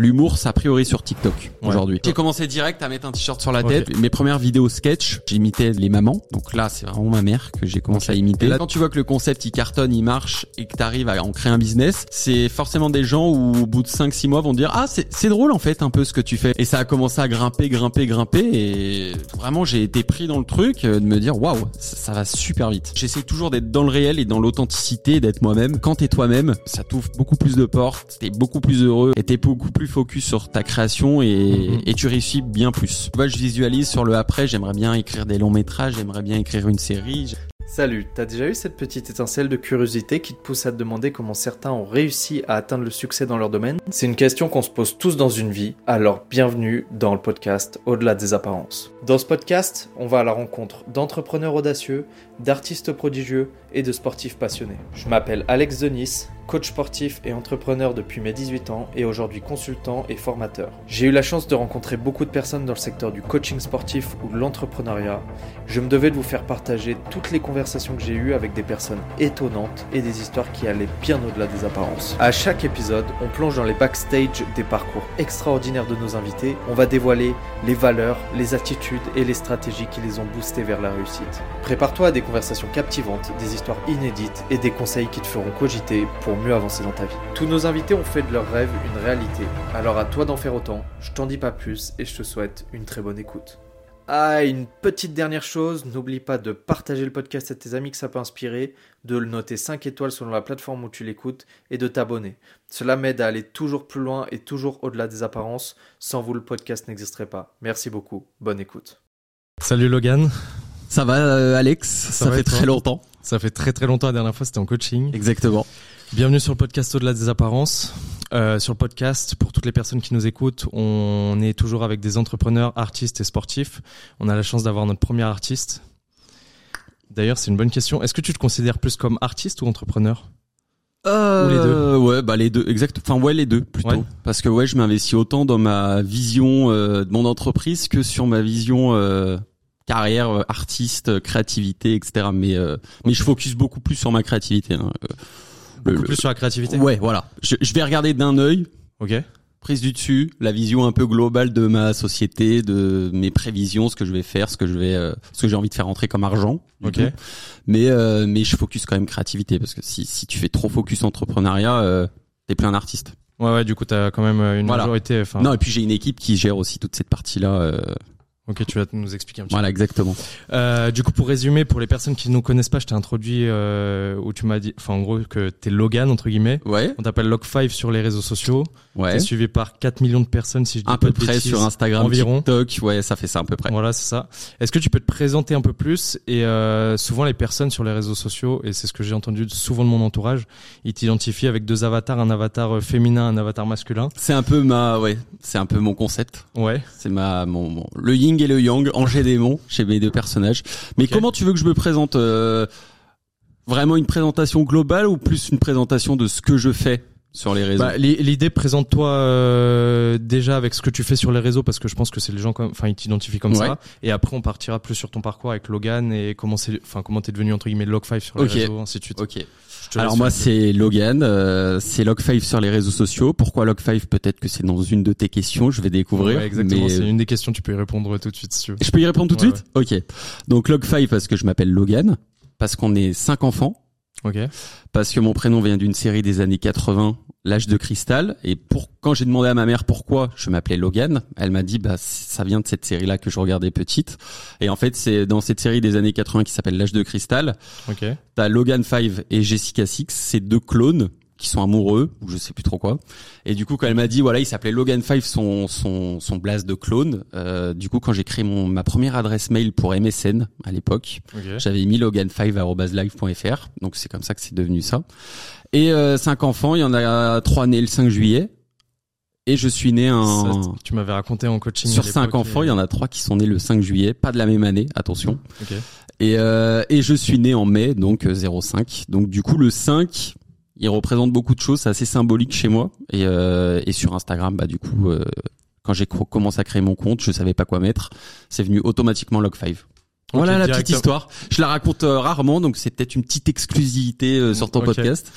l'humour, ça a priori sur TikTok aujourd'hui. J'ai commencé direct à mettre un t-shirt sur la tête. Mes premières vidéos sketch, j'imitais les mamans. Donc là, c'est vraiment ma mère que j'ai commencé à imiter. là, quand tu vois que le concept il cartonne, il marche et que tu arrives à en créer un business, c'est forcément des gens où au bout de 5 6 mois vont dire "Ah, c'est c'est drôle en fait un peu ce que tu fais." Et ça a commencé à grimper, grimper, grimper et vraiment j'ai été pris dans le truc euh, de me dire "Waouh, ça, ça va super vite." J'essaie toujours d'être dans le réel et dans l'authenticité, d'être moi-même. Quand t'es toi-même, ça t'ouvre beaucoup plus de portes, t'es beaucoup plus heureux et t'es beaucoup plus focus sur ta création et, Mhm. et tu réussis bien plus. Tu vois, je visualise sur le après, j'aimerais bien écrire des longs métrages, j'aimerais bien écrire une série. Salut, t'as déjà eu cette petite étincelle de curiosité qui te pousse à te demander comment certains ont réussi à atteindre le succès dans leur domaine? C'est une question qu'on se pose tous dans une vie, alors bienvenue dans le podcast Au-delà des apparences. Dans ce podcast, on va à la rencontre d'entrepreneurs audacieux, d'artistes prodigieux et de sportifs passionnés. Je m'appelle Alex Denis, coach sportif et entrepreneur depuis mes 18 ans et aujourd'hui consultant et formateur. J'ai eu la chance de rencontrer beaucoup de personnes dans le secteur du coaching sportif ou de l'entrepreneuriat. Je me devais de vous faire partager toutes les conversations que j'ai eues avec des personnes étonnantes et des histoires qui allaient bien au-delà des apparences. À chaque épisode, on plonge dans les backstage des parcours extraordinaires de nos invités. On va dévoiler les valeurs, les attitudes et les stratégies qui les ont boostés vers la réussite. Prépare-toi à des conversations captivantes, des histoires inédites et des conseils qui te feront cogiter pour mieux avancer dans ta vie. Tous nos invités ont fait de leur rêve une réalité. Alors à toi d'en faire autant. Je t'en dis pas plus et je te souhaite une très bonne écoute. Ah, une petite dernière chose, n'oublie pas de partager le podcast à tes amis que ça peut inspirer, de le noter 5 étoiles selon la plateforme où tu l'écoutes et de t'abonner. Cela m'aide à aller toujours plus loin et toujours au-delà des apparences. Sans vous, le podcast n'existerait pas. Merci beaucoup. Bonne écoute. Salut Logan, Ça va euh, Alex Ça, va fait très longtemps. ça fait très très longtemps, la dernière fois c'était en coaching. Exactement. Bienvenue sur le podcast Au-delà des apparences. Euh, sur le podcast, pour toutes les personnes qui nous écoutent, on est toujours avec des entrepreneurs, artistes et sportifs. On a la chance d'avoir notre premier artiste. D'ailleurs, c'est une bonne question. Est-ce que tu te considères plus comme artiste ou entrepreneur? Euh, Ou les deux? Ouais, bah les deux, exact. Enfin ouais, les deux plutôt. Ouais. Parce que ouais, je m'investis autant dans ma vision euh, de mon entreprise que sur ma vision euh, carrière, euh, artiste, euh, créativité, etc. Mais euh, mais je focus beaucoup plus sur ma créativité. hein. Le- Beaucoup plus sur la créativité Ouais, voilà. Je, je vais regarder d'un œil, Ok. prise du dessus, la vision un peu globale de ma société, de mes prévisions, ce que je vais faire, ce que je vais, euh, ce que j'ai envie de faire rentrer comme argent. Ok. coup. Mais euh, mais je focus quand même créativité parce que si si tu fais trop focus entrepreneuriat, euh, t'es plus un artiste. Ouais, ouais, du coup, t'as quand même une Voilà. majorité. Non, et puis j'ai une équipe qui gère aussi toute cette partie-là. euh, ok, tu vas nous expliquer un petit voilà, exactement. peu. Euh, du coup, pour résumer, pour les personnes qui ne nous connaissent pas, je t'ai introduit euh, où tu m'as dit, enfin, en gros, que t'es Logan, entre guillemets. Ouais, On t'appelle Log5 sur les réseaux sociaux. Ouais. T'es suivi par 4 millions de personnes, si je dis Un peu près sur Instagram, environ. TikTok. Ouais, ça fait ça à peu près. Voilà, c'est ça. Est-ce que tu peux te présenter un peu plus? Et euh, souvent, les personnes sur les réseaux sociaux, et c'est ce que j'ai entendu souvent de mon entourage, ils t'identifient avec deux avatars, un avatar euh, féminin, un avatar masculin. C'est un peu ma, ouais, c'est un peu mon concept. Ouais. C'est ma, mon, mon- le yin et le yang, ange et démon, chez mes deux personnages. Mais comment tu veux que je me présente euh, Vraiment une présentation globale ou plus une présentation de ce que je fais? Sur les réseaux Bah, l'i- L'idée, présente-toi euh, déjà avec ce que tu fais sur les réseaux, parce que je pense que c'est les gens, comme, enfin, ils t'identifient comme Ouais. ça. Et après, on partira plus sur ton parcours avec Logan et comment c'est, enfin, comment t'es devenu entre guillemets Log5 sur les réseaux, ainsi de suite. Ok. Alors moi c'est Logan, euh, c'est Log5 sur les réseaux sociaux. Pourquoi Log5 Peut-être que c'est dans une de tes questions, je vais découvrir. Ouais, exactement. mais- C'est une des questions. Tu peux y répondre tout de suite si tu veux. Je peux y répondre tout de Ouais, suite? Ok. Donc Log5 parce que je m'appelle Logan, parce qu'on est cinq enfants, Ok. parce que mon prénom vient d'une série des années 80, l'âge de cristal. Et pour quand j'ai demandé à ma mère pourquoi je m'appelais Logan, elle m'a dit bah ça vient de cette série-là que je regardais petite. Et en fait c'est dans cette série des années 80 qui s'appelle l'âge de cristal. Ok. T'as Logan 5 et Jessica 6, c'est deux clones qui sont amoureux ou je sais plus trop quoi. Et du coup quand elle m'a dit voilà il s'appelait Logan 5 son son son blase de clone. euh, du coup quand j'ai créé mon ma première adresse mail pour MSN à l'époque, j'avais mis logan5@live.fr. Donc c'est comme ça que c'est devenu ça. Et euh, cinq enfants, il y en a trois nés le 5 juillet. Et je suis né un Ça, tu m'avais raconté en coaching. sur cinq enfants, et- il y en a trois qui sont nés le 5 juillet, pas de la même année, attention. Et, euh, et je suis né en mai, donc euh, 05. Donc du coup, le 5, il représente beaucoup de choses, c'est assez symbolique chez moi. Et, euh, et sur Instagram, bah du coup, euh, quand j'ai co- commencé à créer mon compte, je savais pas quoi mettre. C'est venu automatiquement Log5. Voilà la petite histoire. Je la raconte euh, rarement, donc c'est peut-être une petite exclusivité euh, sur ton podcast.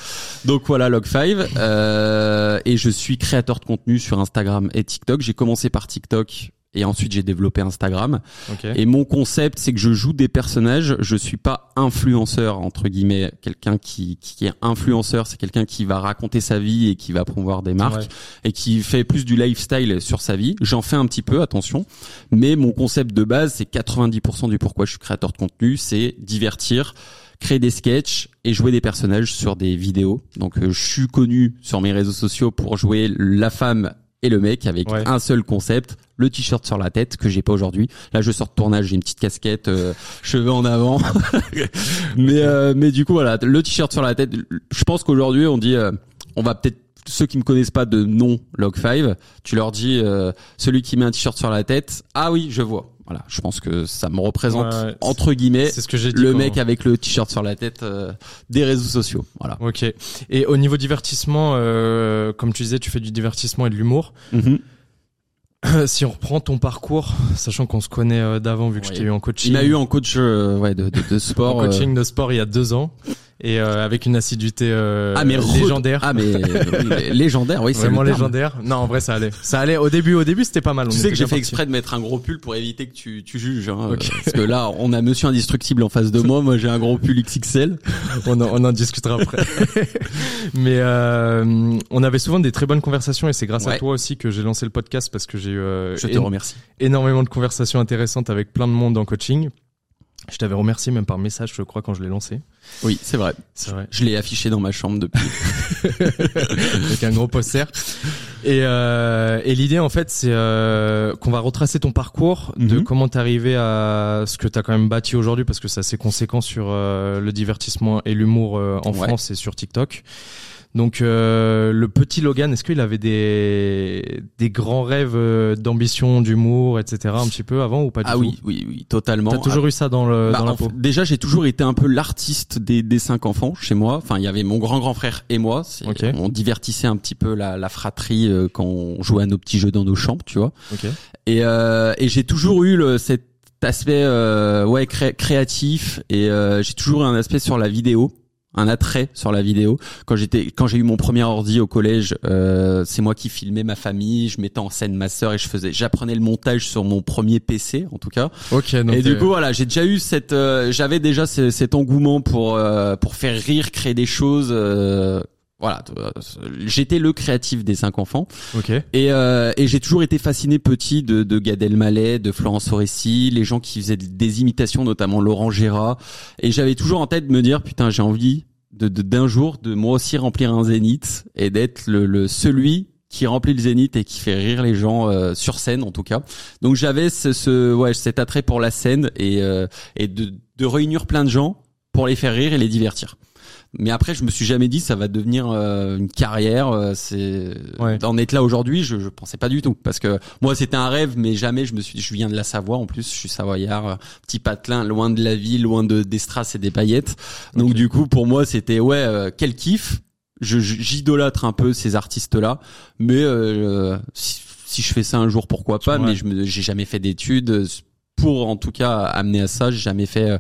Donc voilà Log5 euh, et je suis créateur de contenu sur Instagram et TikTok. J'ai commencé par TikTok et ensuite j'ai développé Instagram. Et mon concept, c'est que je joue des personnages. Je suis pas influenceur entre guillemets. Quelqu'un qui, qui est influenceur, c'est quelqu'un qui va raconter sa vie et qui va promouvoir des marques et qui fait plus du lifestyle sur sa vie. J'en fais un petit peu, attention. Mais mon concept de base, c'est 90% du pourquoi je suis créateur de contenu, c'est divertir créer des sketchs et jouer des personnages sur des vidéos. Donc euh, je suis connu sur mes réseaux sociaux pour jouer la femme et le mec avec un seul concept, le t-shirt sur la tête que j'ai pas aujourd'hui. Là, je sors de tournage, j'ai une petite casquette, euh, cheveux en avant. mais euh, mais du coup voilà, le t-shirt sur la tête. Je pense qu'aujourd'hui on dit, euh, on va peut-être ceux qui me connaissent pas de nom Log5, tu leur dis celui qui met un t-shirt sur la tête. Ah oui, je vois. Voilà, je pense que ça me représente entre guillemets ce que dit, le mec avec le t-shirt sur la tête des réseaux sociaux. Voilà. Ok. Et au niveau divertissement, comme tu disais, tu fais du divertissement et de l'humour. Mm-hmm. si on reprend ton parcours, sachant qu'on se connaît euh, d'avant vu que je t'ai eu en coaching. Il m'a eu en coach euh, ouais, de, de, de sport. en coaching de sport il y a deux ans et euh, avec une assiduité euh, ah, mais légendaire. Ah mais légendaire, oui, c'est vraiment légendaire. Non, en vrai, ça allait. Ça allait au début. Au début, c'était pas mal. tu sais que j'ai fait exprès de mettre un gros pull pour éviter que tu, tu juges, hein, parce que là, on a Monsieur Indestructible en face de moi. Moi, j'ai un gros pull XXL. on, en, on en discutera après. mais euh, on avait souvent des très bonnes conversations et c'est grâce à toi aussi que j'ai lancé le podcast parce que j'ai eu. Euh, Je te remercie. Énormément de conversations intéressantes avec plein de monde en coaching. Je t'avais remercié même par message, je crois, quand je l'ai lancé. Oui, c'est vrai. C'est vrai. Je l'ai affiché dans ma chambre depuis. Avec un gros poster. Et, euh, et l'idée, en fait, c'est euh, qu'on va retracer ton parcours de mhm. comment t'es arrivé à ce que t'as quand même bâti aujourd'hui, parce que ça a ses conséquences sur euh, le divertissement et l'humour euh, en France et sur TikTok. Donc euh, le petit Logan, est-ce qu'il avait des des grands rêves euh, d'ambition, d'humour, etc. un petit peu avant ou pas du ah tout Ah oui, oui, oui, totalement. T'as toujours eu ça dans le bah, dans la peau. Déjà, j'ai toujours été un peu l'artiste des des cinq enfants chez moi. Enfin, il y avait mon grand grand frère et moi. On divertissait un petit peu la la fratrie euh, quand on jouait à nos petits jeux dans nos chambres, tu vois. Et et j'ai toujours eu le, cet aspect ouais créatif et j'ai toujours eu un aspect sur la vidéo un attrait sur la vidéo. Quand j'étais, quand j'ai eu mon premier ordi au collège, euh, c'est moi qui filmais ma famille, je mettais en scène ma sœur et je faisais, j'apprenais le montage sur mon premier PC en tout cas. Ok. et du coup voilà, j'ai déjà eu cette, euh, j'avais déjà cet engouement pour euh, pour faire rire, créer des choses. Voilà, j'étais le créatif des cinq enfants. Ok. Et, et j'ai toujours été fasciné petit de, de Gad Elmaleh, de Florence Foresti, les gens qui faisaient des imitations, notamment Laurent Gérard. Et j'avais toujours en tête de me dire putain j'ai envie de d'un jour de moi aussi remplir un zénith et d'être le, le, celui qui remplit le zénith et qui fait rire les gens euh, sur scène en tout cas. Donc j'avais ce, ce, ouais cet attrait pour la scène et euh, et de, de réunir plein de gens pour les faire rire et les divertir mais après je me suis jamais dit ça va devenir euh, une carrière euh, c'est d'en être là aujourd'hui je, je pensais pas du tout. Parce que moi c'était un rêve mais jamais je me suis je viens de la Savoie en plus je suis savoyard euh, petit patelin loin de la ville loin de des strass et des paillettes. Donc du coup pour moi c'était ouais quel kiff. Je j'idolâtre un peu ces artistes là mais si, si, je fais ça un jour pourquoi pas mais je me j'ai jamais fait d'études. Pour en tout cas amener à ça j'ai jamais fait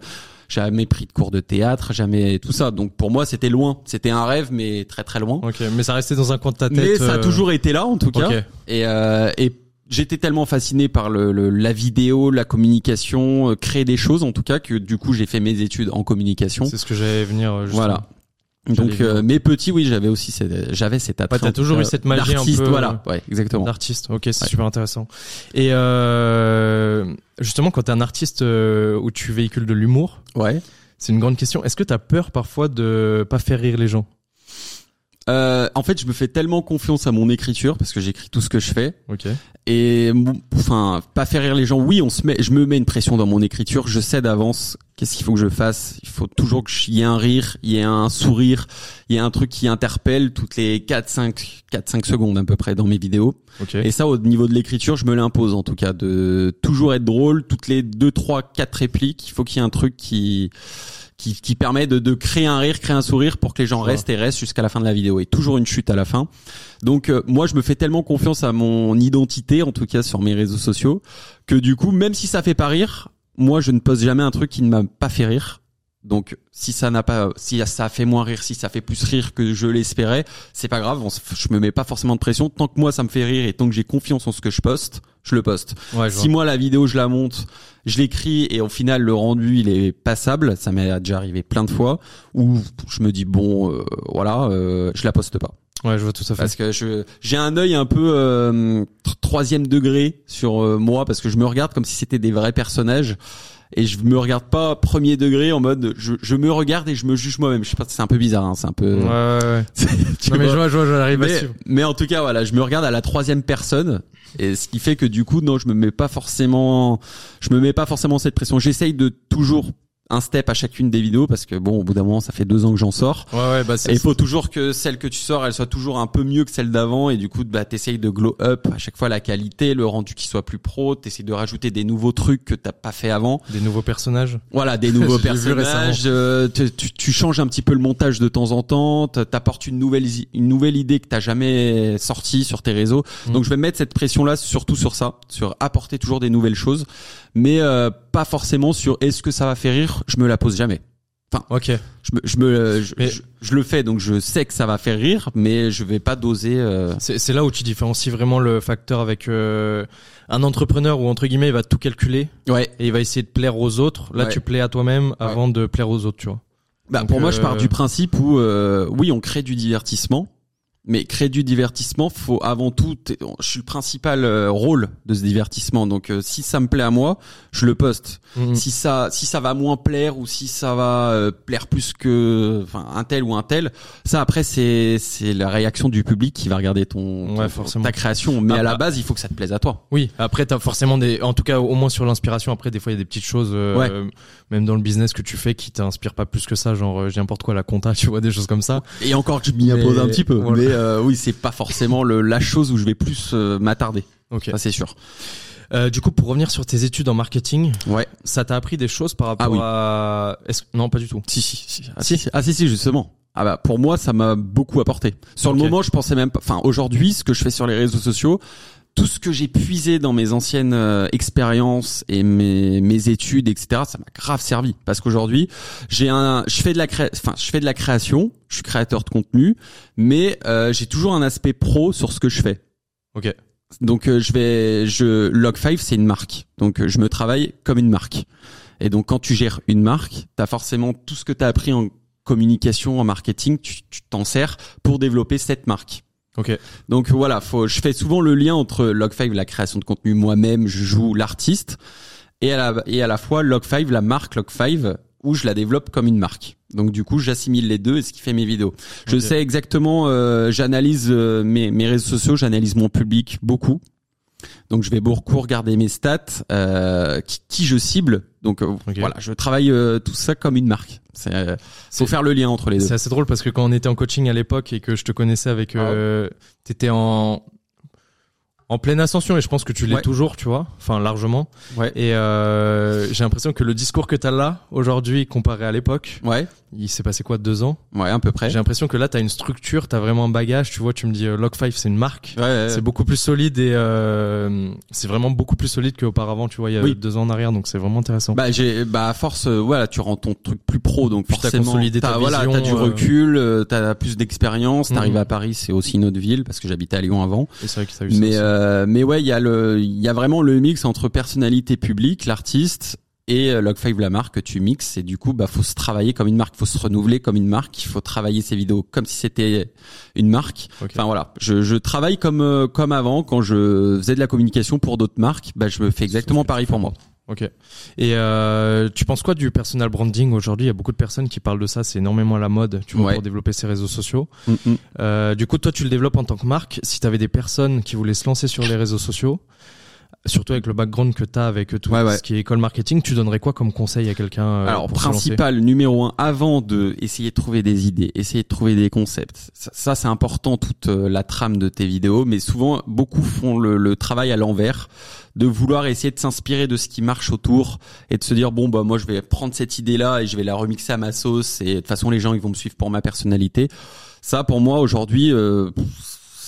jamais pris de cours de théâtre, jamais tout ça. Donc pour moi, c'était loin. C'était un rêve, mais très très loin. Ok, mais ça restait dans un coin de ta tête. Mais ça a euh, toujours été là, en tout cas. Et, euh, et j'étais tellement fasciné par le, la vidéo, la communication, euh, créer des choses, en tout cas, que du coup, j'ai fait mes études en communication. C'est ce que j'allais venir. Euh, justement. Voilà. Donc euh, mes petits oui j'avais aussi j'avais cet attrait. t'as toujours eu cette magie un peu voilà. ouais exactement. d'artiste. Ok c'est super intéressant. Et euh, justement quand t'es un artiste euh, où tu véhicules de l'humour ouais. c'est une grande question. Est-ce que t'as peur parfois de pas faire rire les gens? Euh, en fait, je me fais tellement confiance à mon écriture parce que j'écris tout ce que je fais. Ok. Et enfin, pas faire rire les gens. Oui, on se met, je me mets une pression dans mon écriture. Je sais d'avance qu'est-ce qu'il faut que je fasse. Il faut toujours qu'il y ait un rire, il y ait un sourire, il y ait un truc qui interpelle toutes les 4 5 4 5 secondes à peu près dans mes vidéos. Okay. Et ça au niveau de l'écriture, je me l'impose en tout cas de toujours être drôle toutes les 2 3 4 répliques, il faut qu'il y ait un truc qui qui, qui permet de, de, créer un rire, créer un sourire pour que les gens restent et restent jusqu'à la fin de la vidéo. Et toujours une chute à la fin. Donc euh, moi, je me fais tellement confiance à mon identité, en tout cas sur mes réseaux sociaux, que du coup, même si ça fait pas rire, moi, je ne poste jamais un truc qui ne m'a pas fait rire. Donc, si ça n'a pas, si ça a fait moins rire, si ça fait plus rire que je l'espérais, c'est pas grave. je me mets pas forcément de pression. Tant que moi ça me fait rire et tant que j'ai confiance en ce que je poste, je le poste. si moi la vidéo je la monte, je l'écris et au final le rendu il est passable, ça m'est déjà arrivé plein de fois. Ou je me dis bon, euh, voilà, euh, je la poste pas. Ouais, je vois tout ça. Parce que je j'ai un œil un peu euh, troisième degré sur moi parce que je me regarde comme si c'était des vrais personnages et je me regarde pas premier degré en mode je, je me regarde et je me juge moi-même. Je sais pas, c'est un peu bizarre, hein, c'est un peu. Ouais, ouais. non, mais je vois, je vois, j'arrive mais, mais en tout cas, voilà, je me regarde à la troisième personne et ce qui fait que du coup, non, je me mets pas forcément, je me mets pas forcément cette pression. J'essaye de toujours un step à chacune des vidéos parce que bon au bout d'un moment ça fait deux ans que j'en sors. Ouais, ouais bah et il faut toujours que celle que tu sors elle soit toujours un peu mieux que celle d'avant et du coup bah t'essayes de glow up à chaque fois la qualité le rendu qui soit plus pro t'essayes de rajouter des nouveaux trucs que t'as pas fait avant. Des nouveaux personnages. Voilà des nouveaux personnages euh, tu, tu, changes un petit peu le montage de temps en temps t'apportes une nouvelle une nouvelle idée que t'as jamais sortie sur tes réseaux. Mm. donc je vais mettre cette pression là surtout sur ça sur apporter toujours des nouvelles choses mais euh, pas forcément sur est-ce que ça va faire rire. Je me la pose jamais. Enfin, ok. Je me, je, me, je, le fais donc je sais que ça va faire rire, mais je vais pas doser. Euh... C'est là où tu différencies vraiment le facteur avec euh, un entrepreneur où entre guillemets il va tout calculer. Ouais. Et il va essayer de plaire aux autres. Là, tu plais à toi-même avant de plaire aux autres, tu vois. Bah pour moi, je pars euh, du principe où oui, on crée du divertissement, mais créer du divertissement, faut avant tout. Je suis le principal euh, rôle de ce divertissement. Donc, euh, si ça me plaît à moi, je le poste. Mhm. Si ça, si ça va moins plaire ou si ça va euh, plaire plus que, enfin, un tel ou un tel, ça après c'est c'est la réaction du public qui va regarder ton, ta création. Mais à la base, il faut que ça te plaise à toi. Oui. Après, t'as forcément des, en tout cas, au moins sur l'inspiration. Après, des fois, il y a des petites choses, même dans le business que tu fais, qui t'inspirent pas plus que ça. Genre, n'importe quoi, la compta, tu vois, des choses comme ça. Et encore, je m'y impose un petit peu. Euh, oui, c'est pas forcément le, la chose où je vais plus euh, m'attarder. Ok. Ça c'est sûr. Euh, du coup, pour revenir sur tes études en marketing, ouais. ça t'a appris des choses par rapport ah, oui. à Non, pas du tout. Si, si, si. Ah, si. Ah, si, si, justement. Ah bah pour moi, ça m'a beaucoup apporté. Sur le moment, je pensais même pas. Enfin, aujourd'hui, ce que je fais sur les réseaux sociaux, tout ce que j'ai puisé dans mes anciennes euh, expériences et mes, mes études, etc., ça m'a grave servi. Parce qu'aujourd'hui, j'ai un, je fais de la cré... enfin, je fais de la création, je suis créateur de contenu, mais euh, j'ai toujours un aspect pro sur ce que je fais. Ok. Donc euh, je vais, je Log5 c'est une marque, donc je me travaille comme une marque. Et donc quand tu gères une marque, t'as forcément tout ce que t'as appris en communication, en marketing, tu t'en sers pour développer cette marque. Ok. Donc voilà, faut, je fais souvent le lien entre Log5, la création de contenu moi-même, je joue l'artiste, et à la et à la fois Log5, la marque Log5, où je la développe comme une marque. Donc du coup, j'assimile les deux et ce qui fait mes vidéos. Je sais exactement, euh, j'analyse euh, mes, mes réseaux sociaux, j'analyse mon public beaucoup donc je vais beaucoup regarder mes stats, euh, qui, je cible. Donc euh, voilà, je travaille euh, tout ça comme une marque. C'est euh, faut faire le lien entre les deux. C'est assez drôle parce que quand on était en coaching à l'époque et que je te connaissais avec, euh, ah t'étais en en pleine ascension et je pense que tu l'es toujours, tu vois, enfin largement. Ouais. Et euh, j'ai l'impression que le discours que tu as là aujourd'hui comparé à l'époque, ouais. il s'est passé quoi deux ans? Ouais, à peu près. J'ai l'impression que là tu as une structure, tu as vraiment un bagage, tu vois, tu me dis euh, Log 5 c'est une marque, ouais, c'est beaucoup plus solide et euh, c'est vraiment beaucoup plus solide qu'auparavant, tu vois, il y a deux ans en arrière, donc c'est vraiment intéressant. Bah j'ai bah à force voilà, tu rends ton truc plus pro donc Puis forcément consolidé ta voilà, t'as du euh, recul, euh, t'as plus d'expérience, t'arrives mhm. à Paris, c'est aussi une autre ville parce que j'habitais à Lyon avant. Et c'est vrai que ça a eu mais mais ouais, il y a il y a vraiment le mix entre personnalité publique, l'artiste et euh, Log5 la marque que tu mixes. Et du coup bah faut se travailler comme une marque. Faut se renouveler comme une marque. Il faut travailler ses vidéos comme si c'était une marque. Enfin voilà. Je, je travaille comme euh, comme avant. Quand je faisais de la communication pour d'autres marques bah je me fais exactement pareil pour moi Ok. Et euh, tu penses quoi du personal branding aujourd'hui? Il y a beaucoup de personnes qui parlent de ça. C'est énormément la mode, tu vois, pour développer ses réseaux sociaux. Mm, mm. Euh, du coup, toi, tu le développes en tant que marque. Si tu avais des personnes qui voulaient se lancer sur les réseaux sociaux, surtout avec le background que tu as avec tout ce qui est école marketing, tu donnerais quoi comme conseil à quelqu'un euh, Alors principal numéro un avant de essayer de trouver des idées, essayer de trouver des concepts. Ça, c'est important toute euh, la trame de tes vidéos, mais souvent beaucoup font le, le travail à l'envers de vouloir essayer de s'inspirer de ce qui marche autour et de se dire bon bah moi je vais prendre cette idée là et je vais la remixer à ma sauce et de toute façon les gens ils vont me suivre pour ma personnalité. Ça pour moi aujourd'hui euh,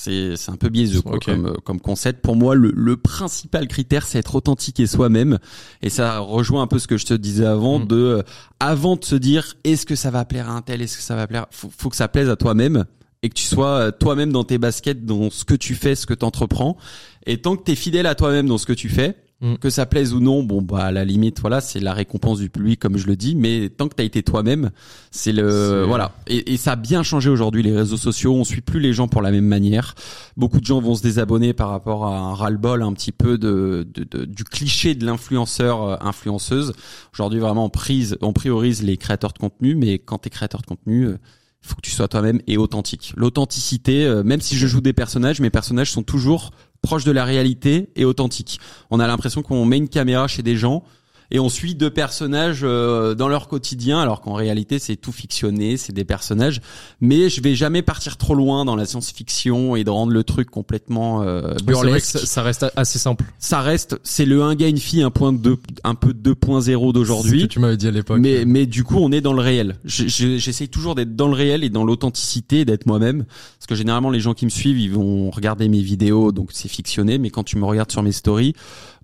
c'est un peu biaiseux comme comme concept. Pour moi, le, le principal critère, c'est être authentique et soi-même. Et ça rejoint un peu ce que je te disais avant mm. de euh, avant de se dire est-ce que ça va plaire à un tel, est-ce que ça va plaire, faut, faut que ça plaise à toi-même et que tu sois euh, toi-même dans tes baskets, dans ce que tu fais, ce que tu entreprends. Et tant que tu es fidèle à toi-même dans ce que tu fais, mm. que ça plaise ou non, bon bah à la limite voilà, c'est la récompense du public comme je le dis, mais tant que tu as été toi-même, c'est le voilà. Et, et, ça a bien changé aujourd'hui les réseaux sociaux, on suit plus les gens pour la même manière. Beaucoup de gens vont se désabonner par rapport à un ras-le-bol un petit peu de, de, du cliché de l'influenceur euh, influenceuse. Aujourd'hui vraiment on prise on priorise les créateurs de contenu, mais quand tu es créateur de contenu euh, faut que tu sois toi-même et authentique. L'authenticité, euh, même si je joue des personnages, mes personnages sont toujours proches de la réalité et authentiques. On a l'impression qu'on met une caméra chez des gens et on suit deux personnages euh, dans leur quotidien alors qu'en réalité c'est tout fictionné, c'est des personnages mais je vais jamais partir trop loin dans la science-fiction et de rendre le truc complètement euh, burlesque. ça, reste assez simple. Ça reste c'est le un gars une fille un point de un peu 2.0 d'aujourd'hui. que tu m'avais dit à l'époque. Mais mais du coup on est dans le réel. J'essaye toujours d'être dans le réel et dans l'authenticité d'être moi-même parce que généralement les gens qui me suivent ils vont regarder mes vidéos donc c'est fictionné mais quand tu me regardes sur mes stories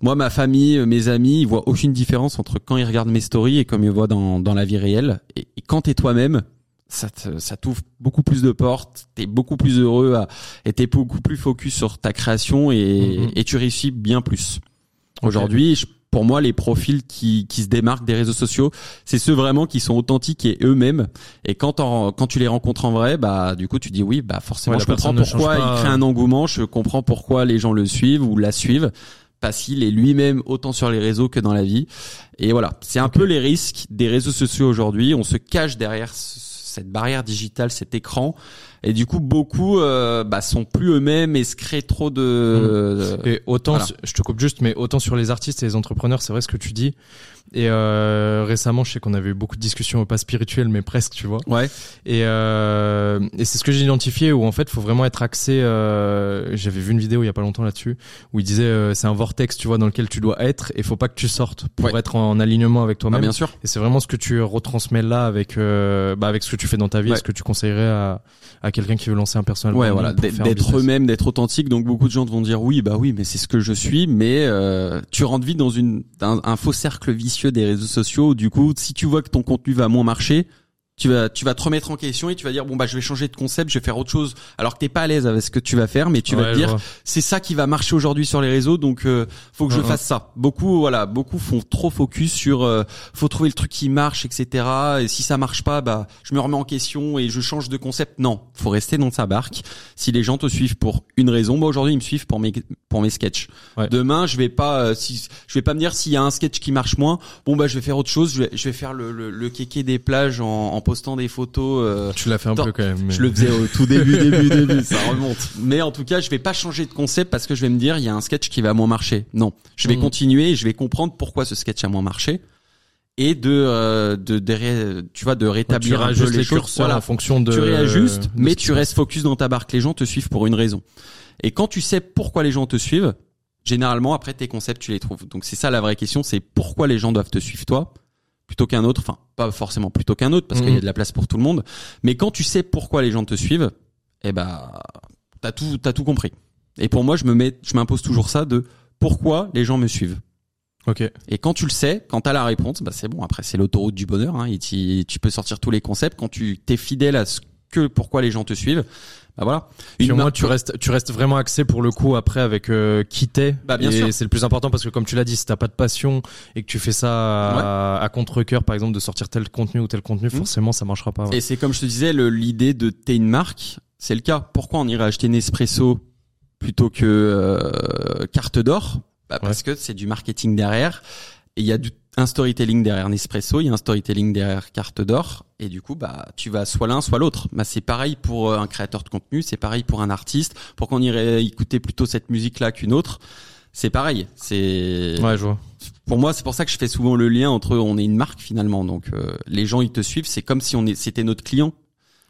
moi, ma famille, mes amis, ils voient aucune différence entre quand ils regardent mes stories et comme ils voient dans, dans la vie réelle. Et, quand t'es toi-même, ça ça t'ouvre beaucoup plus de portes, t'es beaucoup plus heureux à, et t'es beaucoup plus focus sur ta création et, mhm. et tu réussis bien plus. Aujourd'hui, pour moi, les profils qui, qui se démarquent des réseaux sociaux, c'est ceux vraiment qui sont authentiques et eux-mêmes. Et quand quand tu les rencontres en vrai, bah du coup tu dis oui, bah forcément je comprends pourquoi il crée un engouement, je comprends pourquoi les gens le suivent ou la suivent parce qu'il est lui-même autant sur les réseaux que dans la vie. Et voilà, c'est un peu les risques des réseaux sociaux aujourd'hui. On se cache derrière cette barrière digitale, cet écran. Et du coup, beaucoup euh, bah, sont plus eux-mêmes et se créent trop de. Mmh. Et autant, je te coupe juste, mais autant sur les artistes et les entrepreneurs, c'est vrai ce que tu dis. Et euh, récemment, je sais qu'on avait eu beaucoup de discussions, pas spirituelles, mais presque, tu vois. Ouais. Et, euh, et c'est ce que j'ai identifié où en fait, faut vraiment être axé. Euh, J'avais vu une vidéo il y a pas longtemps là-dessus où il disait euh, c'est un vortex, tu vois, dans lequel tu dois être et faut pas que tu sortes pour être en, alignement avec toi-même. Ah, bien sûr. Et c'est vraiment ce que tu retransmets là avec euh, bah, avec ce que tu fais dans ta vie, ce que tu conseillerais à, à quelqu'un qui veut lancer un personnel. Ouais, voilà, d'être eux-mêmes, d'être authentique. Donc beaucoup de gens vont dire oui, bah oui, mais c'est ce que je suis, mais euh, tu rentres vite dans une un, un faux cercle vicieux des réseaux sociaux. Du coup, si tu vois que ton contenu va moins marcher, tu vas tu vas te remettre en question et tu vas dire bon bah je vais changer de concept, je vais faire autre chose alors que t'es pas à l'aise avec ce que tu vas faire mais tu vas te dire c'est ça qui va marcher aujourd'hui sur les réseaux donc euh, faut que je fasse ça. Beaucoup voilà, beaucoup font trop focus sur euh, faut trouver le truc qui marche etc. et si ça marche pas bah je me remets en question et je change de concept. Non, faut rester dans sa barque. Si les gens te suivent pour une raison, moi aujourd'hui ils me suivent pour mes pour mes sketchs. Demain, je vais pas euh, si je vais pas me dire s'il y a un sketch qui marche moins, bon bah je vais faire autre chose, je vais je vais faire le le, le kéké des plages en, en postant des photos. Euh, tu l'as fait un peu quand même. Je le faisais au tout début, début, début, ça remonte. Mais en tout cas, je vais pas changer de concept parce que je vais me dire il y a un sketch qui va moins marcher. Non, je vais mmh. continuer et je vais comprendre pourquoi ce sketch a moins marché et de, euh, de, de, tu vois de rétablir un peu les, choses voilà. en fonction de tu réajustes mais tu restes focus dans ta barque les gens te suivent pour une raison et quand tu sais pourquoi les gens te suivent généralement après tes concepts tu les trouves donc c'est ça la vraie question c'est pourquoi les gens doivent te suivre toi? Plutôt qu'un autre enfin pas forcément plutôt qu'un autre parce qu'il y a mhm. de la place pour tout le monde mais quand tu sais pourquoi les gens te suivent eh ben t'as tout t'as tout compris et pour moi je me mets je m'impose toujours ça de pourquoi les gens me suivent Ok. Et quand tu le sais, quand t'as la réponse, bah c'est bon. Après, c'est l'autoroute du bonheur. Hein, et tu, tu peux sortir tous les concepts. Quand tu t'es fidèle à ce que pourquoi les gens te suivent, bah voilà. Une moi, tu restes, tu restes vraiment axé pour le coup après avec euh, qui t'es. Bah bien et c'est le plus important parce que comme tu l'as dit, si t'as pas de passion et que tu fais ça à, contre cœur, par exemple, de sortir tel contenu ou tel contenu, mmh. forcément, ça marchera pas. Et c'est comme je te disais, l'idée de t'es une marque, c'est le cas. Pourquoi on irait acheter Nespresso plutôt que euh, carte d'or? Bah, parce que c'est du marketing derrière. Et il y a du, un storytelling derrière Nespresso, il y a un storytelling derrière Carte d'Or, et du coup, bah, tu vas soit l'un, soit l'autre. Bah, c'est pareil pour euh, un créateur de contenu, c'est pareil pour un artiste. Pour qu'on irait écouter plutôt cette musique-là qu'une autre, c'est pareil. C'est. Ouais, je vois. Pour moi, c'est pour ça que je fais souvent le lien entre on est une marque finalement. Donc, euh, les gens ils te suivent, c'est comme si on est, c'était notre client.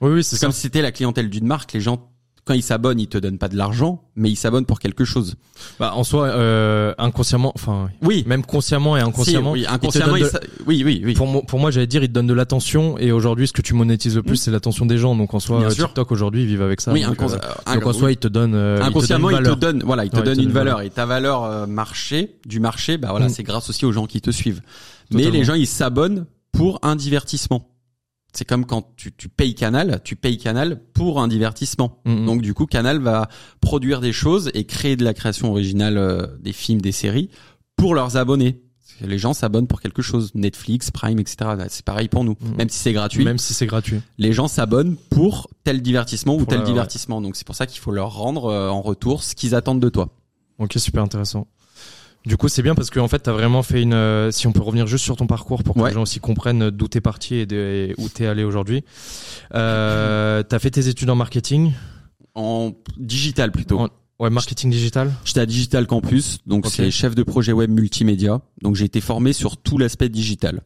Oui, oui, c'est comme si c'était la clientèle d'une marque. Les gens quand ils s'abonnent, ils te donnent pas de l'argent, mais ils s'abonnent pour quelque chose. Bah en soi euh, inconsciemment, enfin oui, même consciemment et inconsciemment. oui, inconsciemment, oui, oui, oui. Pour moi, pour moi, j'allais dire, ils te donnent de l'attention et aujourd'hui, ce que tu monétises le plus, mm. c'est l'attention des gens. Donc en soi, TikTok aujourd'hui, ils vivent avec ça. Oui, donc, euh, donc en soi, ils te donnent. Euh, inconsciemment, ils te donnent, voilà, ils te donnent une valeur. et ta valeur euh, marché du marché, bah voilà, mm. c'est grâce aussi aux gens qui te suivent. Mais les gens, ils s'abonnent pour un divertissement. C'est comme quand tu, tu, payes Canal, tu payes Canal pour un divertissement. Mm-hmm. Donc du coup, Canal va produire des choses et créer de la création originale, euh, des films, des séries pour leurs abonnés. Les gens s'abonnent pour quelque chose, Netflix, Prime, etc. C'est pareil pour nous, mm-hmm. même si c'est gratuit. Même si c'est gratuit. Les gens s'abonnent pour tel divertissement ou tel divertissement. Donc c'est pour ça qu'il faut leur rendre euh, en retour ce qu'ils attendent de toi. Ok, super intéressant. Du coup, c'est bien parce qu'en en fait, tu as vraiment fait une. Euh, si on peut revenir juste sur ton parcours pour que les gens aussi comprennent d'où t'es parti et, de, où t'es allé aujourd'hui. Euh, t'as fait tes études en marketing? En digital plutôt. Ouais, marketing digital? J'étais à Digital Campus, donc c'est chef de projet web multimédia. Donc j'ai été formé sur tout l'aspect digital.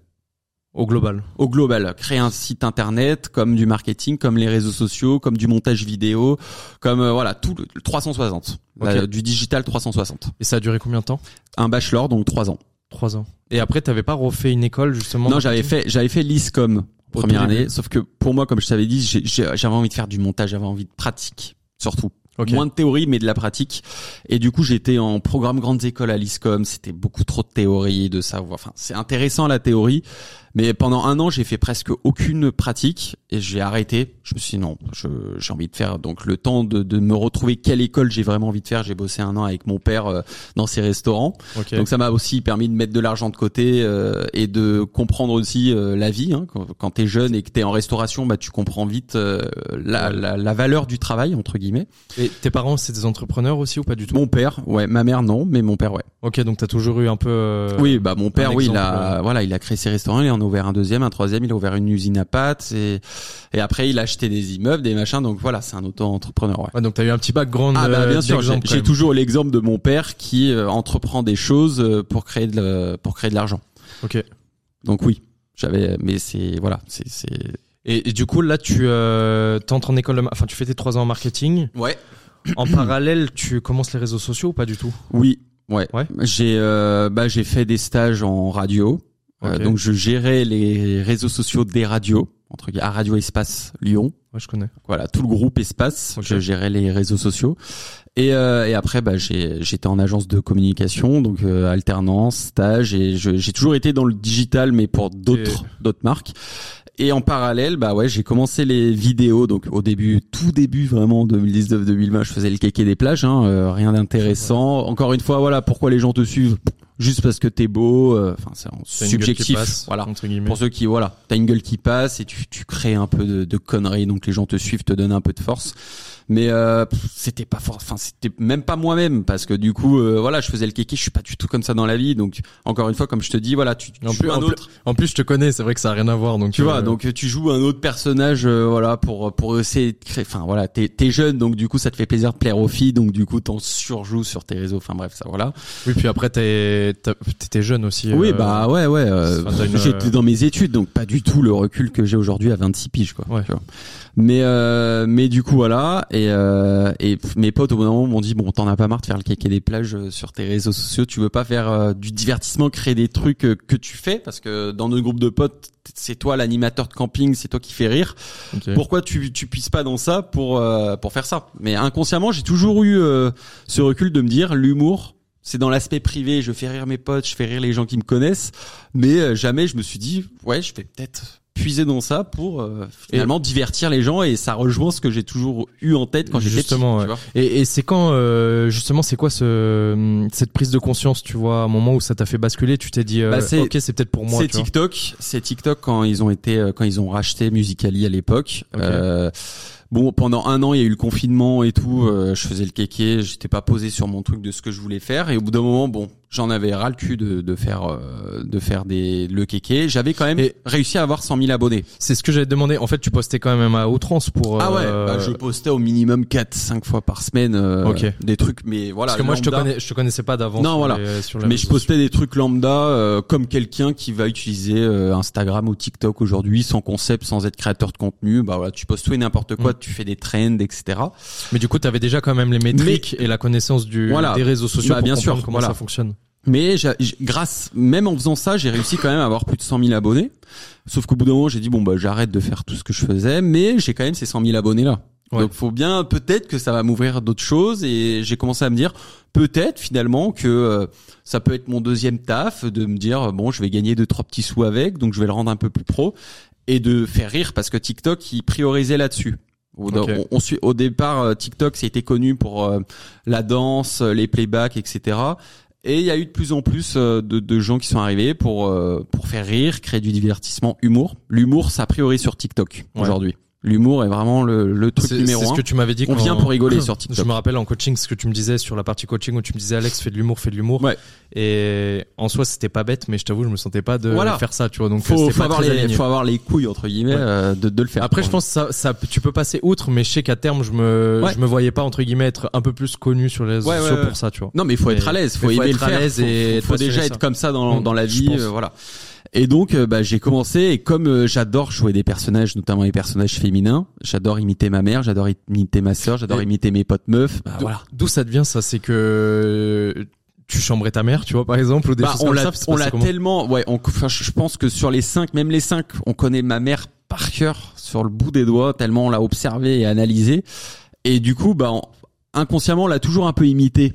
Au global. Au global. Créer un site internet, comme du marketing, comme les réseaux sociaux, comme du montage vidéo, comme euh, voilà tout le 360, euh, du digital 360. Et ça a duré combien de temps? Un bachelor, donc trois ans. Trois ans. Et après, t'avais pas refait une école justement? Non, j'avais fait j'avais fait l'ISCOM première année. Sauf que pour moi, comme je t'avais dit, j'avais envie de faire du montage, j'avais envie de pratique surtout. Moins de théorie, mais de la pratique. Et du coup, j'étais en programme grandes écoles à l'ISCOM. C'était beaucoup trop de théorie, de savoir. Enfin, c'est intéressant la théorie, mais pendant un an, j'ai fait presque aucune pratique et j'ai arrêté. Je me suis dit non, j'ai envie de faire donc le temps de, de me retrouver quelle école j'ai vraiment envie de faire. J'ai bossé un an avec mon père euh, dans ses restaurants, donc ça m'a aussi permis de mettre de l'argent de côté euh, et de comprendre aussi euh, la vie. Hein. Quand, quand t'es jeune et que t'es en restauration, bah tu comprends vite la, la, la, valeur du travail entre guillemets. Et tes parents, c'est des entrepreneurs aussi ou pas du tout? Mon père, ouais, ma mère non, mais mon père ouais. Ok, donc t'as toujours eu un peu. oui, bah mon père, oui, il a voilà, il a créé ses restaurants, il en ouvert un deuxième, un troisième, il a ouvert une usine à pâtes et, et après il a acheté des immeubles, des machins. Donc voilà, c'est un auto-entrepreneur. Ouais. ouais donc tu as eu un petit background. Ah bah bien sûr, j'ai toujours l'exemple de mon père qui euh, entreprend des choses euh, pour créer de pour créer de l'argent. Ok. Donc oui, j'avais, mais c'est voilà, c'est. Et, du coup là tu euh, entres en école, de, enfin tu fais tes trois ans en marketing. Ouais. En parallèle, tu commences les réseaux sociaux ou pas du tout? Oui, ouais. ouais. J'ai euh, bah j'ai fait des stages en radio. Euh, donc je gérais les réseaux sociaux des radios entre à Radio Espace Lyon. Ouais, je connais. Voilà, tout le groupe Espace, je gérais les réseaux sociaux. Et, euh, et après, bah, j'étais en agence de communication, donc euh, alternance, stage, et j'ai toujours été dans le digital, mais pour d'autres d'autres marques. Et en parallèle, bah ouais, j'ai commencé les vidéos. Donc au début, tout début vraiment 2019-2020, je faisais le kéké des plages, hein, euh, rien d'intéressant. Encore une fois, voilà, pourquoi les gens te suivent? Juste parce que t'es beau. Euh, enfin, c'est subjectif. voilà. Pour ceux qui, voilà, t'as une gueule qui passe et tu, tu crées un peu de, de conneries, donc les gens te suivent, te donnent un peu de force mais euh, c'était pas fort enfin c'était même pas moi-même parce que du coup euh, voilà je faisais le kéké je suis pas du tout comme ça dans la vie donc encore une fois comme je te dis voilà tu, tu en plus, un autre en plus je te connais c'est vrai que ça a rien à voir donc tu vois euh, donc tu joues un autre personnage voilà pour pour essayer de créer enfin voilà t'es t'es jeune donc du coup ça te fait plaisir de plaire aux filles donc du coup t'en surjoues sur tes réseaux enfin bref ça voilà oui puis après t'es t'étais jeune aussi oui bah ouais ouais j'étais dans mes études donc pas du tout le recul que j'ai aujourd'hui à 26 piges quoi ouais. mais mais du coup voilà et, euh, et mes potes au bout d'un moment m'ont dit bon t'en as pas marre de faire le kéké des plages euh, sur tes réseaux sociaux, tu veux pas faire euh, du divertissement, créer des trucs que tu fais parce que dans notre groupe de potes c'est toi l'animateur de camping, c'est toi qui fais rire. Pourquoi tu tu puisses pas dans ça pour pour faire ça? Mais inconsciemment j'ai toujours eu ce recul de me dire l'humour c'est dans l'aspect privé, je fais rire mes potes, je fais rire les gens qui me connaissent, mais jamais je me suis dit ouais je vais peut-être puiser dans ça pour euh, finalement divertir les gens. Et ça rejoint ce que j'ai toujours eu en tête quand j'étais justement petit, et, et c'est quand euh, justement c'est quoi ce cette prise de conscience tu vois un moment où ça t'a fait basculer tu t'es dit euh, bah ok c'est peut-être pour moi c'est TikTok c'est TikTok quand ils ont été quand ils ont racheté Musicali à l'époque Bon, pendant un an, il y a eu le confinement et tout. je faisais le kéké, j'étais pas posé sur mon truc de ce que je voulais faire. Et au bout d'un moment, bon, J'en avais ras le cul de, de faire euh, de faire des le kéké. J'avais quand même réussi à avoir 100 000 abonnés. C'est ce que j'avais demandé. En fait, tu postais quand même à outrance pour. Ah ouais. Euh, bah, je postais au minimum 4 5 fois par semaine. Euh, des trucs, mais voilà. Parce que moi, je te connais, je te connaissais pas d'avant. Non, voilà. mais je postais des trucs lambda comme quelqu'un qui va utiliser Instagram ou TikTok aujourd'hui sans concept, sans être créateur de contenu. Bah voilà, tu postes tout et n'importe quoi, mm. tu fais des trends, etc. Mais du coup, tu avais déjà quand même les métriques et la connaissance du des réseaux sociaux bah, pour bien sûr, comment ça fonctionne. Mais grâce, même en faisant ça, j'ai réussi quand même à avoir plus de 100 000 abonnés. Sauf qu'au bout d'un moment, j'ai dit bon bah j'arrête de faire tout ce que je faisais, mais j'ai quand même ces 100 000 abonnés là. Donc faut bien peut-être que ça va m'ouvrir d'autres choses et j'ai commencé à me dire peut-être finalement que euh, ça peut être mon deuxième taf de me dire bon je vais gagner deux trois petits sous avec donc je vais le rendre un peu plus pro et de faire rire parce que TikTok il priorisait là-dessus. On, on, au départ, euh, TikTok, c'était connu pour euh, la danse, les playbacks, etc. Et il y a eu de plus en plus euh, de, de gens qui sont arrivés pour pour faire rire, créer du divertissement, humour. L'humour, ça priorise sur TikTok aujourd'hui. L'humour est vraiment le, le truc numéro un. C'est ce que tu m'avais dit. On vient pour rigoler sur TikTok. Je me rappelle en coaching ce que tu me disais sur la partie coaching où tu me disais Alex fais de l'humour, fais de l'humour. Ouais. Et en soi c'était pas bête, mais je t'avoue je me sentais pas de faire ça, tu vois. Donc faut, faut avoir les, faut avoir les couilles entre guillemets euh, de, de le faire. Après je pense ça, ça, tu peux passer outre, mais je sais qu'à terme je me, je me voyais pas entre guillemets être un peu plus connu sur les réseaux sociaux pour ça, tu vois. Non mais il faut être à l'aise, faut, faut aimer être à l'aise et faut, déjà être comme ça dans, dans la vie, euh, voilà. Et donc, euh, bah, j'ai commencé et comme euh, j'adore jouer des personnages, notamment les personnages féminins, j'adore imiter ma mère, j'adore imiter ma sœur, j'adore imiter mes potes meufs. Bah, voilà. D'où ça devient ça? C'est que tu chambrais ta mère, tu vois, par exemple, ou des bah, choses on l'a, On l'a tellement, ouais. On, je pense que sur les cinq, même les cinq, on connaît ma mère par cœur sur le bout des doigts, tellement on l'a observé et analysé. Et du coup, bah, inconsciemment, on l'a toujours un peu imité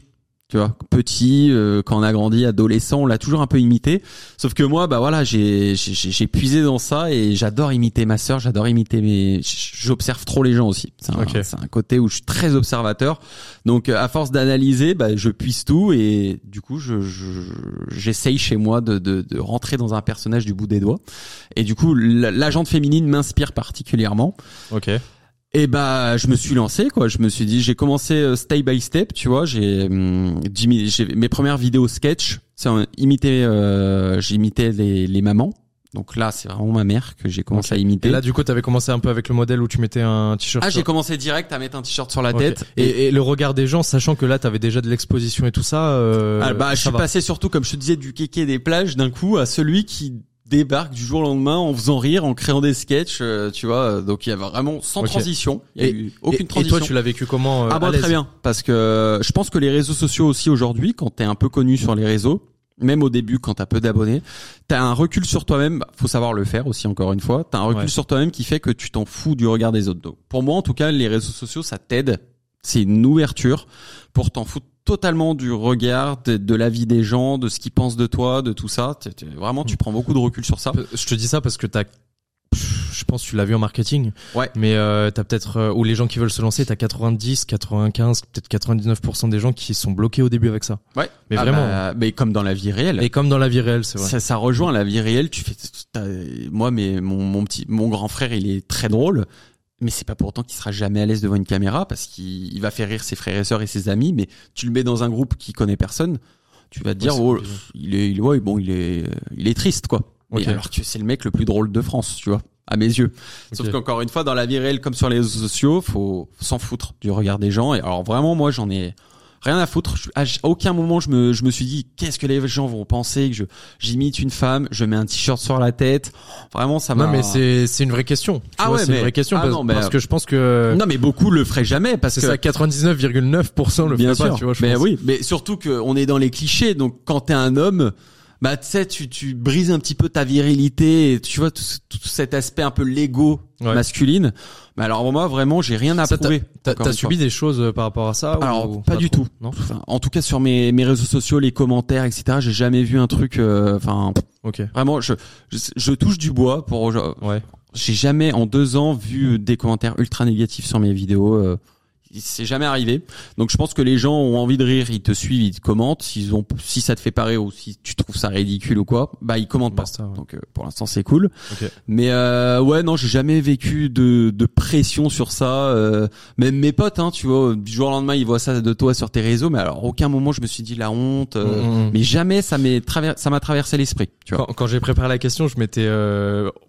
tu vois petit euh, quand on a grandi adolescent on l'a toujours un peu imité. Sauf que moi bah voilà j'ai j'ai puisé dans ça et j'adore imiter ma sœur j'adore imiter mes j'observe trop les gens aussi. C'est un, un, côté où je suis très observateur. Donc à force d'analyser bah je puise tout et du coup je j'essaye chez moi de, de de rentrer dans un personnage du bout des doigts. Et du coup l'agente féminine m'inspire particulièrement. Ok et bah je me suis lancé quoi, je me suis dit j'ai commencé euh, step by step, tu vois, j'ai hum, j'ai mes premières vidéos sketch, c'est imiter euh, j'imitais les les mamans. Donc là, c'est vraiment ma mère que j'ai commencé à imiter. Et là, du coup, tu avais commencé un peu avec le modèle où tu mettais un t-shirt. Ah, j'ai commencé direct à mettre un t-shirt sur la tête. Et, le regard des gens, sachant que là, tu avais déjà de l'exposition et tout ça. Euh, ah, bah, je suis passé surtout, comme je te disais, du kéké des plages d'un coup à celui qui débarque du jour au lendemain en faisant rire, en créant des sketchs, euh, tu vois. Donc il y avait vraiment sans transition, il y a et, eu aucune transition. Et toi, tu l'as vécu comment euh, Ah bah très bien, parce que je pense que les réseaux sociaux aussi aujourd'hui, quand t'es un peu connu sur les réseaux, même au début quand t'as peu d'abonnés, t'as un recul sur toi-même. Bah, faut savoir le faire aussi encore une fois. T'as un recul sur toi-même qui fait que tu t'en fous du regard des autres. Donc, pour moi, en tout cas, les réseaux sociaux, ça t'aide. C'est une ouverture pour t'en foutre totalement du regard, de, la vie des gens, de ce qu'ils pensent de toi, de tout ça. vraiment, tu prends beaucoup de recul sur ça. Je te dis ça parce que t'as je pense que tu l'as vu en marketing. Ouais. Mais euh, t'as peut-être euh, ou les gens qui veulent se lancer, t'as 90, 95, peut-être 99% des gens qui sont bloqués au début avec ça. Ouais. Mais ah vraiment. Bah, mais comme dans la vie réelle. Et comme dans la vie réelle, c'est vrai. Ça, ça rejoint la vie réelle. Tu fais, moi, mais mon, mon petit, mon grand frère, il est très drôle mais c'est pas pour autant qu'il sera jamais à l'aise devant une caméra parce qu'il va faire rire ses frères et sœurs et ses amis mais tu le mets dans un groupe qui connaît personne tu vas te dire oh il est il ouais bon il est il est triste quoi. Alors que c'est le mec le plus drôle de France tu vois à mes yeux. Sauf qu'encore une fois dans la vie réelle comme sur les réseaux sociaux faut s'en foutre du regard des gens. Et alors vraiment moi j'en ai rien à foutre. À aucun moment je me, je me suis dit qu'est-ce que les gens vont penser que je j'imite une femme, je mets un t-shirt sur la tête. Vraiment ça m'a. Non mais c'est c'est une vraie question. ah ouais, c'est une vraie question ah parce, que je pense que. Non mais beaucoup le feraient jamais parce que. ça 99,9% le sûr. pas. Tu vois, je mais oui, mais surtout qu'on est dans les clichés. Donc quand t'es un homme bah tu sais tu tu brises un petit peu ta virilité et tu vois tout, cet aspect un peu Lego masculine. Mais alors moi vraiment j'ai rien à prouver t'as subi des choses euh, par rapport à ça alors pas, du tout. Non en tout cas sur mes mes réseaux sociaux les commentaires etc j'ai jamais vu un truc euh, enfin ok. vraiment je, je, touche du bois pour ouais. j'ai jamais en deux ans vu des commentaires ultra négatifs sur mes vidéos euh, c'est jamais arrivé. Donc je pense que les gens ont envie de rire, ils te suivent, ils te commentent. S'ils ont, si ça te fait parer ou si tu trouves ça ridicule ou quoi, bah ils commentent pas. Donc euh, pour l'instant c'est cool. Mais euh, ouais non, j'ai jamais vécu de, de pression sur ça. Euh, même mes potes, hein, tu vois, du jour au lendemain ils voient ça de toi sur tes réseaux, mais alors aucun moment je me suis dit la honte. Euh, mm, mm, mm. Mais jamais ça m'est ça m'a traversé l'esprit. Tu vois. Quand, quand j'ai préparé la question, je m'étais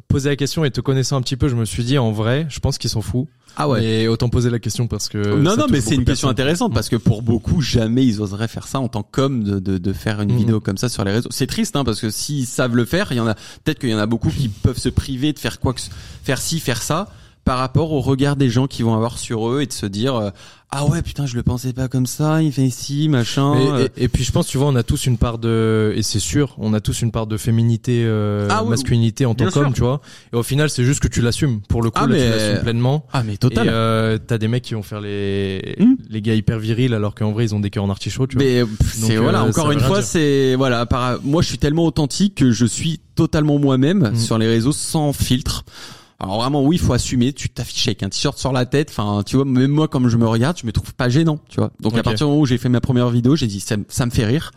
posé la question et te connaissant un petit peu, je me suis dit en vrai, je pense qu'ils sont fous. Ah ouais. Et autant poser la question parce que. Non, non, mais c'est une question intéressante parce que pour beaucoup, jamais ils oseraient faire ça en tant qu'homme de, de, de, faire une mm. vidéo comme ça sur les réseaux. C'est triste, hein, parce que s'ils savent le faire, il y en a, peut-être qu'il y en a beaucoup qui peuvent se priver de faire quoi que, faire ci, faire ça par rapport au regard des gens qui vont avoir sur eux et de se dire euh, ah ouais putain je le pensais pas comme ça il fait ici machin et, et, puis je pense tu vois on a tous une part de et c'est sûr on a tous une part de féminité euh, ah masculinité en tant qu'homme tu vois. Et au final c'est juste que tu l'assumes. Pour le coup ah, là, tu l'assumes pleinement. ah mais total. Et euh, t'as des mecs qui vont faire les hmm. les gars hyper virils alors qu'en vrai ils ont des cœurs en artichaut tu vois. Mais c'est voilà euh, encore une fois c'est voilà par, moi je suis tellement authentique que je suis totalement moi-même hmm. sur les réseaux sans filtre alors vraiment, oui, il faut assumer. Tu t'affiches avec un t-shirt sur la tête. Enfin, tu vois, même moi, comme je me regarde, je me trouve pas gênant, tu vois. Donc à partir du moment où j'ai fait ma première vidéo, j'ai dit ça, me fait rire.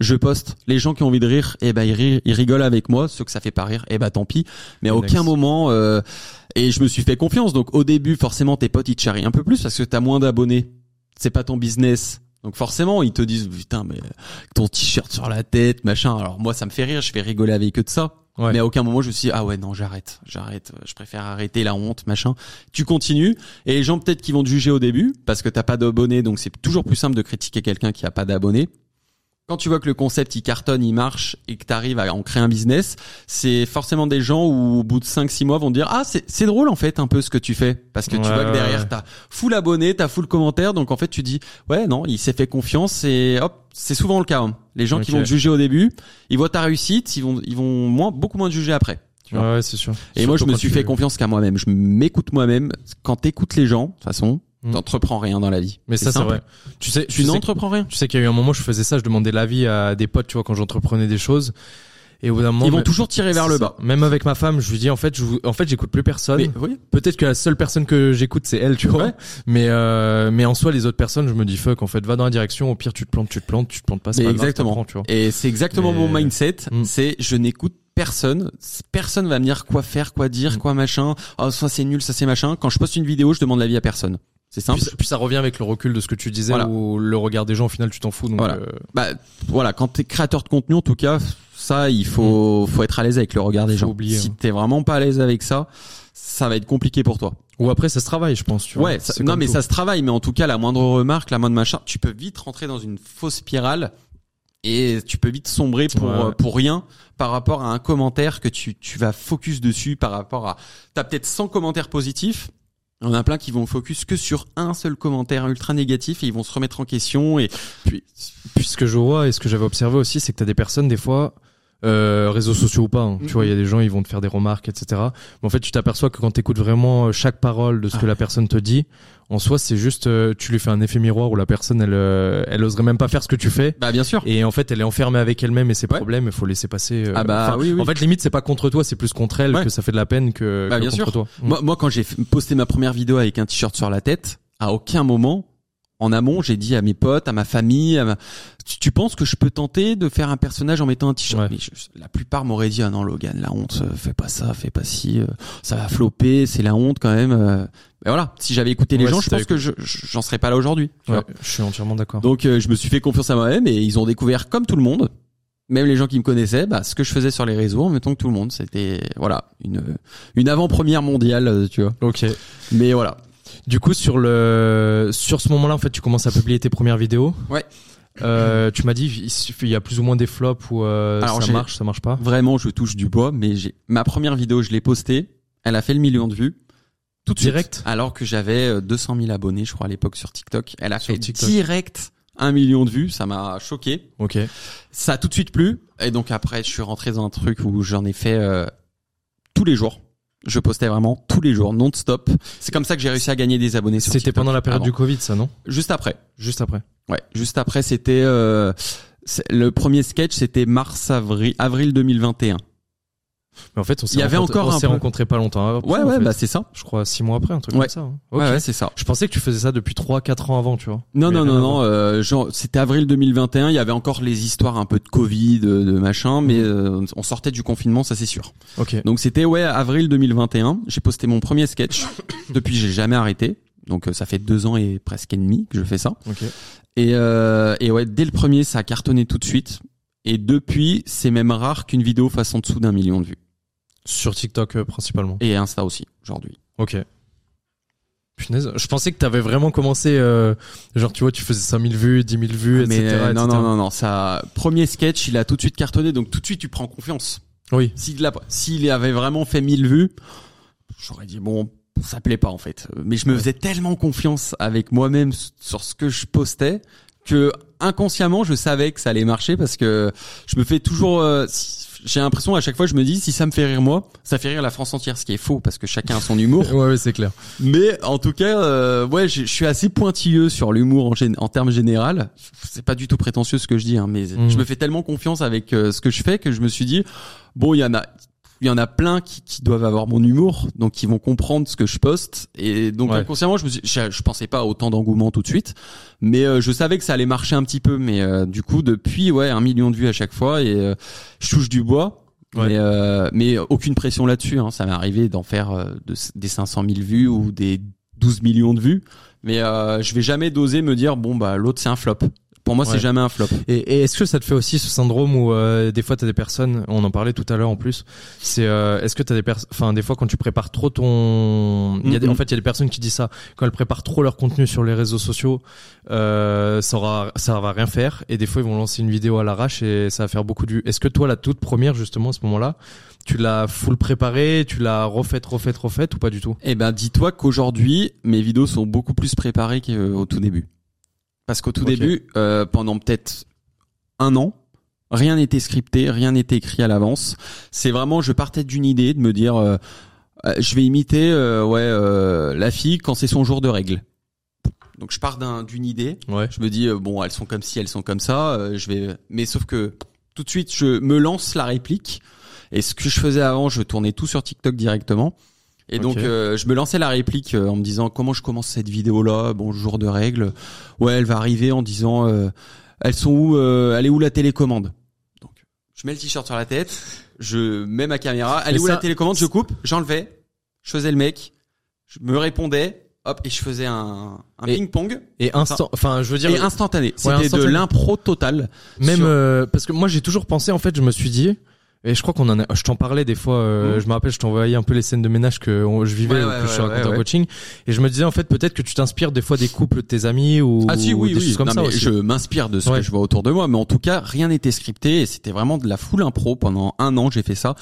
Je poste. Les gens qui ont envie de rire, eh ben ils, ils rigolent avec moi. Ceux que ça fait pas rire, eh ben tant pis. Mais à aucun moment. Euh, et je me suis fait confiance. Donc au début, forcément, tes potes ils te charrient un peu plus parce que t'as moins d'abonnés. C'est pas ton business. Donc forcément, ils te disent putain mais ton t-shirt sur la tête, machin. Alors moi ça me fait rire, je vais rigoler avec eux de ça. Mais à aucun moment je me suis dit, ah ouais non j'arrête, j'arrête, je préfère arrêter la honte, machin. Tu continues. Et les gens peut-être qui vont te juger au début parce que t'as pas d'abonnés, donc c'est toujours plus simple de critiquer quelqu'un qui a pas d'abonnés quand tu vois que le concept il cartonne, il marche et que tu arrives à en créer un business, c'est forcément des gens où au bout de 5 6 mois vont dire "Ah, c'est drôle en fait un peu ce que tu fais" parce que tu vois que derrière tu as full abonné, tu as full commentaire donc en fait tu dis "Ouais, non, il s'est fait confiance et hop, c'est souvent le cas. Hein. Les gens qui vont te juger au début, ils voient ta réussite, ils vont ils vont moins beaucoup moins te juger après. Tu vois ouais, c'est sûr. Et moi je me suis fait confiance qu'à moi-même, je m'écoute moi-même quand t'écoutes les gens, de toute façon, Mm. T'entreprends rien dans la vie. Mais ça, c'est vrai. Tu sais, tu n'entreprends rien. Tu sais qu'il y a eu un moment, où je faisais ça, je demandais l'avis à des potes, tu vois, quand j'entreprenais des choses. Et au bout d'un moment, ils vont toujours tirer vers le bas. Même avec ma femme, je lui dis en fait, je en fait, j'écoute plus personne. Mais, oui. Peut-être que la seule personne que j'écoute c'est elle, tu vois. Mais euh, mais en soi, les autres personnes, je me dis fuck. En fait, va dans la direction. Au pire, tu te plantes, tu te plantes, tu te plantes pas. C'est exactement. Grave, tu vois. Et c'est exactement mon mindset. Mm. C'est je n'écoute personne, personne va me dire quoi faire, quoi dire, mm. quoi machin. Oh, ça c'est nul, ça c'est machin. Quand je poste une vidéo, je demande l'avis à personne. C'est simple. Puis, ça revient avec le recul de ce que tu disais où le regard des gens au final tu t'en fous. Donc voilà. Euh... Bah voilà, quand t'es créateur de contenu en tout cas, ça il faut mm. faut être à l'aise avec le regard des gens. Oublier, si t'es vraiment pas à l'aise avec ça, ça va être compliqué pour toi. Ou après ça se travaille, je pense. Tu ouais, non mais ça se travaille, mais en tout cas la moindre remarque, la moindre machin, tu peux vite rentrer dans une fausse spirale et tu peux vite sombrer pour pour rien par rapport à un commentaire que tu tu vas focus dessus par rapport à t'as peut-être 100 commentaires positifs on a plein qui vont focus que sur un seul commentaire ultra négatif et ils vont se remettre en question et puis, puis ce que je vois et ce que j'avais observé aussi c'est que tu as des personnes des fois euh, réseaux sociaux ou pas. Hein. Tu vois, il y a des gens, ils vont te faire des remarques, etc. Mais en fait, tu t'aperçois que quand tu écoutes vraiment chaque parole de ce que ah. la personne te dit, en soi, c'est juste, euh, tu lui fais un effet miroir où la personne, elle, elle oserait même pas faire ce que tu fais. Bah bien sûr. Et en fait, elle est enfermée avec elle-même et ses problèmes. Il faut laisser passer. ah bah oui, oui, En fait, limite, c'est pas contre toi, c'est plus contre elle que ça fait de la peine que, bah, bien contre sûr. toi. Moi, moi, quand j'ai posté ma première vidéo avec un t-shirt sur la tête, à aucun moment en amont, j'ai dit à mes potes, à ma famille, tu, penses que je peux tenter de faire un personnage en mettant un t-shirt La plupart m'auraient dit ah non Logan, la honte, euh, fais pas ça, fais pas ci, euh, ça va flopper, c'est la honte quand même. Euh. Mais voilà, si j'avais écouté les gens, je pense que j'en serais pas là aujourd'hui. je suis entièrement d'accord. Donc je me suis fait confiance à moi-même et ils ont découvert comme tout le monde, même les gens qui me connaissaient, bah, ce que je faisais sur les réseaux en même temps que tout le monde. C'était voilà une une avant-première mondiale, tu vois. Ok. Mais voilà. Du coup, sur le sur ce moment-là, en fait, tu commences à publier tes premières vidéos. Ouais. Euh, tu m'as dit il y a plus ou moins des flops ou euh, ça marche, ça marche pas? Vraiment, je touche du bois, mais j'ai ma première vidéo, je l'ai postée, elle a fait le million de vues. Tout de direct? alors que j'avais 200 euh, 000 abonnés, je crois à l'époque sur TikTok, elle a fait direct un million de vues, ça m'a choqué. Ok. Ça a tout de suite plu, et donc après, je suis rentré dans un truc où j'en ai fait euh, tous les jours. Je postais vraiment tous les jours, non-stop. C'est comme ça que j'ai réussi à gagner des abonnés sur C'était pendant la période du Covid, ça, non? Juste après. Juste après. Ouais, juste après, c'était euh, le premier sketch, c'était mars avril avril 2021. Mais en fait, on s'est rencontré, rencontré pas longtemps après. Ouais, ouais, bah c'est ça. Je crois six mois après, un truc comme ça. Hein. Ouais, c'est ça. Je pensais que tu faisais ça depuis trois, quatre ans avant, tu vois. Non, non, non, non. Euh, genre, c'était avril 2021. Il y avait encore les histoires un peu de Covid, de, machin, mais mhm. euh, on sortait du confinement, ça c'est sûr. Ok. Donc c'était ouais avril 2021. J'ai posté mon premier sketch. depuis, j'ai jamais arrêté. Donc euh, ça fait deux ans et presque et demi que je fais ça. Ok. Et, euh, et ouais, dès le premier, ça a cartonné tout de suite. Et depuis, c'est même rare qu'une vidéo fasse en dessous d'un million de vues. Sur TikTok euh, principalement. Et Insta aussi, aujourd'hui. Ok. Punaise, je pensais que t'avais vraiment commencé, euh, genre tu vois, tu faisais 5000 vues, 10 000 vues, etc. Mais non, non, non, non, ça, premier sketch, il a tout de suite cartonné, donc tout de suite tu prends confiance. Oui. S'il s'il avait vraiment fait 1000 vues, j'aurais dit bon, ça plaît pas en fait. Mais je me faisais tellement confiance avec moi-même sur ce que je postais que inconsciemment je savais que ça allait marcher parce que je me fais toujours euh, j'ai l'impression à chaque fois je me dis si ça me fait rire moi ça fait rire la France entière ce qui est faux parce que chacun a son humour. Ouais, ouais c'est clair. Mais en tout cas euh, ouais je suis assez pointilleux sur l'humour en, en termes général. C'est pas du tout prétentieux ce que je dis hein, mais mmh. je me fais tellement confiance avec euh, ce que je fais que je me suis dit bon il y en a il y en a plein qui, qui, doivent avoir mon humour, donc qui vont comprendre ce que je poste. Et donc inconsciemment, je me suis, je, pensais pas autant d'engouement tout de suite, mais euh, je savais que ça allait marcher un petit peu. Mais euh, du coup, depuis ouais, un million de vues à chaque fois et euh, je touche du bois. Mais, mais aucune pression là-dessus. Hein. Ça m'est arrivé d'en faire des 500 000 vues ou des 12 millions de vues, mais je vais jamais doser me dire bon bah l'autre c'est un flop. Pour moi, c'est jamais un flop. Et, et est-ce que ça te fait aussi ce syndrome où euh, des fois t'as des personnes, on en parlait tout à l'heure en plus, c'est euh, est-ce que t'as des personnes, enfin des fois quand tu prépares trop ton, y a des, en fait il y a des personnes qui disent ça quand elles préparent trop leur contenu sur les réseaux sociaux, euh, ça aura, ça va rien faire et des fois ils vont lancer une vidéo à l'arrache et ça va faire beaucoup du. Est-ce que toi la toute première justement à ce moment-là, tu l'as full préparée, tu l'as refaite, refaite, refaite ou pas du tout? Eh ben dis-toi qu'aujourd'hui mes vidéos sont beaucoup plus préparées qu'au tout début. Parce qu'au tout début, euh, pendant peut-être un an, rien n'était scripté, rien n'était écrit à l'avance. C'est vraiment, je partais d'une idée de me dire, euh, euh, je vais imiter, ouais, la fille quand c'est son jour de règle. Donc je pars d'une idée. Ouais. Je me dis bon, elles sont comme ci, elles sont comme ça. je vais, mais sauf que tout de suite, je me lance la réplique. Et ce que je faisais avant, je tournais tout sur TikTok directement. Et donc euh, je me lançais la réplique euh, en me disant comment je commence cette vidéo là bonjour de règle. Ouais elle va arriver en disant euh, elles sont où elle est où la télécommande? Donc je mets le t-shirt sur la tête je mets ma caméra. Elle est où la télécommande? Je coupe j'enlevais je faisais le mec je me répondais hop et je faisais un, un ping pong et instant enfin je veux dire et instantané. C'était de l'impro total même parce que moi j'ai toujours pensé en fait je me suis dit et je crois qu'on en a, je t'en parlais des fois, euh, mmh. je me rappelle, je t'envoyais un peu les scènes de ménage que je vivais, que je suis en coaching. Et je me disais, en fait, peut-être que tu t'inspires des fois des couples de tes amis ou, ah, si, oui, des choses comme ça. Je m'inspire de ce que je vois autour de moi, mais en tout cas, rien n'était scripté et c'était vraiment de la full impro pendant un an, j'ai fait ça.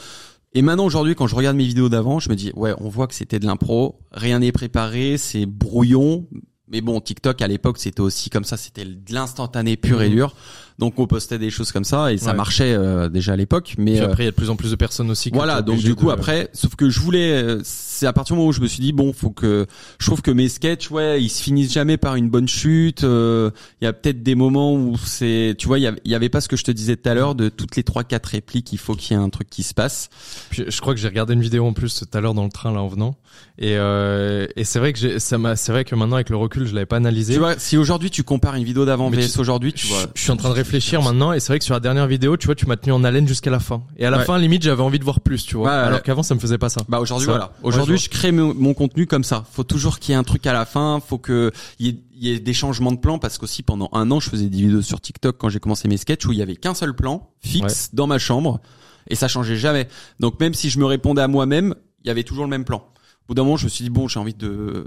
Et maintenant, aujourd'hui, quand je regarde mes vidéos d'avant, je me dis, ouais, on voit que c'était de l'impro, rien n'est préparé, c'est brouillon. Mais bon, TikTok à l'époque, c'était aussi comme ça, c'était de l'instantané pur et mmh. dur. Donc on postait des choses comme ça et ça marchait euh, déjà à l'époque. Mais euh, après il y a de plus en plus de personnes aussi. Voilà, donc du coup après, sauf que je voulais, euh, c'est à partir du moment où je me suis dit bon, faut que je trouve que mes sketchs, ouais, ils se finissent jamais par une bonne chute. Il y a peut-être des moments où c'est, tu vois, il y, avait, pas ce que je te disais tout à l'heure de toutes les trois quatre répliques, il faut qu'il y ait un truc qui se passe. Puis, je crois que j'ai regardé une vidéo en plus tout à l'heure dans le train là en venant et et c'est vrai que ça m'a, c'est vrai que maintenant avec le recul je l'avais pas analysé. Tu vois, si aujourd'hui tu compares une vidéo d'avant vs aujourd'hui, tu vois, je suis en train de réfléchir maintenant et c'est vrai que sur la dernière vidéo, tu vois, tu m'as tenu en haleine jusqu'à la fin. Et à la fin, limite, j'avais envie de voir plus, tu vois. alors qu'avant, ça me faisait pas ça. Bah aujourd'hui, voilà. Aujourd'hui, je crée mon, contenu comme ça. Faut toujours qu'il y ait un truc à la fin. Faut que il y ait des changements de plan parce qu'aussi pendant un an je faisais des vidéos sur TikTok quand j'ai commencé mes sketchs où il y avait qu'un seul plan fixe dans ma chambre et ça changeait jamais. Donc même si je me répondais à moi-même, il y avait toujours le même plan au bout d'un moment, je me suis dit bon, j'ai envie de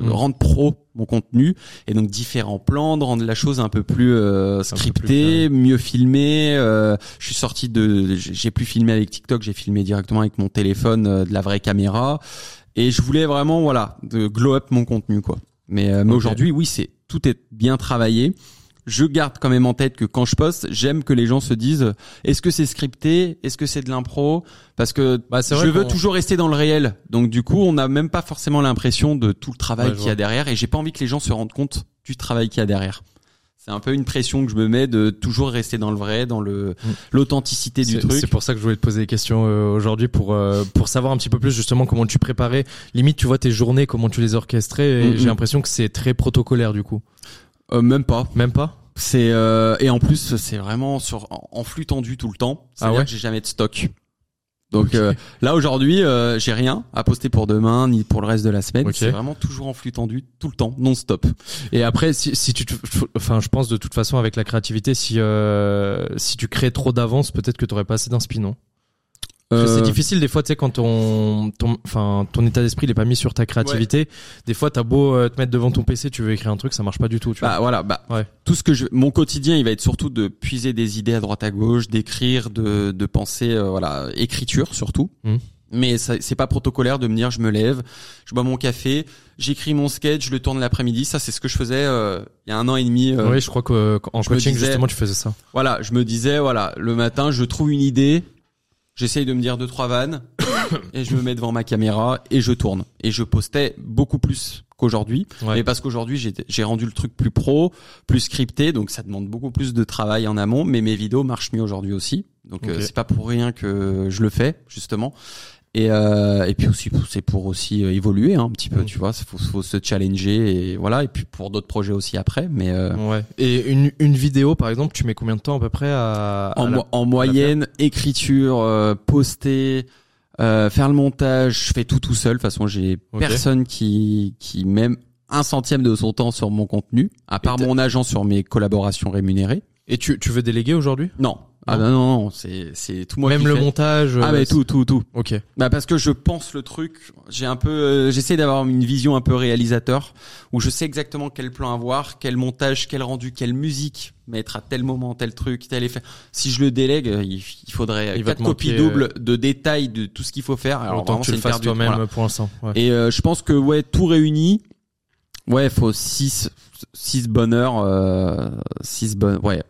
mm. rendre pro mon contenu et donc différents plans, de rendre la chose un peu plus euh, scriptée, mieux filmée. Euh, je suis sorti de, j'ai plus filmé avec TikTok, j'ai filmé directement avec mon téléphone euh, de la vraie caméra et je voulais vraiment voilà de glow up mon contenu quoi. Mais, mais aujourd'hui, oui, c'est tout est bien travaillé je garde quand même en tête que quand je poste, j'aime que les gens se disent est-ce que c'est scripté, est-ce que c'est de l'impro? Parce que bah, je veux toujours rester dans le réel. Donc du coup, on n'a même pas forcément l'impression de tout le travail qu'il y a derrière et j'ai pas envie que les gens se rendent compte du travail qu'il y a derrière. c'est un peu une pression que je me mets de toujours rester dans le vrai, dans le mm. l'authenticité du truc. C'est pour ça que je voulais te poser des questions euh, aujourd'hui pour euh, pour savoir un petit peu plus justement comment tu préparais. Limite, tu vois tes journées, comment tu les orchestrais. Mm, j'ai mm. l'impression que c'est très protocolaire du coup. Euh, même pas. Même pas. C'est euh, et en plus c'est vraiment sur en, flux tendu tout le temps. Ah ouais. que j'ai jamais de stock. Donc euh, là aujourd'hui, euh, j'ai rien à poster pour demain ni pour le reste de la semaine. C'est vraiment toujours en flux tendu tout le temps, non-stop. Et après, si, si tu, enfin, je pense de toute façon avec la créativité, si euh, si tu crées trop d'avance, peut-être que tu aurais pas assez d'inspi, c'est euh, difficile des fois, tu sais, quand ton, ton, enfin, ton état d'esprit n'est pas mis sur ta créativité. Des fois, t'as beau euh, te mettre devant ton PC, tu veux écrire un truc, ça marche pas du tout. Tu bah vois. voilà, bah ouais. tout ce que je, mon quotidien, il va être surtout de puiser des idées à droite à gauche, d'écrire, de, de penser, euh, voilà, écriture surtout. Mmh. Mais c'est pas protocolaire de me dire je me lève, je bois mon café, j'écris mon sketch, je le tourne l'après-midi. Ça c'est ce que je faisais il y a un an et demi. oui, je crois qu'en coaching justement tu faisais ça. Voilà, je me disais voilà le matin je trouve une idée, J'essaye de me dire deux trois vannes et je me mets devant ma caméra et je tourne. Et je postais beaucoup plus qu'aujourd'hui. Mais parce qu'aujourd'hui j'ai rendu le truc plus pro plus scripté donc ça demande beaucoup plus de travail en amont. Mais mes vidéos marchent mieux aujourd'hui aussi. Donc euh, c'est pas pour rien que je le fais justement et, euh, et puis aussi c'est pour aussi euh, évoluer hein, un petit peu, mm. tu vois, faut, faut se challenger et voilà. Et puis pour d'autres projets aussi après, mais euh, ouais. Et une, une vidéo par exemple, tu mets combien de temps à peu près à, en, en moyenne, écriture, euh, poster, euh, faire le montage, je fais tout tout seul. De toute façon, j'ai personne qui qui même un centième de son temps sur mon contenu, à part mon agent sur mes collaborations rémunérées. Et tu, tu veux déléguer aujourd'hui? Non, ah non. non, non c'est c'est tout moi même le montage ah mais tout tout tout. Ok. Bah parce que je pense le truc j'ai un peu euh, j'essaie d'avoir une vision un peu réalisateur où je sais exactement quel plan avoir quel montage quel rendu quelle musique mettre à tel moment tel truc tel effet. Si je le délègue il, faudrait il quatre copies doubles de détails de tout ce qu'il faut faire. Alors vraiment une perte toi-même pour l'instant ouais. et euh, je pense que ouais tout réuni ouais faut six six bonheurs euh, six bonnes ouais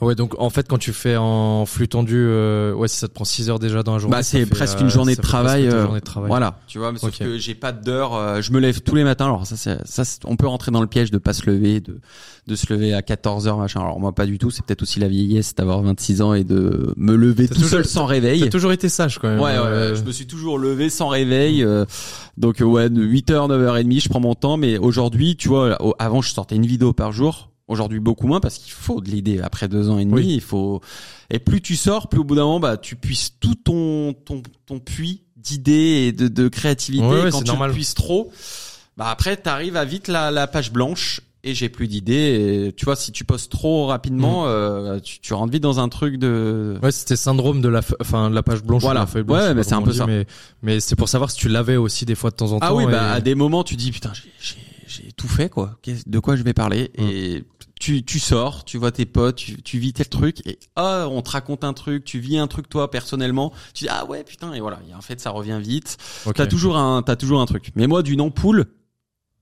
Ouais, donc en fait, quand tu fais en flux tendu, euh, ouais, si ça te prend 6 heures déjà dans la journée. Bah, c'est presque, une euh, journée de travail, euh, journée de travail. Voilà, tu vois, mais sauf que j'ai pas d'heures. Euh, je me lève tous les matins. Alors ça, c'est, ça, on peut rentrer dans le piège de pas se lever, de de se lever à 14 heures, machin. Alors moi, pas du tout. C'est peut-être aussi la vieillesse d'avoir 26 ans et de me lever tout seul sans réveil. T'as toujours été sage quand même. Ouais, ouais, je me suis toujours levé sans réveil. donc ouais, de 8 heures, 9 h 30 je prends mon temps. Mais aujourd'hui, tu vois, avant, je sortais une vidéo par jour Aujourd'hui beaucoup moins parce qu'il faut de l'idée après deux ans et demi. Il faut et plus tu sors, plus au bout d'un moment bah tu puisses tout ton ton ton puits d'idées et de, de créativité. Quand tu puisses trop, bah après t'arrives à vite la, la page blanche et j'ai plus d'idées. Tu vois, si tu postes trop rapidement, mm. euh, tu, tu rentres vite dans un truc de. Ouais, c'était syndrome de la, fin, de la page blanche. Voilà. Blanche, ouais, mais c'est un peu ça. Mais, mais c'est pour savoir si tu l'avais aussi des fois de temps en temps. Ah oui, bah à des moments tu dis putain, j'ai j'ai tout fait quoi. De quoi je vais parler? Mm. Et tu, tu sors, tu vois tes potes, tu, tu vis tel truc et ah on te raconte un truc, tu vis un truc toi personnellement, tu dis ah ouais putain et voilà. Et en fait ça revient vite. T'as toujours un t'as toujours un truc. Mais moi d'une ampoule,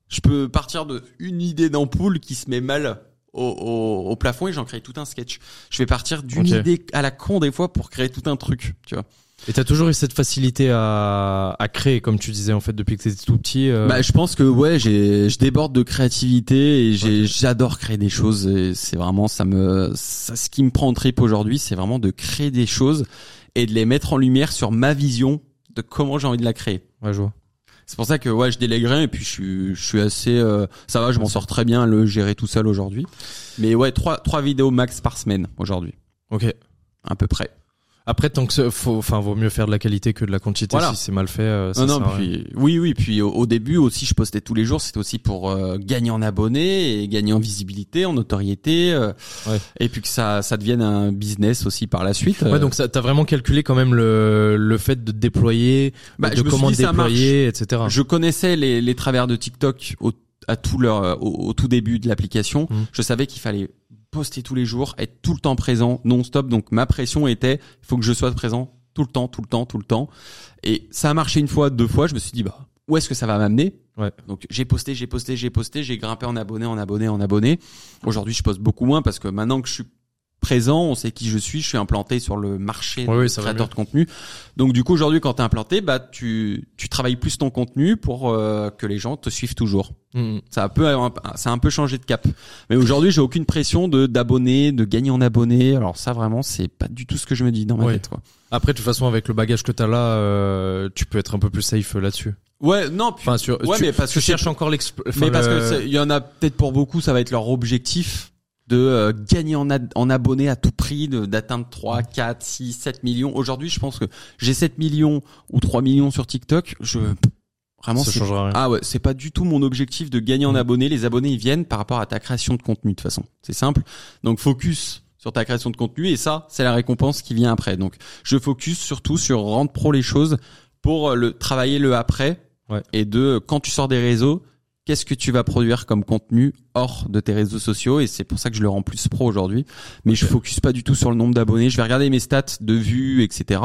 je peux partir de une idée d'ampoule qui se met mal au, au, au plafond et j'en crée tout un sketch. Je vais partir d'une idée à la con des fois pour créer tout un truc, tu vois. Et t'as toujours eu cette facilité à, à créer, comme tu disais en fait depuis que t'étais tout petit. Euh... Bah, je pense que ouais, j'ai, je déborde de créativité et j'ai, j'adore créer des choses. Et c'est vraiment ça me, ça, ce qui me prend en trip aujourd'hui, c'est vraiment de créer des choses et de les mettre en lumière sur ma vision de comment j'ai envie de la créer. Ouais, je vois. C'est pour ça que ouais, je délègue rien et puis je suis, je suis assez, euh, ça va, je m'en sors très bien le gérer tout seul aujourd'hui. Mais ouais, trois, trois vidéos max par semaine aujourd'hui. Ok. À peu près. Après, tant que faut, enfin, vaut mieux faire de la qualité que de la quantité si c'est mal fait. Euh, non, non, puis, oui, oui. Puis au, début aussi, je postais tous les jours. C'était aussi pour euh, gagner en abonnés et gagner en visibilité, en notoriété, euh, ouais. et puis que ça, ça devienne un business aussi par la suite. Ouais, donc ça, t'as vraiment calculé quand même le, le fait de déployer, bah, de comment déployer, etc. Je connaissais les, les travers de TikTok au à tout leur au, tout début de l'application, mmh. je savais qu'il fallait poster tous les jours, être tout le temps présent, non-stop. Donc ma pression était, il faut que je sois présent tout le temps, tout le temps, tout le temps. Et ça a marché une fois, deux fois. Je me suis dit, bah, où est-ce que ça va m'amener? Ouais. Donc j'ai posté, j'ai posté, j'ai posté, j'ai grimpé en abonné, en abonné, en abonné. Aujourd'hui, je poste beaucoup moins parce que maintenant que je suis présent, on sait qui je suis, je suis implanté sur le marché oui, de créateur de contenu. Donc du coup aujourd'hui quand tu es implanté, bah tu tu travailles plus ton contenu pour euh, que les gens te suivent toujours. Mm. Ça a peu ça a un peu changé de cap. Mais aujourd'hui, j'ai aucune pression de d'abonnés, de gagner en abonnés. Alors ça vraiment, c'est pas du tout ce que je me dis dans ma tête quoi. Après de toute façon avec le bagage que tu as là, euh, tu peux être un peu plus safe là-dessus. Ouais, non, puis, enfin, sur, ouais, mais parce que cherches encore l'exploit. Mais parce que il y en a peut-être pour beaucoup, ça va être leur objectif de euh, gagner en, en abonnés à tout prix, d'atteindre 3, 4, 6, 7 millions. Aujourd'hui, je pense que j'ai 7 millions ou 3 millions sur TikTok, je vraiment ça changera rien. Ah ouais, c'est pas du tout mon objectif de gagner en mm. abonnés, les abonnés ils viennent par rapport à ta création de contenu de toute façon. C'est simple. Donc focus sur ta création de contenu et ça, c'est la récompense qui vient après. Donc je focus surtout sur rendre pro les choses pour le travailler le après ouais. et de quand tu sors des réseaux, qu'est-ce que tu vas produire comme contenu hors de tes réseaux sociaux et c'est pour ça que je le rends plus pro aujourd'hui. Mais je focus pas du tout sur le nombre d'abonnés. Je vais regarder mes stats de vues, etc.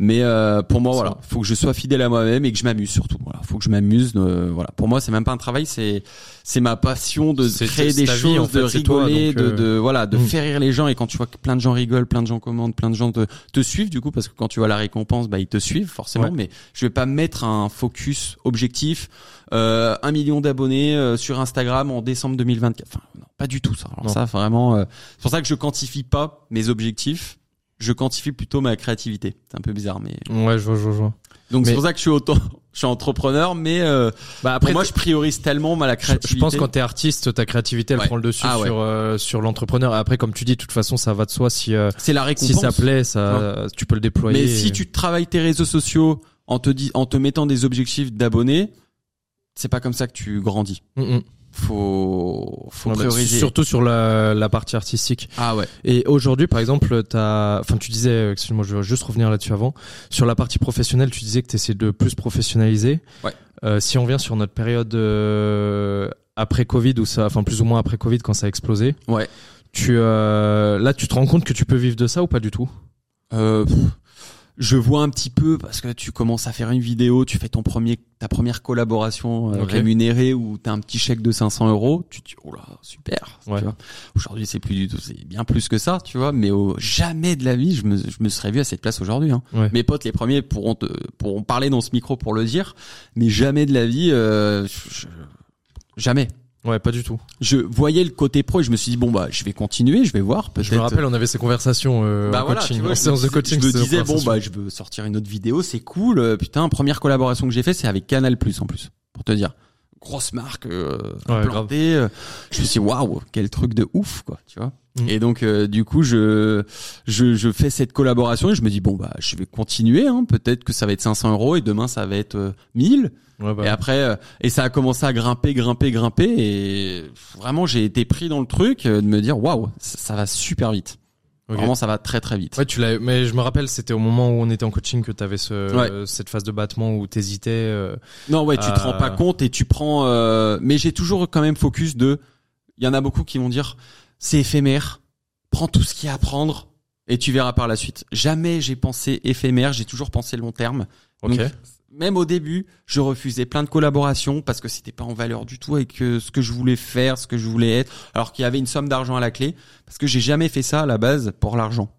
Mais euh, pour moi, voilà, faut que je sois fidèle à moi-même et que je m'amuse surtout. Voilà, faut que je m'amuse. Euh, voilà, pour moi, c'est même pas un travail, c'est c'est ma passion de créer des choses, en fait, de rigoler, de, de euh, voilà, de hmm. faire rire les gens. Et quand tu vois que plein de gens rigolent, plein de gens commandent, plein de gens te, te suivent, du coup, parce que quand tu vois la récompense, bah ils te suivent forcément. Mais je vais pas mettre un focus objectif. Euh, un million d'abonnés euh, sur Instagram en décembre 2024. Enfin, non, pas du tout ça. Alors ça, vraiment, c'est pour ça que je quantifie pas mes objectifs je quantifie plutôt ma créativité. C'est un peu bizarre, mais. Ouais, je vois, je vois. Donc c'est pour ça que je suis auto, je suis entrepreneur, mais euh, bah après moi je priorise tellement ma la créativité. Je pense quand t'es artiste, ta créativité elle prend le dessus ah sur euh, sur l'entrepreneur. Après comme tu dis, de toute façon ça va de soi si euh, c'est la récompense. Si ça plaît, ça tu peux le déployer. Mais si tu travailles tes réseaux sociaux en te dit, en te mettant des objectifs d'abonnés, c'est pas comme ça que tu grandis. Mm, mm faut faut prioriser. surtout sur la, la partie artistique. Ah ouais. Et aujourd'hui par exemple t'as enfin tu disais excuse-moi je vais juste revenir là-dessus avant. Sur la partie professionnelle tu disais que tu essaies de plus professionnaliser. Ouais. Euh, si on vient sur notre période euh, après Covid ou ça enfin plus ou moins après Covid quand ça a explosé. Ouais. Tu euh, là tu te rends compte que tu peux vivre de ça ou pas du tout? Euh, je vois un petit peu parce que tu commences à faire une vidéo, tu fais ton premier, ta première collaboration euh, rémunérée où t'as un petit chèque de 500 euros, tu te dis oh là super. Aujourd'hui c'est plus du tout, c'est bien plus que ça, tu vois. Mais jamais de la vie je me, je me serais vu à cette place aujourd'hui. Hein. Mes potes les premiers pourront te, pourront parler dans ce micro pour le dire, mais jamais de la vie, euh, jamais. Ouais, pas du tout. Je voyais le côté pro et je me suis dit bon bah je vais continuer, je vais voir. Je me rappelle, on avait ces conversations euh, bah en coaching, en séance de coaching. Je me disais bon bah je veux sortir une autre vidéo, c'est cool. Euh, putain, première collaboration que j'ai fait, c'est avec Canal Plus en plus, pour te dire. Grosse marque euh, implantée. Euh, je me suis dit waouh, quel truc de ouf quoi, tu vois. Mm. Et donc du coup je, je je fais cette collaboration et je me dis bon bah je vais continuer. Hein, Peut-être que ça va être 500 euros et demain ça va être 1000 bah et après, euh, et ça a commencé à grimper, grimper, grimper, et vraiment j'ai été pris dans le truc euh, de me dire waouh, ça, va super vite. Vraiment, ça va très très vite. Ouais, tu l'as. Mais je me rappelle, c'était au moment où on était en coaching que tu avais ce, cette phase de battement où t'hésitais. Euh, non, ouais, tu te rends pas compte et tu prends. Mais j'ai toujours quand même focus de. Il y en a beaucoup qui vont dire c'est éphémère. Prends tout ce qu'il y a à prendre et tu verras par la suite. Jamais j'ai pensé éphémère. J'ai toujours pensé long terme. Même au début, je refusais plein de collaborations parce que c'était pas en valeur du tout avec ce que je voulais faire, ce que je voulais être, alors qu'il y avait une somme d'argent à la clé. Parce que j'ai jamais fait ça à la base pour l'argent.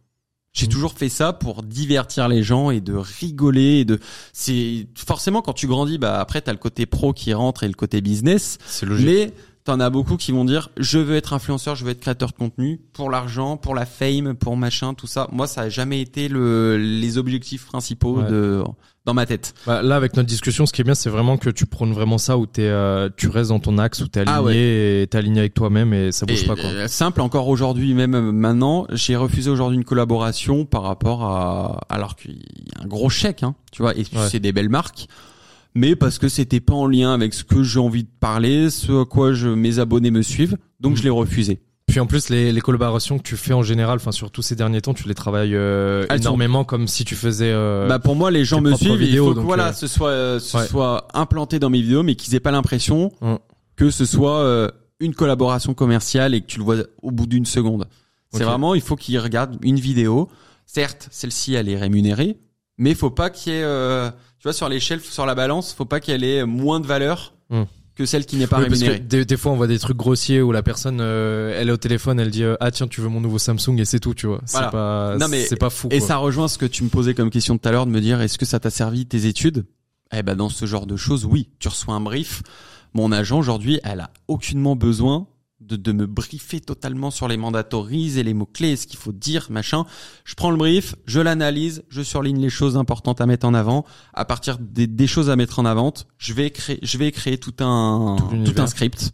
J'ai mmh. toujours fait ça pour divertir les gens et de rigoler et de c'est forcément quand tu grandis bah après tu as le côté pro qui rentre et le côté business. C'est logique. Mais t'en as beaucoup qui vont dire je veux être influenceur, je veux être créateur de contenu pour l'argent, pour la fame, pour machin, tout ça. Moi ça a jamais été le les objectifs principaux de dans ma tête. Bah, là, avec notre discussion, ce qui est bien, c'est vraiment que tu prônes vraiment ça, où t'es, euh, tu restes dans ton axe, où t'es ah aligné, et t'es aligné avec toi-même, et ça bouge pas quoi. Euh, simple, encore aujourd'hui, même euh, maintenant, j'ai refusé aujourd'hui une collaboration par rapport à, alors qu'il y a un gros chèque, hein, tu vois, et c'est des belles marques mais parce que c'était pas en lien avec ce que j'ai envie de parler, ce à quoi je, mes abonnés me suivent, donc mmh. je l'ai refusé. Puis en plus, les, les, collaborations que tu fais en général, enfin surtout ces derniers temps, tu les travailles euh, énormément comme si tu faisais. Euh, bah pour moi, les gens me suivent. il faut que voilà, euh, ce soit ce soit implanté dans mes vidéos, mais qu'ils aient pas l'impression hum. que ce soit une collaboration commerciale et que tu le vois au bout d'une seconde. C'est vraiment, il faut qu'ils regardent une vidéo. Certes, celle-ci, elle est rémunérée, mais il faut pas qu'il y ait, tu vois, sur l'échelle, sur la balance, faut pas qu'elle ait moins de valeur. Hum que celle qui n'est pas rémunérée. Des, fois, on voit des trucs grossiers où la personne, euh, elle est au téléphone, elle dit euh, ah tiens, tu veux mon nouveau Samsung et c'est tout, tu vois. C'est pas, non, mais, c'est pas fou. Et ça rejoint ce que tu me posais comme question tout à l'heure de me dire est-ce que ça t'a servi tes études? Eh ben dans ce genre de choses, oui. Tu reçois un brief. Mon agent aujourd'hui, elle a aucunement besoin de, de, me briefer totalement sur les mandatories et les mots-clés, ce qu'il faut dire, machin. Je prends le brief, je l'analyse, je surligne les choses importantes à mettre en avant. À partir des, des choses à mettre en avant, je vais créer, je vais créer tout un, tout un script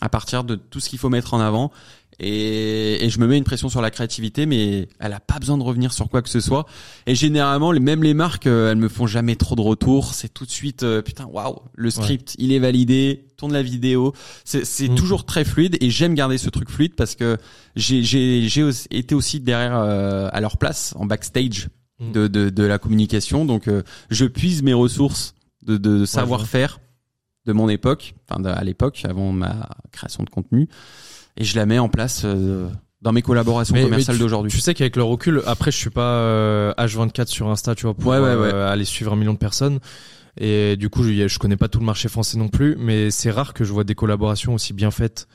à partir de tout ce qu'il faut mettre en avant et, et, je me mets une pression sur la créativité, mais elle a pas besoin de revenir sur quoi que ce soit. Et généralement, même les marques, euh, elles me font jamais trop de retours. C'est tout de suite, euh, putain, waouh, le script, il est validé, tourne la vidéo. C'est mm. toujours très fluide et j'aime garder ce truc fluide parce que j'ai été aussi derrière euh, à leur place en backstage mm. de, de, de, la communication. Donc, je puise mes ressources de, de savoir-faire de mon époque, enfin à l'époque, avant ma création de contenu et je la mets en place euh, dans mes collaborations commerciales d'aujourd'hui. Tu sais qu'avec le recul, après je suis pas euh, H24 sur Insta, tu vois, pour euh, aller suivre un million de personnes. Et du coup, je, je connais pas tout le marché français non plus, mais c'est rare que je vois des collaborations aussi bien faites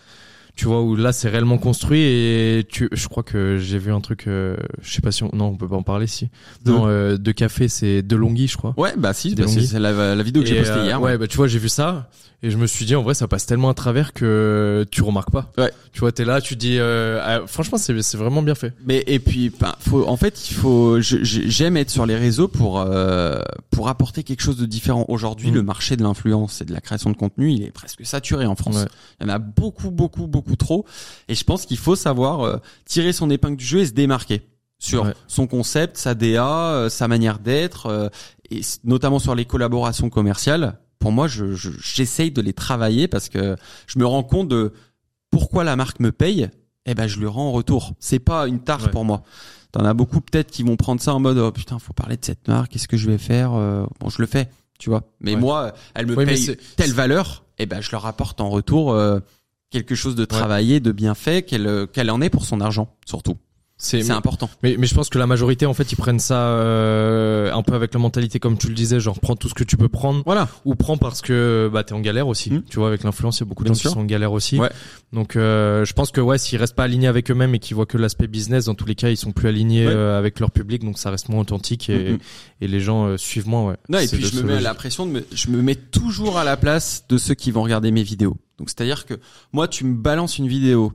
tu vois où là c'est réellement construit et tu je crois que j'ai vu un truc euh, je sais pas si on, non on peut pas en parler si de, non de café c'est de Longhi je crois ouais bah si bah, c'est la, la, vidéo que j'ai postée hier ouais. bah tu vois j'ai vu ça et je me suis dit en vrai ça passe tellement à travers que tu remarques pas. Ouais. Tu vois t'es là tu dis euh, ah, franchement c'est c'est vraiment bien fait. Mais et puis bah, faut en fait il faut j'aime être sur les réseaux pour pour apporter quelque chose de différent. Aujourd'hui mm. le marché de l'influence et de la création de contenu il est presque saturé en France. Il y en a beaucoup beaucoup beaucoup trop. Et je pense qu'il faut savoir euh, tirer son épingle du jeu et se démarquer sur son concept, sa DA, euh, sa manière d'être, euh, et notamment sur les collaborations commerciales. Pour moi, je, j'essaye de les travailler parce que je me rends compte de pourquoi la marque me paye. Eh ben, je le rends en retour. C'est pas une tare pour moi. T'en as beaucoup peut-être qui vont prendre ça en mode oh putain, faut parler de cette marque. Qu'est-ce que je vais faire Bon, je le fais, tu vois. Mais moi, elle me paye telle valeur. Eh ben, je leur apporte en retour quelque chose de travaillé, de bien fait, qu'elle qu'elle en est pour son argent surtout. C'est important. Mais, mais je pense que la majorité, en fait, ils prennent ça euh, un peu avec la mentalité, comme tu le disais, genre prends tout ce que tu peux prendre. Voilà. Ou prends parce que bah t'es en galère aussi. Mmh. Tu vois, avec l'influence, il y a beaucoup de gens qui sont en galère aussi. Ouais. Donc, euh, je pense que ouais, s'ils restent pas alignés avec eux-mêmes et qu'ils voient que l'aspect business, dans tous les cas, ils sont plus alignés euh, avec leur public, donc ça reste moins authentique et, mmh, mmh. et les gens euh, suivent moins. Ouais. Non, et puis je me mets à la pression de me, je me mets toujours à la place de ceux qui vont regarder mes vidéos. Donc, c'est-à-dire que moi, tu me balances une vidéo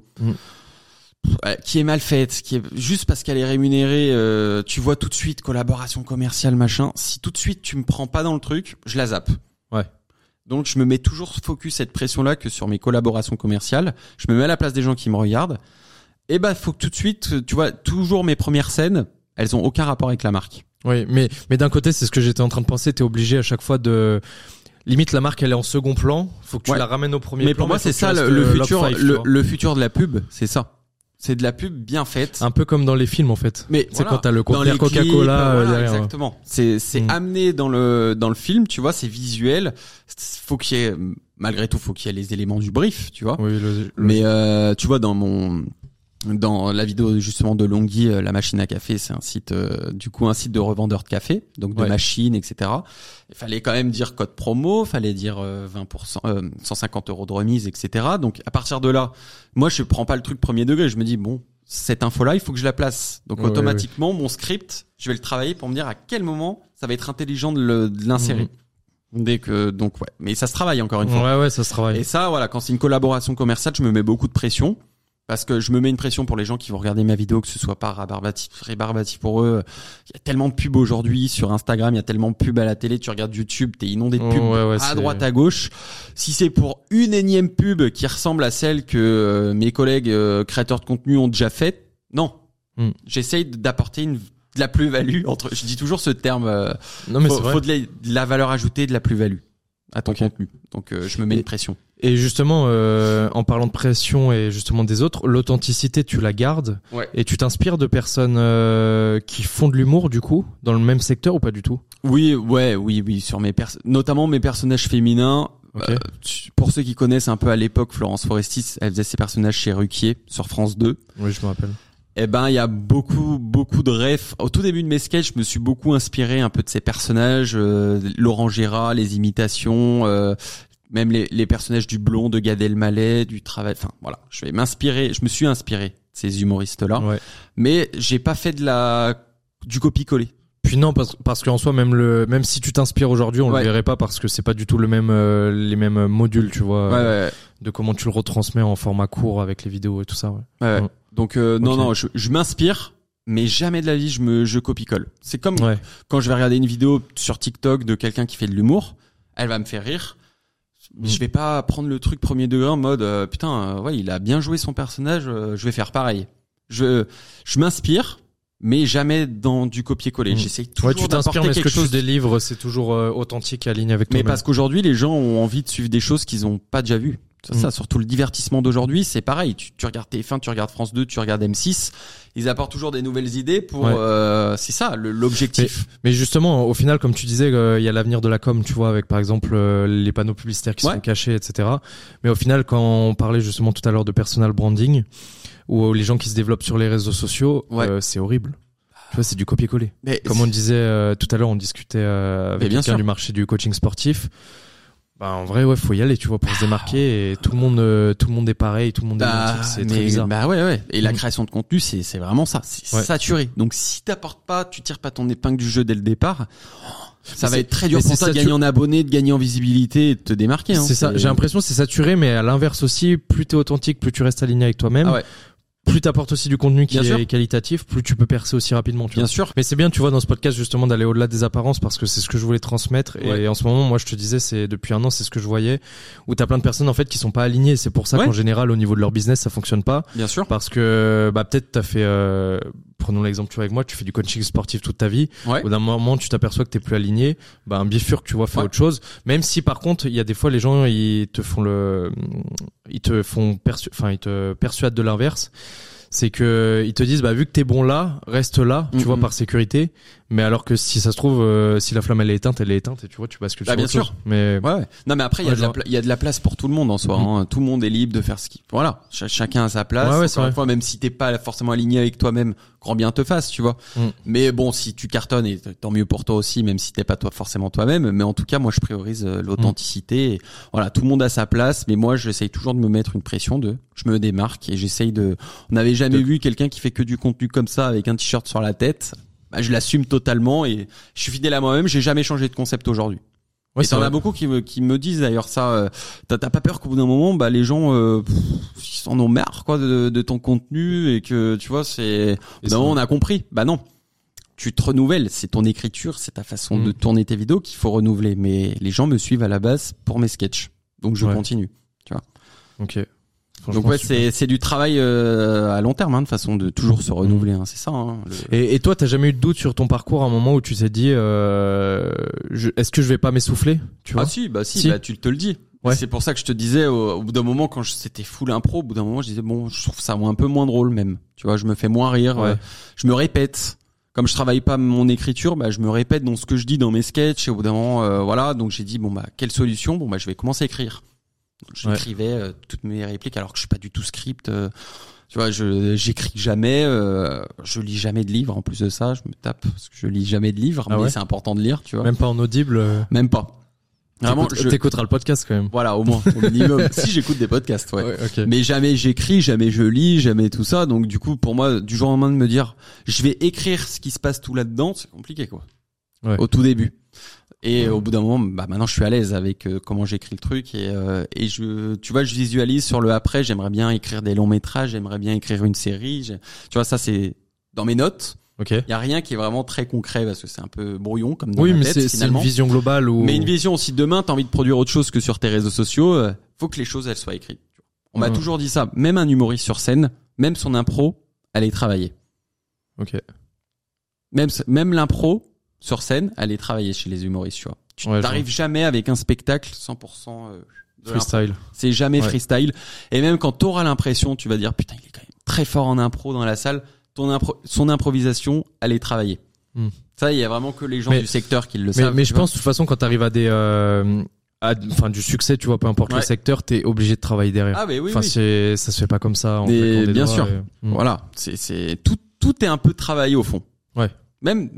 qui est mal faite, qui est juste parce qu'elle est rémunérée, euh, tu vois tout de suite collaboration commerciale machin. Si tout de suite tu me prends pas dans le truc, je la zappe. Ouais. Donc je me mets toujours focus cette pression là que sur mes collaborations commerciales. Je me mets à la place des gens qui me regardent. Et bah faut que tout de suite, tu vois, toujours mes premières scènes, elles ont aucun rapport avec la marque. Oui, mais mais d'un côté c'est ce que j'étais en train de penser. T'es obligé à chaque fois de limite la marque elle est en second plan, faut que tu la ramènes au premier mais plan. Pour moi c'est ça le, futur, le, futur de la pub, c'est ça. C'est de la pub bien faite. Un peu comme dans les films en fait. Mais c'est quand t'as le conteneur Coca-Cola euh, derrière. Exactement. C'est c'est mm. amené dans le dans le film, tu vois, c'est visuel. Faut qu'il y ait malgré tout, faut qu'il y ait les éléments du brief, tu vois. Oui, Mais euh, tu vois dans mon dans la vidéo justement de Longhi, euh, la machine à café, c'est un site euh, du coup un site de revendeur de café, donc de machines, etc. Il fallait quand même dire code promo, fallait dire 20%, euh, 150 euros de remise, etc. Donc à partir de là, moi je prends pas le truc premier degré, je me dis bon cette info-là, il faut que je la place. Donc automatiquement, mon script, je vais le travailler pour me dire à quel moment ça va être intelligent de l'insérer. Mmh. Dès que donc ouais, mais ça se travaille encore une fois. Ouais ouais, ça se travaille. Et ça voilà, quand c'est une collaboration commerciale, je me mets beaucoup de pression parce que je me mets une pression pour les gens qui vont regarder ma vidéo, que ce soit pas rabarbatif, rébarbatif pour eux. Il y a tellement de pubs aujourd'hui sur Instagram, il y a tellement de pubs à la télé, tu regardes YouTube, t'es inondé de pubs à droite, à gauche. Si c'est pour une énième pub qui ressemble à celle que euh, mes collègues euh, créateurs de contenu ont déjà faite, non. Hmm. J'essaye d'apporter une de la plus-value entre je dis toujours ce terme euh, non mais faut, faut de, la, valeur ajoutée de la plus-value à ton contenu donc je me mets une pression et justement, euh, en parlant de pression et justement des autres, l'authenticité, tu la gardes et tu t'inspires de personnes euh, qui font de l'humour du coup dans le même secteur ou pas du tout? Oui, ouais, oui, oui, sur mes notamment mes personnages féminins. Euh, pour ceux qui connaissent un peu à l'époque, Florence Forestis, elle faisait ses personnages chez Ruquier sur France 2. Oui, je me rappelle. Eh ben, il y a beaucoup, beaucoup de rêves. Au tout début de mes sketchs, je me suis beaucoup inspiré un peu de ces personnages, Laurent Gérard, les imitations, même les, les personnages du blond de Gad Elmaleh, du travail. Enfin voilà, je vais m'inspirer. Je me suis inspiré de ces humoristes-là, Ouais. mais j'ai pas fait de la du copier-coller. Puis non, parce, parce qu'en soi, même le, même si tu t'inspires aujourd'hui, on Ouais. le verrait pas parce que c'est pas du tout le même, euh, les mêmes modules, tu vois, Ouais, euh, ouais, de comment tu le retransmets en format court avec les vidéos et tout ça. Donc euh, non, non, je, je m'inspire, mais jamais de la vie je me je copie-colle. C'est comme quand je vais regarder une vidéo sur TikTok de quelqu'un qui fait de l'humour, elle va me faire rire. Je vais pas prendre le truc premier degré en mode euh, putain euh, ouais il a bien joué son personnage, euh, je vais faire pareil. Je je m'inspire, mais jamais dans du copier-coller. Mm. J'essaye toujours Ouais, tu t'inspires, mais ce que quelque chose. tu délivres, c'est toujours euh, authentique, aligné avec Mais toi-même? parce qu'aujourd'hui les gens ont envie de suivre des choses qu'ils ont pas déjà vues. C'est Mm. ça, surtout le divertissement d'aujourd'hui, c'est pareil. Tu, tu regardes TF1, tu regardes France 2, tu regardes M6, ils apportent toujours des nouvelles idées pour. Ouais. euh, c'est ça l'objectif. Mais justement, au final, comme tu disais, euh, il y a l'avenir de la com, tu vois, avec par exemple euh, les panneaux publicitaires qui Ouais. sont cachés, etc. Mais au final, quand on parlait justement tout à l'heure de personal branding, ou les gens qui se développent sur les réseaux sociaux, Ouais. c'est horrible. Tu vois, c'est du copier-coller. Comme on disait euh, tout à l'heure, on discutait euh, avec quelqu'un du marché du coaching sportif. Bah, en vrai, ouais, faut y aller, tu vois, pour se démarquer. Et tout le monde, euh, tout le monde est pareil, tout le monde est Bah, identique. C'est mais- très bizarre. Bah ouais, ouais. Et la Mm. création de contenu, c'est c'est vraiment ça. C'est Ouais. saturé. Donc si t'apportes pas, tu tires pas ton épingle du jeu dès le départ, ça Mais va c'est- être très dur pour c'est toi de gagner en abonnés, de gagner en visibilité et de te démarquer. Hein. C'est ça. J'ai l'impression que c'est saturé, mais à l'inverse aussi, plus t'es authentique, plus tu restes aligné avec toi-même. Ah ouais. Plus t'apportes aussi du contenu qui Bien est sûr. qualitatif, plus tu peux percer aussi rapidement. Tu Bien vois. sûr. Mais c'est bien, tu vois, dans ce podcast justement d'aller au-delà des apparences parce que c'est ce que je voulais transmettre. Et en ce moment, moi, je te disais, c'est depuis un an, c'est ce que je voyais, où t'as plein de personnes en fait qui sont pas alignées. C'est pour ça Ouais. qu'en général, au niveau de leur business, ça fonctionne pas Bien sûr. parce que bah peut-être t'as fait, euh, prenons l'exemple tu vois avec moi, tu fais du coaching sportif toute ta vie. Ouais. Au d'un moment, tu t'aperçois que t'es plus aligné. Bah un bifurque, tu vois, fait Ouais. autre chose. Même si par contre, il y a des fois les gens, ils te font le, ils te font persu... enfin ils te persuadent de l'inverse. C'est que ils te disent bah vu que t'es bon là, reste là, tu vois par sécurité. Mais alors que si ça se trouve, euh, si la flamme elle est éteinte, elle est éteinte et tu vois tu bascules Bah, sur bien sûr. chose. Mais Ouais, ouais. Non, mais après, il y, a Ouais, de la y a de place pour tout le monde en soi. Mhm. hein. Tout le monde est libre de faire ce qu'il. Voilà. Ch- chacun a sa place. Ouais, Encore une vrai. fois, même si t'es pas forcément aligné avec toi-même, grand bien te fasse, tu vois. Mhm. Mais bon, si tu cartonnes, et tant mieux pour toi aussi, même si t'es pas toi forcément toi-même. Mais en tout cas, moi, je priorise euh, l'authenticité. Et Voilà, tout le monde a sa place, mais moi, j'essaye toujours de me mettre une pression de. Je me démarque et j'essaye de. On n'avait jamais De- vu quelqu'un qui fait que du contenu comme ça avec un t-shirt sur la tête. Bah, je l'assume totalement et je suis fidèle à moi-même. J'ai jamais changé de concept aujourd'hui. ouais, et t'en as beaucoup qui me, qui me disent d'ailleurs ça. euh, T'as pas peur qu'au bout d'un moment, bah les gens, euh, pff, ils s'en ont marre quoi de, de ton contenu et que tu vois, c'est. Moment, on a compris. Bah non. Tu te renouvelles, c'est ton écriture, c'est ta façon Mm. de tourner tes vidéos qu'il faut renouveler. Mais les gens me suivent à la base pour mes sketchs, donc je Ouais. continue. Ok. Donc ouais, c'est c'est du travail euh, à long terme, hein, de façon de toujours se renouveler. Hein, c'est ça. Hein, le- Et, et toi, t'as jamais eu de doute sur ton parcours à un moment où tu t'es dit, euh, est-ce que je vais pas m'essouffler, tu vois Ah si, bah si, Si. bah tu te le dis. Ouais. C'est pour ça que je te disais au, au bout d'un moment quand c'était full impro, au bout d'un moment je disais bon, je trouve ça un peu moins drôle même. Tu vois, je me fais moins rire, Ouais. euh, je me répète. Comme je travaille pas mon écriture, bah je me répète dans ce que je dis dans mes sketchs et au bout d'un moment euh, voilà, donc j'ai dit bon bah quelle solution? Bon bah je vais commencer à écrire. J'écrivais euh, toutes mes répliques alors que je suis pas du tout script euh, tu vois, je j'écris jamais, euh, je lis jamais de livres en plus de ça, je me tape parce que je lis jamais de livres, Ah mais ouais c'est important de lire, tu vois. Même pas en audible. euh, Même pas. Vraiment, je, T'écouteras le podcast quand même. voilà, au moins, au minimum. si j'écoute des podcasts, ouais. Ouais, ok. Mais jamais j'écris, jamais je lis, jamais tout ça. Donc du coup, pour moi, du jour au lendemain de me dire, je vais écrire ce qui se passe tout là-dedans, c'est compliqué, quoi. Ouais. Au tout début. Et au bout d'un moment, bah maintenant je suis à l'aise avec euh, comment j'écris le truc et euh, et je, tu vois, je visualise sur le après. J'aimerais bien écrire des longs métrages, j'aimerais bien écrire une série. Tu vois, ça c'est dans mes notes. Ok. Il y a rien qui est vraiment très concret parce que c'est un peu brouillon comme dans Oui, ma mais tête, c'est c'est une finalement. vision globale ou. Mais une vision, si demain t'as envie de produire autre chose que sur tes réseaux sociaux, euh, faut que les choses elles soient écrites. On m'a Mhm. toujours dit ça. Même un humoriste sur scène, même son impro, elle est travaillée. Ok. Même même l'impro sur scène, elle est travaillée chez les humoristes. Tu vois. Tu Ouais, t'arrives jamais avec un spectacle 100% euh. Freestyle. C'est jamais Ouais. freestyle. Et même quand t'auras l'impression, tu vas dire putain, il est quand même très fort en impro dans la salle. Ton impro, son improvisation, elle est travaillée. Hmm. Ça, il y a vraiment que les gens Mais- du secteur qui le Mais, savent. mais tu je vois. pense de toute façon quand t'arrives à des, euh, à, enfin du succès, tu vois, peu importe Ouais. le secteur, t'es obligé de travailler derrière. Ah mais oui, enfin oui. c'est, ça se fait pas comme ça. En des bien sûr. et- Mm. Voilà, c'est c'est tout tout est un peu travaillé au fond. Ouais. Même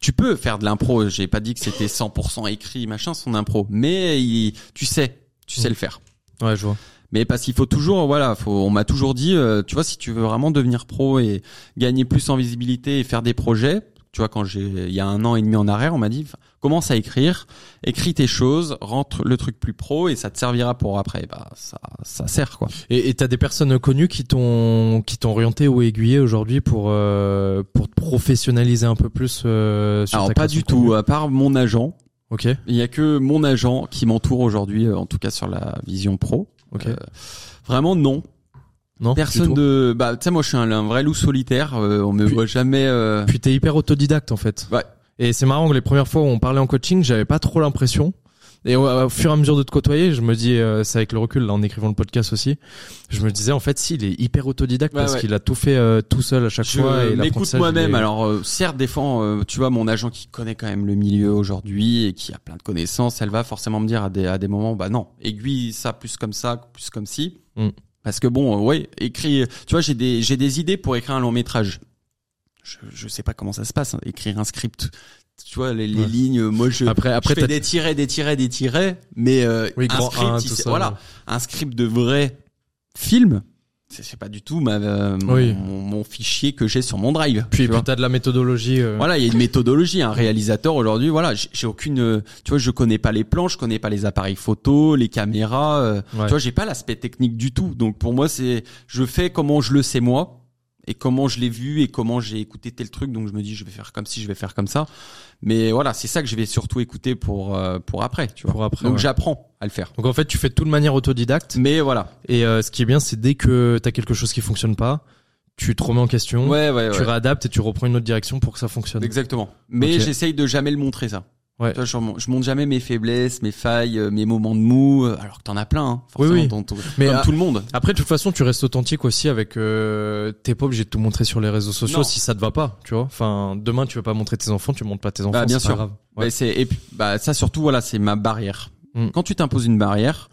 tu peux faire de l'impro, j'ai pas dit que c'était 100% écrit machin son impro, mais il- tu sais, tu sais le faire. Ouais, je vois. Mais parce qu'il faut toujours, voilà, faut, on m'a toujours dit, euh, tu vois, si tu veux vraiment devenir pro et gagner plus en visibilité et faire des projets, tu vois, quand j'ai, il y a un an et demi en arrière, on m'a dit, commence à écrire, écris tes choses, rentre le truc plus pro et ça te servira pour après. Bah, ça, ça sert quoi. Et t'as des personnes connues qui t'ont, qui t'ont orienté ou aiguillé aujourd'hui pour, euh, pour te professionnaliser un peu plus euh, sur Alors pas du tout, à part mon agent. Ok. Il y a que mon agent qui m'entoure aujourd'hui, euh, en tout cas sur la vision pro. Ok. vraiment non. Non, Personne de bah tu sais moi je suis un, vrai loup solitaire, euh, on me voit jamais euh... Puis t'es hyper autodidacte en fait. Ouais. Et c'est marrant que les premières fois où on parlait en coaching, j'avais pas trop l'impression. Et au, fur et à mesure de te côtoyer, je me dis, euh, c'est avec le recul, là, en écrivant le podcast aussi, je me disais, en fait, si, il est hyper autodidacte parce qu'il a tout fait euh, tout seul à chaque fois. Je m'écoute moi-même. Alors, euh, certes, des fois, tu vois, mon agent qui connaît quand même le milieu aujourd'hui et qui a plein de connaissances, elle va forcément me dire à des, à des moments, bah non, aiguille ça plus comme ça, plus comme si. Mm. Parce que bon, euh, ouais, écrit, tu vois, j'ai des j'ai des idées pour écrire un long métrage. Je je sais pas comment ça se passe, hein, écrire un script. Tu vois les, les lignes, moi je après après je fais des tirets, des tirets, des tirets, mais euh, un script, voilà, un script de vrai film c'est pas du tout ma, euh, mon, fichier que j'ai sur mon drive. Puis tu as de la méthodologie. Euh. Voilà, il y a une méthodologie. Un réalisateur aujourd'hui, voilà, j'ai aucune, tu vois, je connais pas les plans, je connais pas les appareils photo, les caméras. Euh, tu vois, j'ai pas l'aspect technique du tout. Donc pour moi, c'est, je fais comment je le sais moi et comment je l'ai vu et comment j'ai écouté tel truc. Donc je me dis, je vais faire comme si, je vais faire comme ça. Mais voilà, c'est ça que je vais surtout écouter pour euh, pour après, tu vois. Pour après, donc j'apprends à le faire. Donc en fait, tu fais tout de manière autodidacte. Mais voilà. Et euh, ce qui est bien, c'est dès que t'as quelque chose qui fonctionne pas, tu te remets en question, ouais, ouais, tu réadaptes et tu reprends une autre direction pour que ça fonctionne. Exactement. Mais j'essaye de jamais le montrer ça. Ouais. je, je, montre jamais mes faiblesses, mes failles, euh, mes moments de mou, euh, alors que t'en as plein, hein, forcément, oui, oui. mais comme tout le monde. Après, de toute façon, tu restes authentique aussi avec. Euh, T'es pas obligé de tout montrer sur les réseaux sociaux si ça te va pas, tu vois. Enfin, demain, tu veux pas montrer tes enfants, tu montres pas tes enfants. Bah, bien sûr. Pas grave. c'est et puis, bah ça surtout, voilà, c'est ma barrière. Mm. Quand tu t'imposes une barrière,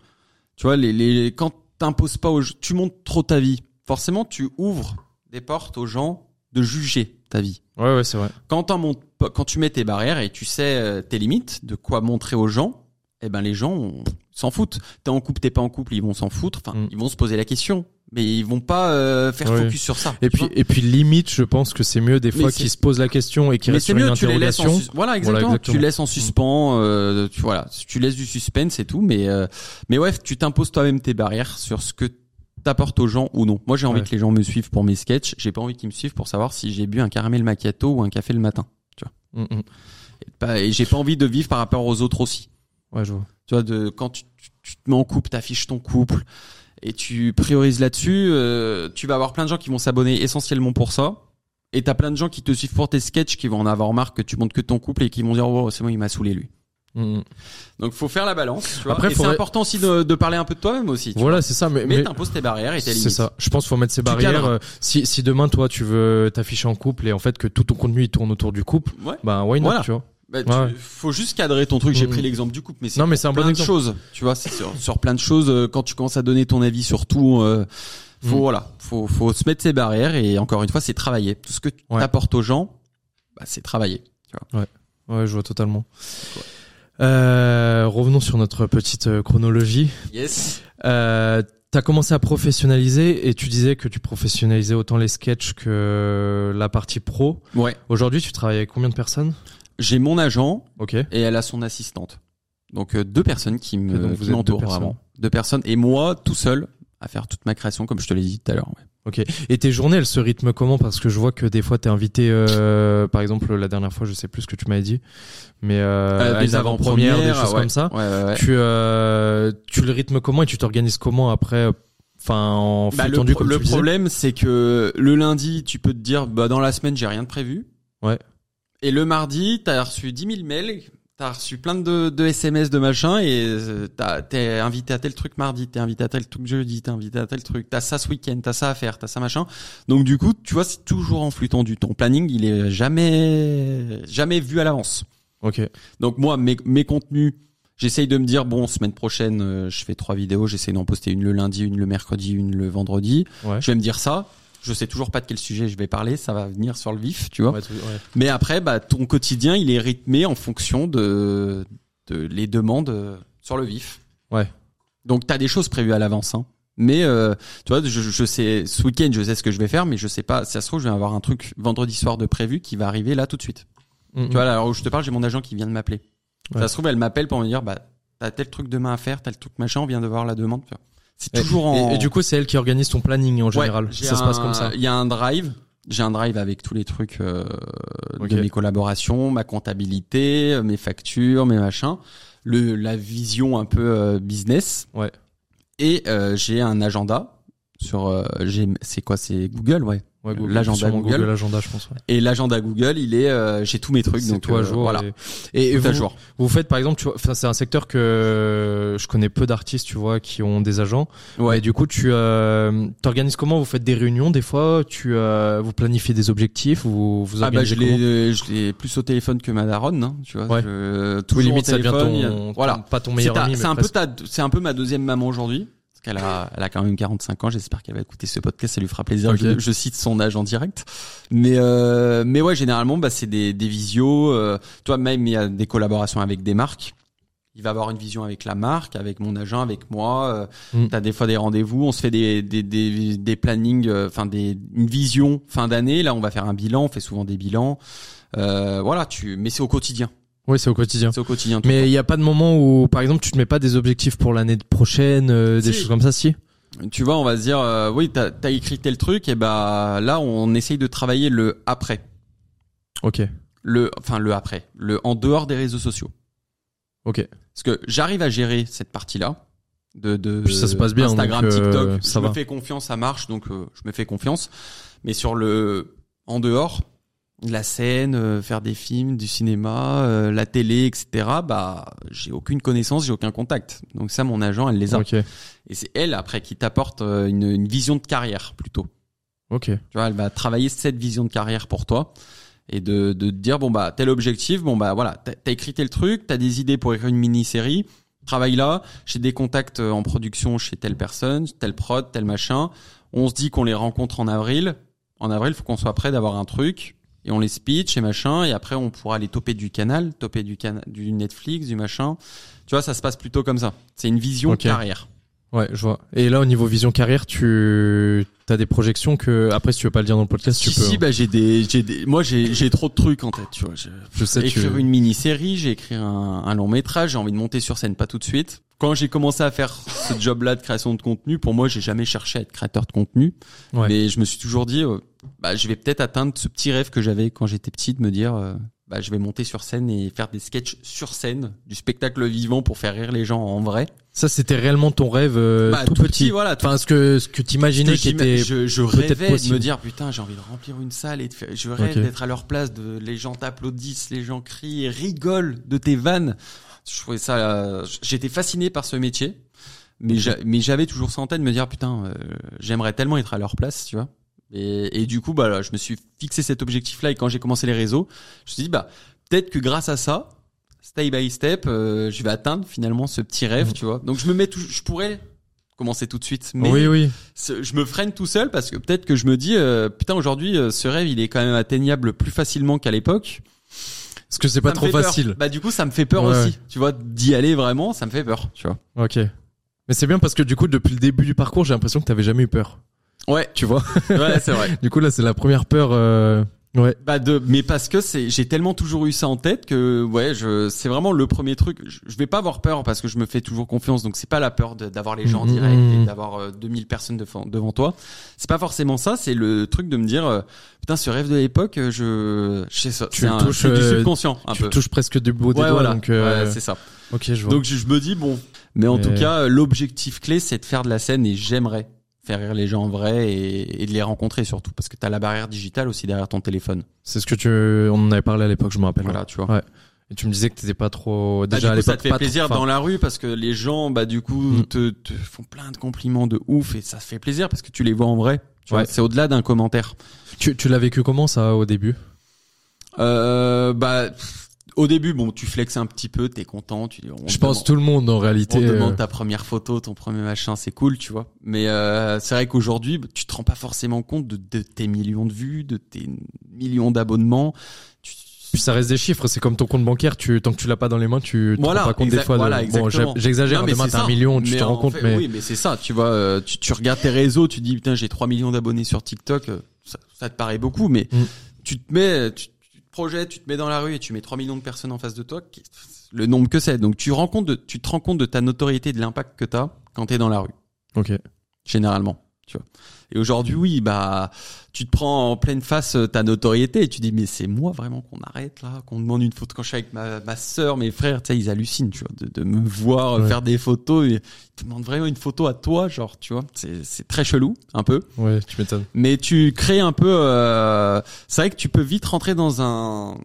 tu vois, les, les quand t'imposes pas, aux, tu montres trop ta vie. Forcément, tu ouvres des portes aux gens de juger ta vie. Ouais, ouais, c'est vrai. Quand, quand tu mets tes barrières et tu sais euh, tes limites, de quoi montrer aux gens, eh ben les gens s'en foutent. T'es en couple, t'es pas en couple, ils vont s'en foutre. Enfin, mm. ils vont se poser la question, mais ils vont pas euh, faire focus sur ça. Et puis, et puis limite, je pense que c'est mieux des fois qu'ils se posent la question et qu'ils restent sur une interrogation. voilà, exactement. Tu laisses en suspens, euh, tu voilà, tu laisses du suspense et tout, mais mais ouais, tu t'imposes toi-même tes barrières sur ce que t'apporte aux gens ou non. Moi, j'ai envie que les gens me suivent pour mes sketchs. J'ai pas envie qu'ils me suivent pour savoir si j'ai bu un caramel macchiato ou un café le matin. Tu vois. Mm, mm. Et, j'ai pas envie de vivre par rapport aux autres aussi. Ouais, je vois. Tu vois, de quand tu, tu, te mets en couple, t'affiches ton couple et tu priorises là-dessus, euh, tu vas avoir plein de gens qui vont s'abonner essentiellement pour ça. Et t'as plein de gens qui te suivent pour tes sketchs qui vont en avoir marre que tu montres que ton couple et qui vont dire oh c'est bon il m'a saoulé lui. Mm. Donc faut faire la balance. Tu vois. Après, c'est important aussi de, de, parler un peu de toi-même aussi. voilà, c'est ça. Mais, mais, t'imposes tes barrières et tes limites. C'est ça. Je pense qu'il faut mettre ses barrières. Euh, si, si demain toi tu veux t'afficher en couple et en fait que tout ton contenu il tourne autour du couple, ouais. ben why not, tu vois? Bah, faut juste cadrer ton truc. J'ai mm. pris l'exemple du couple, mais c'est non, mais c'est un plein bon de choses. Tu vois, c'est sur, sur, plein de choses. Euh, quand tu commences à donner ton avis sur tout, euh, faut mm. voilà, faut faut se mettre ses barrières et encore une fois, c'est travailler. Tout ce que tu apportes aux gens, bah, c'est travailler. Tu vois. Ouais, ouais, je vois totalement. Euh, revenons sur notre petite euh, chronologie. Yes. Euh, T'as commencé à professionnaliser et tu disais que tu professionnalisais autant les sketchs que la partie pro. Ouais. Aujourd'hui, tu travailles avec combien de personnes? J'ai mon agent. Ok. Et elle a son assistante. Donc euh, deux personnes qui me qui m'entourent vraiment. Deux personnes et moi tout seul à faire toute ma création comme je te l'ai dit tout à l'heure. Ouais. Ok. Et tes journées, elles se rythment comment? Parce que je vois que des fois, t'es invité, euh, par exemple, la dernière fois, je sais plus ce que tu m'avais dit, mais euh, euh des avant-premières, des choses comme ça. Ouais, ouais, tu, euh, tu le rythmes comment et tu t'organises comment après Enfin, en bah, le, comme le problème, c'est que le lundi, tu peux te dire, bah dans la semaine, j'ai rien de prévu. Ouais. Et le mardi, t'as reçu 10 000 mails T'as reçu plein de, de SMS de machin et euh, t'es invité à tel truc mardi, t'es invité à tel truc jeudi, t'es invité à tel truc, t'as ça ce week-end, t'as ça à faire, t'as ça machin. Donc du coup, tu vois, c'est toujours en flux tendu. Ton planning, il est jamais jamais vu à l'avance. Ok. Donc moi, mes, mes contenus, j'essaye de me dire bon, semaine prochaine, euh, je fais trois vidéos, j'essaye d'en poster une le lundi, une le mercredi, une le vendredi. Ouais. Je vais me dire ça je sais toujours pas de quel sujet je vais parler, ça va venir sur le vif, tu vois. Mais après, bah, ton quotidien, il est rythmé en fonction de, de les demandes euh, sur le vif. Ouais. Donc t'as des choses prévues à l'avance. Hein. Mais euh, tu vois, je, je, sais ce week-end, je sais ce que je vais faire, mais je sais pas. Si ça se trouve, je vais avoir un truc vendredi soir de prévu qui va arriver là tout de suite. Tu vois, alors où je te parle, j'ai mon agent qui vient de m'appeler. Ça se trouve, elle m'appelle pour me dire, bah, t'as tel truc demain à faire, tel truc machin, on vient de voir la demande. C'est toujours en. Et, du coup, c'est elle qui organise ton planning en général. ça se passe comme ça. Il y a un drive. J'ai un drive avec tous les trucs euh, de mes collaborations, ma comptabilité, mes factures, mes machins, le la vision un peu euh, business. Ouais. Et euh, j'ai un agenda sur euh, c'est quoi? C'est Google ouais l'agenda Google, l'agenda je pense ouais. et l'agenda Google il est euh, j'ai tous mes trucs donc toi à jour voilà. et, et, vous, jour. vous faites par exemple tu vois c'est un secteur que je connais peu d'artistes tu vois qui ont des agents. Ouais. Et du coup tu euh, t'organises comment? Vous faites des réunions des fois? Tu euh, vous planifiez des objectifs? Vous vous ah bah je l'ai je l'ai plus au téléphone que ma daronne hein, tu vois. Ouais. je, toujours oui, limite ça devient ton, voilà. pas ton meilleur ami c'est un peu ta c'est un peu ma deuxième maman aujourd'hui elle a, elle a quand même 45 ans. J'espère qu'elle va écouter ce podcast. Ça lui fera plaisir. Je, je, cite son âge en direct. Mais, euh, mais ouais, généralement, bah, c'est des, des visios. Euh, toi, même, il y a des collaborations avec des marques. Il va avoir une vision avec la marque, avec mon agent, avec moi. Euh, mm. T'as des fois des rendez-vous. On se fait des, des, des, des plannings, euh, enfin des, une vision fin d'année. Là, on va faire un bilan. On fait souvent des bilans. Euh, voilà, tu, mais c'est au quotidien. Oui, c'est au quotidien. C'est au quotidien. Mais il n'y a pas de moment où, par exemple, tu te mets pas des objectifs pour l'année prochaine, euh, des choses comme ça, si? Tu vois, on va se dire, euh, oui, t'as as écrit tel truc, et bah là, on essaye de travailler le après. Ok. Le, enfin le après, le en dehors des réseaux sociaux. Ok. Parce que j'arrive à gérer cette partie-là de, de Puis ça se passe bien, Instagram, euh, TikTok. ça je me fais confiance, ça marche, donc je me fais confiance. Mais sur le en dehors, la scène, euh, faire des films, du cinéma, euh, la télé, etc. Bah, j'ai aucune connaissance, j'ai aucun contact. Donc ça, mon agent, elle les a. Et c'est elle après qui t'apporte euh, une, une, vision de carrière plutôt. Ok. Tu vois, elle va travailler cette vision de carrière pour toi et de, de te dire bon bah tel objectif, bon bah voilà, t'as as écrit tel truc, t'as des idées pour écrire une mini série, travaille là, j'ai des contacts en production chez telle personne, telle prod, tel machin. On se dit qu'on les rencontre en avril. En avril, faut qu'on soit prêt d'avoir un truc et on les speech et machin et après on pourra les toper du canal, toper du Netflix, du machin. Tu vois, ça se passe plutôt comme ça. C'est une vision carrière. Ouais, je vois. Et là, au niveau vision carrière, tu as des projections que après, si tu veux pas le dire dans le podcast, si, tu peux. Si, bah j'ai des, j'ai des, moi j'ai j'ai trop de trucs en tête. Tu vois, je, je sais écrire une mini série, j'ai écrit un, un long métrage, j'ai envie de monter sur scène, pas tout de suite. Quand j'ai commencé à faire ce job-là de création de contenu, pour moi, j'ai jamais cherché à être créateur de contenu, ouais. mais je me suis toujours dit, euh, bah, je vais peut-être atteindre ce petit rêve que j'avais quand j'étais petit de me dire, euh, bah, je vais monter sur scène et faire des sketchs sur scène, du spectacle vivant pour faire rire les gens en vrai. Ça, c'était réellement ton rêve euh, bah, tout, petit. voilà. Enfin, ce que ce que t'imaginais qui était je, je rêvais possible. de me dire putain, j'ai envie de remplir une salle et de faire, je rêve d'être à leur place, de les gens t'applaudissent, les gens crient et rigolent de tes vannes. Je trouvais ça, euh, j'étais fasciné par ce métier, mais mais j'avais toujours ça en tête de me dire putain, euh, j'aimerais tellement être à leur place, tu vois. Et, et, du coup, bah, je me suis fixé cet objectif-là. Et quand j'ai commencé les réseaux, je me suis dit, bah, peut-être que grâce à ça, step by step, euh, je vais atteindre finalement ce petit rêve, mmh. tu vois. Donc je me mets tout, je pourrais commencer tout de suite, mais oui, oui. je me freine tout seul parce que peut-être que je me dis, euh, putain, aujourd'hui, euh, ce rêve, il est quand même atteignable plus facilement qu'à l'époque. Parce que c'est pas trop facile. Bah du coup, ça me fait peur aussi, tu vois, d'y aller vraiment, ça me fait peur, tu vois. Ok. Mais c'est bien parce que du coup, depuis le début du parcours, j'ai l'impression que t'avais jamais eu peur. Ouais, tu vois. Ouais, c'est vrai. du coup là, c'est la première peur. Euh... Ouais. Bah de, mais parce que c'est, j'ai tellement toujours eu ça en tête que ouais, je, c'est vraiment le premier truc. Je, vais pas avoir peur parce que je me fais toujours confiance, donc c'est pas la peur d'avoir les gens en direct et d'avoir euh, 2000 personnes devant, devant toi. C'est pas forcément ça, c'est le truc de me dire euh, putain ce rêve de l'époque, euh, je, je sais ça, un touches, du euh, subconscient un tu peu. touches presque du bout des ouais, doigts, voilà. donc ouais, c'est ça. Ok, je vois. Donc je, je me dis bon, mais en tout cas l'objectif clé c'est de faire de la scène et j'aimerais faire rire les gens en vrai et, et de les rencontrer surtout parce que tu as la barrière digitale aussi derrière ton téléphone. C'est ce que tu on en avait parlé à l'époque, je me rappelle. Voilà, tu vois. Ouais. Et tu me disais que t'étais pas trop bah, déjà bah, à ça te fait plaisir dans la rue parce que les gens bah du coup mm. te, te, font plein de compliments de ouf et ça fait plaisir parce que tu les vois en vrai. Tu ouais. c'est au-delà d'un commentaire. Tu, tu l'as vécu comment ça au début? Euh, bah au début, bon, tu flexes un petit peu, t'es content. Tu, je pense tout le monde en réalité. On demande ta première photo, ton premier machin, c'est cool, tu vois. Mais euh, c'est vrai qu'aujourd'hui, tu te rends pas forcément compte de, de, tes millions de vues, de tes millions d'abonnements. Puis ça reste des chiffres, c'est comme ton compte bancaire, tu tant que tu l'as pas dans les mains, tu te voilà, rends pas compte des fois. Voilà, bon, j'exagère, demain t'as un million, tu te rends compte, mais oui, mais c'est ça, tu vois, euh, tu, tu, regardes tes réseaux, tu dis putain j'ai 3 millions d'abonnés sur TikTok, euh, ça, ça, te paraît beaucoup, mais mm. tu te mets, tu, tu, te projettes, tu te mets dans la rue et tu mets 3 millions de personnes en face de toi, le nombre que c'est. Donc tu rends compte de, tu te rends compte de ta notoriété, de l'impact que t'as quand t'es dans la rue. Ok. Généralement, tu vois. Et aujourd'hui, oui, bah, tu te prends en pleine face euh, ta notoriété et tu dis, mais c'est moi vraiment qu'on arrête là, qu'on demande une photo quand je suis avec ma, ma sœur, mes frères, tu sais, ils hallucinent, tu vois, de, de me voir euh, faire des photos et ils te demandent vraiment une photo à toi, genre, tu vois, c'est, c'est très chelou, un peu. Ouais, tu m'étonnes. Mais tu crées un peu, euh, c'est vrai que tu peux vite rentrer dans un,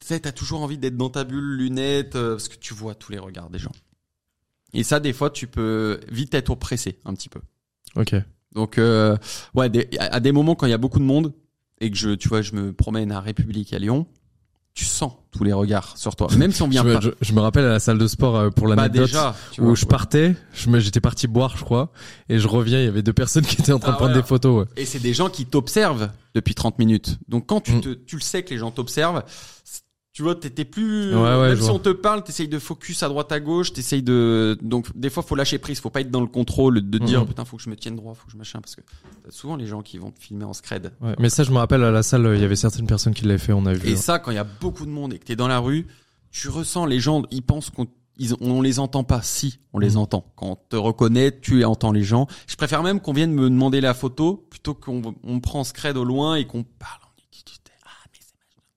tu sais, t'as toujours envie d'être dans ta bulle, lunettes, euh, parce que tu vois tous les regards des gens. Et ça, des fois, tu peux vite être oppressé un petit peu. Ok. Donc euh, ouais, à des moments quand il y a beaucoup de monde et que je, tu vois, je me promène à République à Lyon, tu sens tous les regards sur toi, même si on vient je, pas. Je, me rappelle à la salle de sport euh, pour l'anecdote bah où je partais, je j'étais parti boire, je crois, et je reviens, il y avait deux personnes qui étaient en train de ah, prendre des photos. Et c'est des gens qui t'observent depuis 30 minutes. Donc quand tu, mm. te, tu le sais que les gens t'observent, tu vois, t'étais plus. Ouais, même si on te parle, t'essayes de focus à droite à gauche, t'essayes de. Donc des fois, faut lâcher prise, faut pas être dans le contrôle de dire putain, faut que je me tienne droit, faut que je machin, parce que souvent les gens qui vont te filmer en scred. Ouais, mais ça, je me rappelle à la salle, il y avait certaines personnes qui l'avaient fait, on a vu. Et hein. ça, quand il y a beaucoup de monde et que t'es dans la rue, tu ressens les gens, ils pensent qu'on ils, on les entend pas. Si, on les mhm. entend. Quand on te reconnaît, tu entends les gens. Je préfère même qu'on vienne me demander la photo plutôt qu'on on prend scred au loin et qu'on parle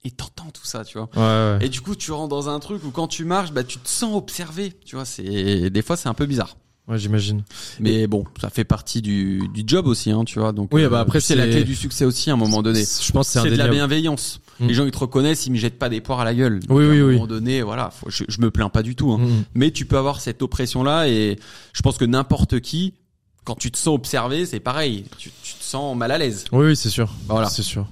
et t'entends tout ça, tu vois. Ouais, ouais. Et du coup, tu rentres dans un truc où quand tu marches, bah, tu te sens observé, tu vois. C'est des fois, c'est un peu bizarre. Ouais, j'imagine. Mais bon, ça fait partie du, du job aussi, hein, tu vois. Donc, oui, bah après, c'est la clé du succès aussi à un moment donné. Je pense c'est de la bienveillance. Mm. Les gens ils te reconnaissent, ils me jettent pas des poires à la gueule. oui, oui, à un moment donné, voilà, je, je, me plains pas du tout. Hein. Mm. Mais tu peux avoir cette oppression là, et je pense que n'importe qui quand tu te sens observé, c'est pareil. Tu, tu, te sens mal à l'aise. Oui, oui c'est sûr. Voilà. C'est sûr.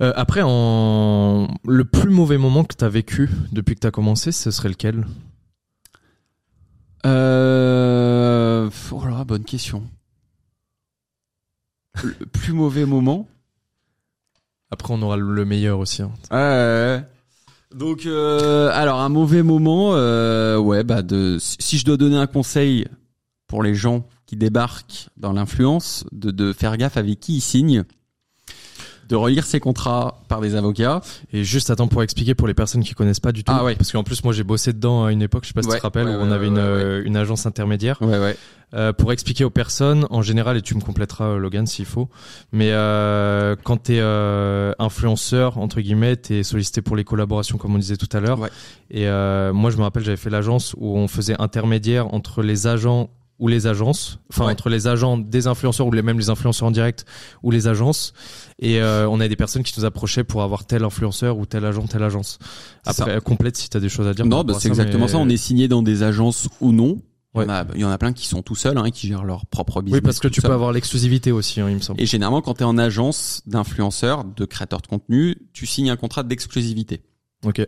Euh, après, en... le plus mauvais moment que tu as vécu depuis que tu as commencé, ce serait lequel? Euh... Oh là, bonne question. le plus mauvais moment? Après, on aura le meilleur aussi. Hein. Ouais. Donc, euh, alors, un mauvais moment, euh, ouais, bah, de, si je dois donner un conseil pour les gens qui débarquent dans l'influence, de, de faire gaffe avec qui ils signent, de relire ses contrats par des avocats. Et juste attends pour expliquer pour les personnes qui connaissent pas du tout, ah ouais. parce qu'en plus moi j'ai bossé dedans à une époque, je sais pas si tu te rappelles, où on avait une, euh, une agence intermédiaire. Ouais ouais. Euh, pour expliquer aux personnes, en général, et tu me compléteras euh, Logan s'il faut, mais euh, quand tu es euh, influenceur, entre guillemets, tu es sollicité pour les collaborations comme on disait tout à l'heure. Ouais. Et euh, moi je me rappelle, j'avais fait l'agence où on faisait intermédiaire entre les agents ou les agences, enfin entre les agents des influenceurs ou les, même les influenceurs en direct ou les agences. Et euh, on a des personnes qui nous approchaient pour avoir tel influenceur ou tel agent, telle agence. Après, complète si tu as des choses à dire. Non, bah, c'est exactement ça. On est signé dans des agences ou non. Il, y en a, il y en a plein qui sont tout seuls, hein, qui gèrent leur propre business. Oui, parce que tu peux avoir l'exclusivité aussi, hein, il me semble. Et généralement, quand tu es en agence d'influenceurs, de créateurs de contenu, tu signes un contrat d'exclusivité. Ok.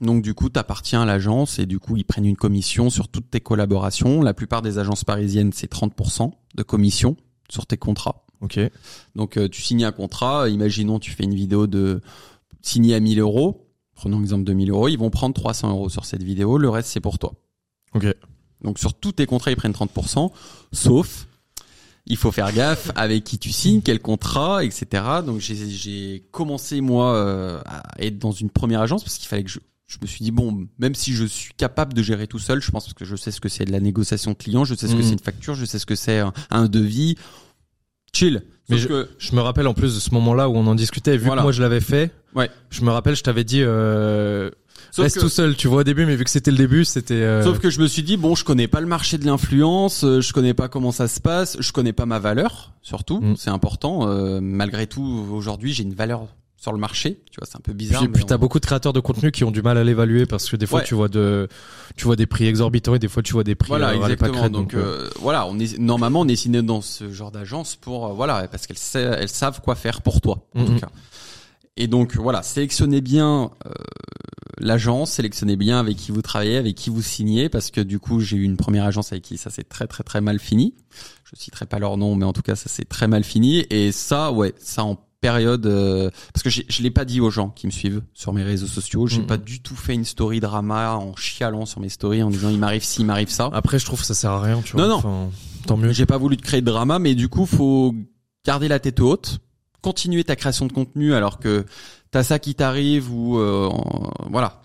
Donc du coup, tu appartiens à l'agence et du coup, ils prennent une commission sur toutes tes collaborations. La plupart des agences parisiennes, c'est 30% de commission sur tes contrats. Ok. Donc euh, tu signes un contrat, imaginons tu fais une vidéo de signée à 1000 euros, prenons l'exemple de 1000 euros, ils vont prendre 300 euros sur cette vidéo, le reste c'est pour toi. Ok. Donc sur tous tes contrats, ils prennent 30%, sauf il faut faire gaffe avec qui tu signes, quel contrat, etc. Donc j'ai commencé moi euh, à être dans une première agence parce qu'il fallait que je je me suis dit bon, même si je suis capable de gérer tout seul, je pense que je sais ce que c'est de la négociation client, je sais ce que mhm. c'est une facture, je sais ce que c'est un, devis. Chill. Mais je, que... je, me rappelle en plus de ce moment-là où on en discutait, vu que moi je l'avais fait. Ouais. Je me rappelle, je t'avais dit euh, reste tout seul, tu vois au début, mais vu que c'était le début, c'était. Euh... Sauf que je me suis dit bon, je connais pas le marché de l'influence, euh, je connais pas comment ça se passe, je connais pas ma valeur, surtout, mm. c'est important. Euh, malgré tout, aujourd'hui, j'ai une valeur sur le marché. Tu vois, c'est un peu bizarre. Puis, puis t'as beaucoup de créateurs de contenu qui ont du mal à l'évaluer parce que des fois tu vois de, tu vois des prix exorbitants et des fois tu vois des prix. Voilà, euh, exactement. donc, euh, euh, voilà, on est normalement on est signé dans ce genre d'agence pour voilà parce qu'elles elles savent quoi faire pour toi en tout mm-hmm. cas. Et donc voilà, sélectionnez bien l'agence, sélectionnez bien avec qui vous travaillez, avec qui vous signez, parce que du coup j'ai eu une première agence avec qui ça s'est très très très mal fini. Je citerai pas leur nom, mais en tout cas ça s'est très mal fini. Et ça, ouais, ça en période euh, parce que je l'ai pas dit aux gens qui me suivent sur mes réseaux sociaux. J'ai pas du tout fait une story drama en chialant sur mes stories en disant il m'arrive ci il m'arrive ça. Après je trouve que ça sert à rien tu vois. non. Non tant mieux. J'ai pas voulu te créer de drama mais du coup faut garder la tête haute continuer ta création de contenu alors que t'as ça qui t'arrive ou euh, voilà.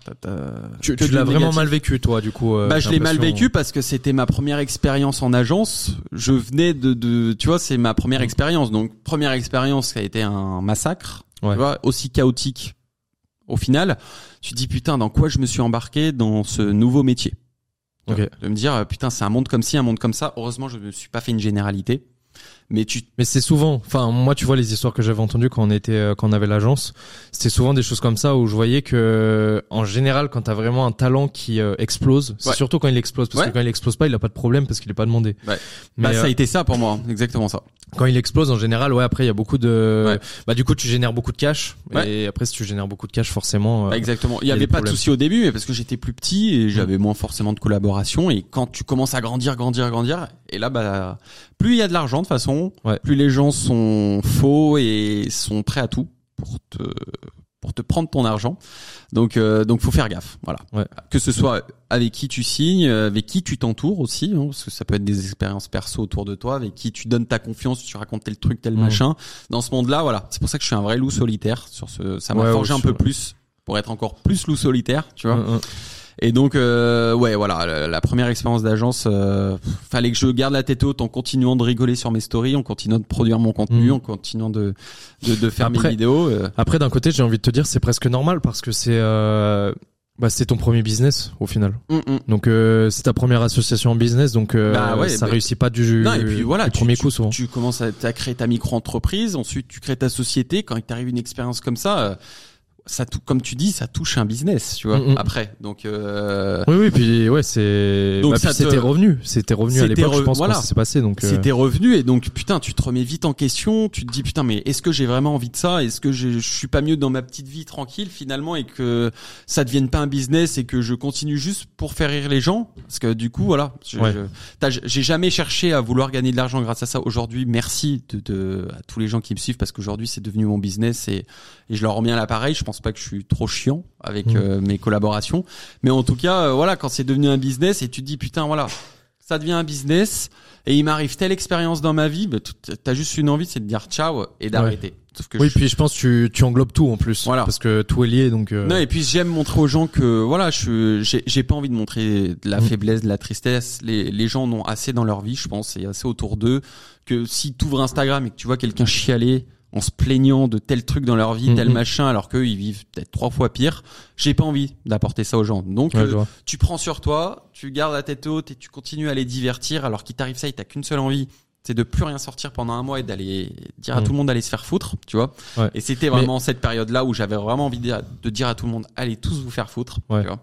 tu, tu l'as vraiment mal vécu toi du coup. Euh, bah je l'ai mal vécu parce que c'était ma première expérience en agence. Je venais de, de tu vois c'est ma première mm. expérience donc première expérience qui a été un massacre. Tu vois aussi chaotique. Au final, tu te dis putain dans quoi je me suis embarqué dans ce nouveau métier? Okay. De me dire putain c'est un monde comme ci un monde comme ça. Heureusement je me suis pas fait une généralité mais tu mais c'est souvent enfin moi tu vois les histoires que j'avais entendues quand on était euh, quand on avait l'agence c'était souvent des choses comme ça où je voyais que en général quand t'as vraiment un talent qui euh, explose c'est surtout quand il explose parce que quand il explose pas il a pas de problème parce qu'il est pas demandé. Ouais. Mais bah, ça a euh, été ça pour moi exactement ça. quand il explose en général ouais après il y a beaucoup de bah du coup tu génères beaucoup de cash et après si tu génères beaucoup de cash forcément bah, exactement. Il y, avait pas de souci au début mais parce que j'étais plus petit et j'avais moins forcément de collaboration et quand tu commences à grandir grandir grandir et là bah plus il y a de l'argent de façon plus les gens sont faux et sont prêts à tout pour te pour te prendre ton argent. Donc euh, donc faut faire gaffe, voilà. Que ce soit avec qui tu signes, avec qui tu t'entoures aussi, hein, parce que ça peut être des expériences perso autour de toi, avec qui tu donnes ta confiance, tu racontes tel truc, tel mmh. machin. Dans ce monde-là, voilà. C'est pour ça que je suis un vrai loup solitaire. Sur ce, ça m'a forgé un peu plus pour être encore plus loup solitaire, tu vois. Et donc, euh, ouais, voilà, la, première expérience d'agence, euh, fallait que je garde la tête haute en continuant de rigoler sur mes stories, en continuant de produire mon contenu, mm. en continuant de de, de faire mes vidéos. Euh. Après, d'un côté, j'ai envie de te dire, c'est presque normal parce que c'est euh, bah, c'est ton premier business au final. Mm, mm. Donc euh, c'est ta première association en business, donc euh, bah ouais, ça bah, réussit pas du, non, et puis, voilà, du premier coup souvent. Tu commences à, à créer ta micro-entreprise, ensuite tu crées ta société. Quand il t'arrive une expérience comme ça, euh, ça comme tu dis ça touche un business tu vois mm, mm. après. Donc euh... oui oui puis ouais c'est donc bah, c'était revenu c'était revenu à l'époque je pense voilà. ça s'est passé donc euh... c'était revenu et donc putain tu te remets vite en question tu te dis putain mais est-ce que j'ai vraiment envie de ça? Est-ce que je suis pas mieux dans ma petite vie tranquille finalement et que ça devienne pas un business et que je continue juste pour faire rire les gens? Parce que du coup voilà j'ai jamais cherché à vouloir gagner de l'argent grâce à ça. Aujourd'hui merci de, de, à tous les gens qui me suivent parce qu'aujourd'hui c'est devenu mon business et, et je leur remets à l'appareil. Je pense pas que je suis trop chiant avec mmh. euh, mes collaborations, mais en tout cas, euh, voilà, quand c'est devenu un business et tu te dis putain, voilà, ça devient un business et il m'arrive telle expérience dans ma vie, bah, t'as juste une envie, c'est de dire ciao et d'arrêter. oui, puis je pense que tu, tu englobes tout en plus, voilà. parce que tout est lié, donc. Euh, non, et puis j'aime montrer aux gens que voilà, je j'ai pas envie de montrer de la mmh. faiblesse, de la tristesse. Les les gens en ont assez dans leur vie, je pense, et assez autour d'eux que si tu ouvres Instagram et que tu vois quelqu'un chialer en se plaignant de tel truc dans leur vie, tel mhm. machin, alors qu'eux ils vivent peut-être trois fois pire. J'ai pas envie d'apporter ça aux gens. Donc euh, tu prends sur toi, tu gardes la tête haute et tu continues à les divertir, alors qu'il t'arrive ça, et t'as qu'une seule envie, c'est de plus rien sortir pendant un mois et d'aller dire à mhm. tout le monde d'aller se faire foutre, tu vois. Et c'était vraiment cette période-là où j'avais vraiment envie de, dire à tout le monde allez tous vous faire foutre. Tu vois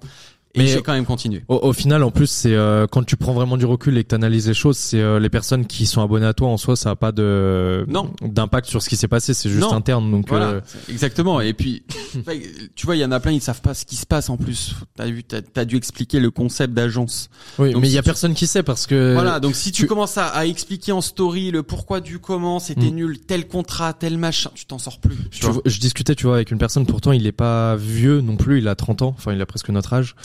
mais j'ai quand même continué. Au, final, en plus, c'est euh, quand tu prends vraiment du recul et que tu analyses les choses, c'est euh, les personnes qui sont abonnées à toi en soi, ça a pas de d'impact sur ce qui s'est passé, c'est juste interne. Donc voilà, euh, exactement. Et puis, tu vois, il y en a plein, ils savent pas ce qui se passe en plus. T'as vu, t'as as dû expliquer le concept d'agence. Oui, mais il y a personne qui sait parce que voilà. Donc si tu, commences à, à, expliquer en story le pourquoi du comment, c'était mm. nul, tel contrat, tel machin, tu t'en sors plus. je discutais, tu vois, avec une personne. Pourtant, il est pas vieux non plus. Il a 30 ans. Enfin, il a presque notre âge.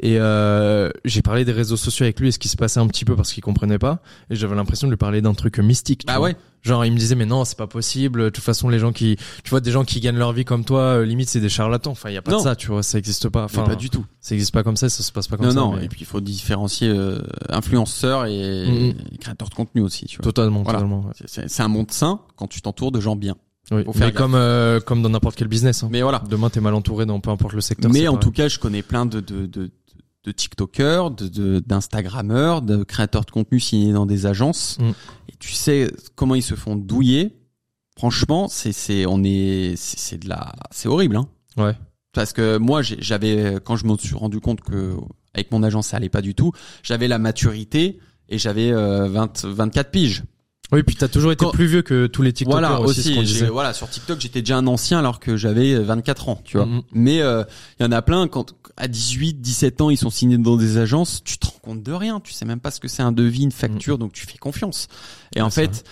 Et euh, j'ai parlé des réseaux sociaux avec lui et ce qui se passait un petit peu parce qu'il comprenait pas. Et j'avais l'impression de lui parler d'un truc mystique. ah ouais. Genre il me disait mais non c'est pas possible. De toute façon les gens qui, tu vois des gens qui gagnent leur vie comme toi, euh, limite c'est des charlatans. Enfin il y a pas de ça, tu vois, ça existe pas. Enfin pas du tout. Ça existe pas comme ça, ça se passe pas comme ça. Non non. Et puis il faut différencier euh, influenceurs et, mm-hmm. créateurs de contenu aussi. Tu vois. Totalement totalement. C'est un monde sain quand tu t'entoures de gens bien. Oui, mais comme euh, comme dans n'importe quel business. Hein. Mais voilà. Demain t'es mal entouré dans peu importe le secteur. Mais en tout cas, je connais plein de de, de, de TikTokers, de d'Instagrammeurs, de, créateurs de contenu signés dans des agences. Mm. Et tu sais comment ils se font douiller. Franchement, c'est c'est on est c'est de la c'est horrible hein. Ouais. Parce que moi j'avais quand je me suis rendu compte que avec mon agence ça allait pas du tout, j'avais la maturité et j'avais euh, 20 24 piges. Oui, puis t'as toujours été plus vieux que tous les TikTokers voilà, aussi. voilà, sur TikTok, j'étais déjà un ancien alors que j'avais 24 ans, tu vois. Mm-hmm. Mais euh, il y en a plein quand à 18, 17 ans, ils sont signés dans des agences, tu te rends compte de rien, tu sais même pas ce que c'est un devis, une facture, mm. donc tu fais confiance. Et en fait,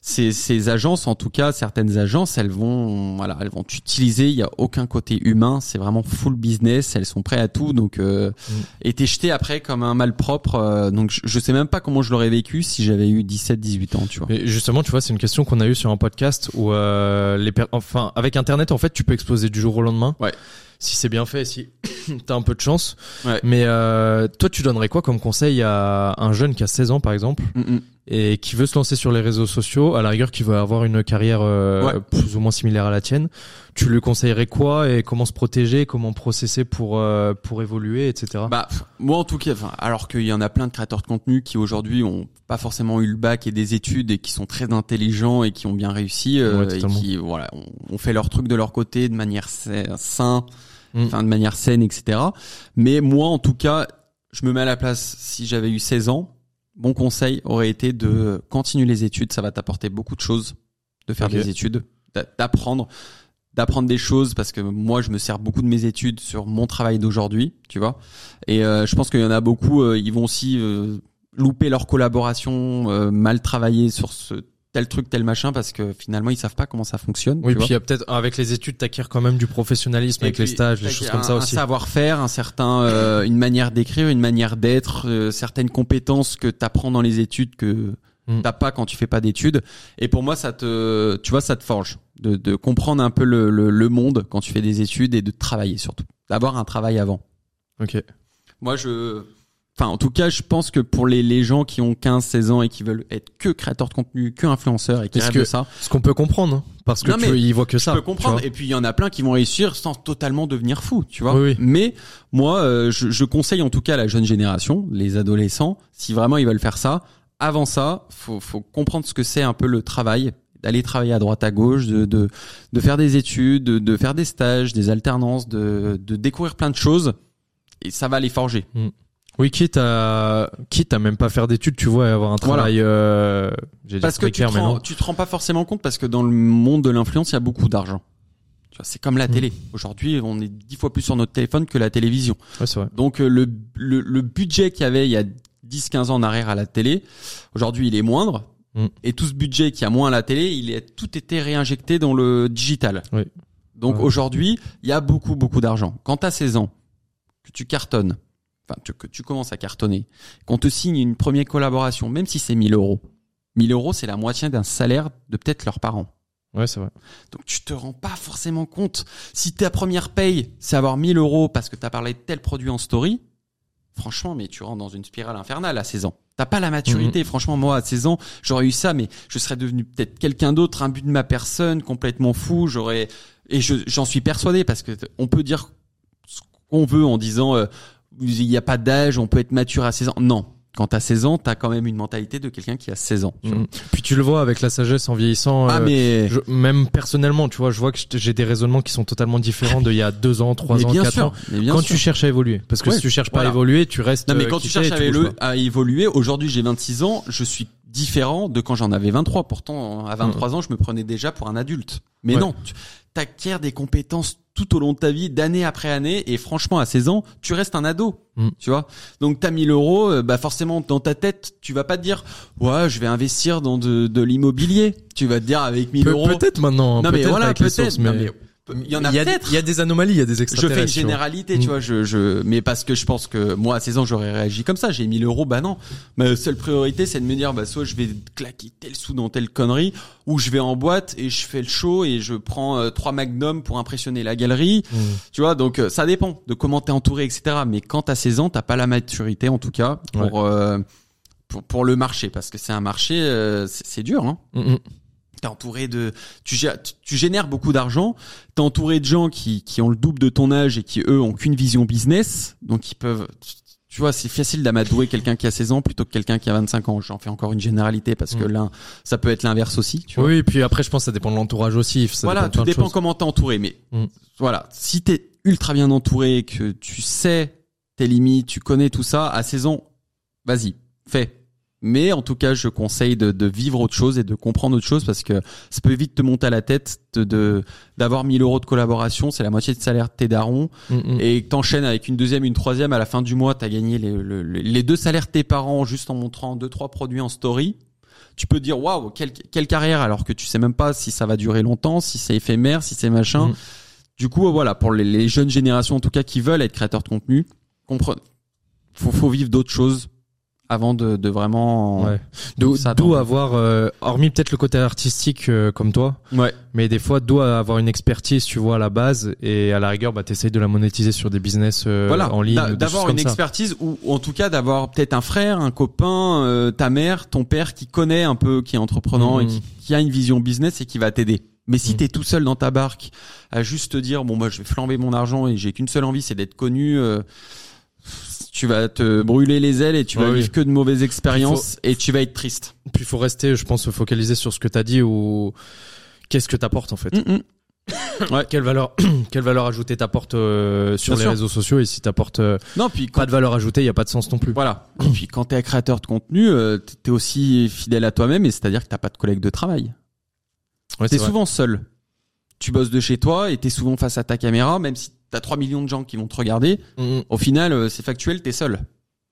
ces, ces agences, en tout cas certaines agences, elles vont, voilà, elles vont t'utiliser. Il y a aucun côté humain. C'est vraiment full business. Elles sont prêtes à tout. Donc, euh, mm. et t'es jeté après comme un malpropre. Euh, donc, je, je, sais même pas comment je l'aurais vécu si j'avais eu 17, 18 ans, tu vois. Et justement, tu vois, c'est une question qu'on a eue sur un podcast où euh, les, enfin, avec Internet, en fait, tu peux exploser du jour au lendemain. Ouais si c'est bien fait, si t'as un peu de chance. Ouais. Mais euh, toi, tu donnerais quoi comme conseil à un jeune qui a 16 ans, par exemple, mm, mm. et qui veut se lancer sur les réseaux sociaux, à la rigueur, qui veut avoir une carrière euh, plus ou moins similaire à la tienne? Tu lui conseillerais quoi et comment se protéger, comment processer pour euh, pour évoluer, etc. Bah moi en tout cas, alors qu'il y en a plein de créateurs de contenu qui aujourd'hui ont pas forcément eu le bac et des études et qui sont très intelligents et qui ont bien réussi euh, et qui voilà ont, fait leur truc de leur côté de manière sain Mm. enfin de manière saine, etc. Mais moi, en tout cas, je me mets à la place. Si j'avais eu 16 ans, mon conseil aurait été de continuer les études. Ça va t'apporter beaucoup de choses, de faire des études, d'apprendre, d'apprendre des choses parce que moi, je me sers beaucoup de mes études sur mon travail d'aujourd'hui, tu vois. Et euh, je pense qu'il y en a beaucoup, euh, ils vont aussi euh, louper leur collaboration, mal travailler sur ce tel truc, tel machin, parce que finalement ils savent pas comment ça fonctionne. Oui, puis il y a peut-être avec les études, t'acquiers quand même du professionnalisme avec les stages, les choses comme ça aussi. Un savoir-faire, un certain, euh, une manière d'écrire, une manière d'être, euh, certaines compétences que t'apprends dans les études que mm. t'as pas quand tu fais pas d'études. Et pour moi, ça te, tu vois, ça te forge de, de comprendre un peu le, le, le monde quand tu fais des études et de travailler surtout, d'avoir un travail avant. Ok. Moi, je Enfin, en tout cas, je pense que pour les, les gens qui ont 15, 16 ans et qui veulent être que créateurs de contenu, que influenceurs et qui rêvent que, de ça. Ce qu'on peut comprendre, hein, parce que tu, ils voient que ça. Je peux comprendre. Et puis, il y en a plein qui vont réussir sans totalement devenir fous, tu vois. Mais moi, euh, je, je, conseille en tout cas à la jeune génération, les adolescents, si vraiment ils veulent faire ça, avant ça, faut, faut comprendre ce que c'est un peu le travail d'aller travailler à droite à gauche, de, de, de faire des études, de, de, faire des stages, des alternances, de, de découvrir plein de choses et ça va les forger. Mm. Oui, quitte à quitte à même pas faire d'études, tu vois, et avoir un travail. Euh, parce que tu te, rends, tu te rends pas forcément compte parce que dans le monde de l'influence, il y a beaucoup d'argent. C'est comme la mm. télé. Aujourd'hui, on est dix fois plus sur notre téléphone que la télévision. Ouais, vrai. Donc euh, le, le, le budget qu'il y avait il y a 10-15 ans en arrière à la télé, aujourd'hui, il est moindre. Mm. Et tout ce budget qui a moins à la télé, il est tout été réinjecté dans le digital. Oui. Donc aujourd'hui, il y a beaucoup beaucoup d'argent. Quand tu as 16 ans, que tu cartonnes, enfin que tu commences à cartonner, qu'on te signe une première collaboration, même si c'est 1000 euros. 1000 euros, c'est la moitié d'un salaire de peut-être leurs parents. Ouais, c'est vrai. Donc tu te rends pas forcément compte. Si ta première paye, c'est avoir 1000 euros parce que tu as parlé de tel produit en story, franchement, mais tu rentres dans une spirale infernale à 16 ans. T'as pas la maturité. Mhm. Franchement, moi, à 16 ans, j'aurais eu ça, mais je serais devenu peut-être quelqu'un d'autre, un but de ma personne, complètement fou. J'aurais, et j'en suis persuadé parce que on peut dire ce qu'on veut en disant, euh, il n'y a pas d'âge, on peut être mature à 16 ans. Non. Quand t'as 16 ans, t'as quand même une mentalité de quelqu'un qui a 16 ans. Mm. Puis tu le vois avec la sagesse en vieillissant. Ah, euh, mais même personnellement, tu vois, je vois que j'ai des raisonnements qui sont totalement différents d'il y a 2 ans, 3 ans, 4 ans. quand tu cherches à évoluer, parce que si tu cherches pas à évoluer, tu restes. Non, mais quand tu cherches à, évoluer, aujourd'hui j'ai 26 ans, je suis différent de quand j'en avais 23. Pourtant, à 23 mm. ans, je me prenais déjà pour un adulte. Mais non, tu acquiers des compétences tout au long de ta vie, d'année après année. Et franchement, à 16 ans, tu restes un ado. Mm. Tu vois Donc, t'as 1000 euros, euh, bah forcément, dans ta tête, tu vas pas te dire, ouais, je vais investir dans de, de l'immobilier. Tu vas te dire, avec 1000 euros... Peut-être maintenant. Non, mais voilà, peut-être. Mais il y en a, peut-être. Il y a des anomalies, il y a des extraterrestres. Je fais une généralité, tu mm. vois. Je, je, mais parce que je pense que moi, à 16 ans, j'aurais réagi comme ça. J'ai 1000 euros, bah non. Ma seule priorité, c'est de me dire, bah soit je vais claquer tel sou dans telle connerie, ou je vais en boîte et je fais le show et je prends euh, trois magnums pour impressionner la galerie. Mm. Tu vois, donc euh, ça dépend de comment t'es entouré, etc. Mais quand t'as 16 ans, t'as pas la maturité, en tout cas, pour euh, pour, pour le marché, parce que c'est un marché, c'est dur, hein. Mm, T'es entouré de, tu, tu génères beaucoup d'argent. T'es entouré de gens qui, qui ont le double de ton âge et qui eux ont qu'une vision business, donc ils peuvent. Tu vois, c'est facile d'amadouer quelqu'un qui a 16 ans plutôt que quelqu'un qui a 25 ans. J'en fais encore une généralité parce que mm. l'un, ça peut être l'inverse aussi. Tu vois. Oui, et puis après, je pense que ça dépend de l'entourage aussi. voilà, tout dépend comment t'es entouré. Mais mm. voilà, si t'es ultra bien entouré, que tu sais tes limites, tu connais tout ça, à 16 ans, vas-y, fais mais en tout cas, je conseille de, de, vivre autre chose et de comprendre autre chose parce que ça peut vite te monter à la tête de d'avoir 1000 euros de collaboration, c'est la moitié de salaire de tes darons, mm, mm. et que t'enchaînes avec une deuxième, une troisième, à la fin du mois, t'as gagné les, les, deux salaires de tes parents juste en montrant deux trois produits en story. tu peux dire waouh quelle, quelle carrière alors que tu sais même pas si ça va durer longtemps, si c'est éphémère, si c'est machin. Mm. Du coup voilà pour les, les, jeunes générations en tout cas qui veulent être créateurs de contenu, comprenez, faut faut vivre d'autres choses avant de, de vraiment ouais. d'où avoir euh, hormis peut-être le côté artistique euh, comme toi ouais mais des fois doit avoir une expertise tu vois à la base et à la rigueur bah t'essayes de la monétiser sur des business euh, voilà. en ligne d'avoir une expertise ou, en tout cas d'avoir peut-être un frère un copain ta mère ton père qui connaît un peu qui est entreprenant et mmh. qui, a une vision business et qui va t'aider mais si mmh. t'es tout seul dans ta barque à juste te dire bon moi je vais flamber mon argent et j'ai qu'une seule envie c'est d'être connu tu vas te brûler les ailes et tu vas vivre que de mauvaises expériences et tu vas être triste. Puis il faut rester, je pense, focaliser sur ce que tu as dit ou qu'est-ce que t'apportes en fait. Mm, mm. ouais. Quelle valeur, quelle valeur ajoutée t'apportes euh, sur les réseaux sociaux et si t'apportes euh, non puis pas de valeur ajoutée, il y a pas de sens non plus. Voilà. et puis quand t'es un créateur de contenu, euh, t'es aussi fidèle à toi-même et c'est-à-dire que t'as pas de collègue de travail. Ouais, t'es souvent seul. Tu bosses de chez toi et t'es souvent face à ta caméra, même si t'as 3 millions de gens qui vont te regarder. Mm-hmm. Au final, euh, c'est factuel, t'es seul.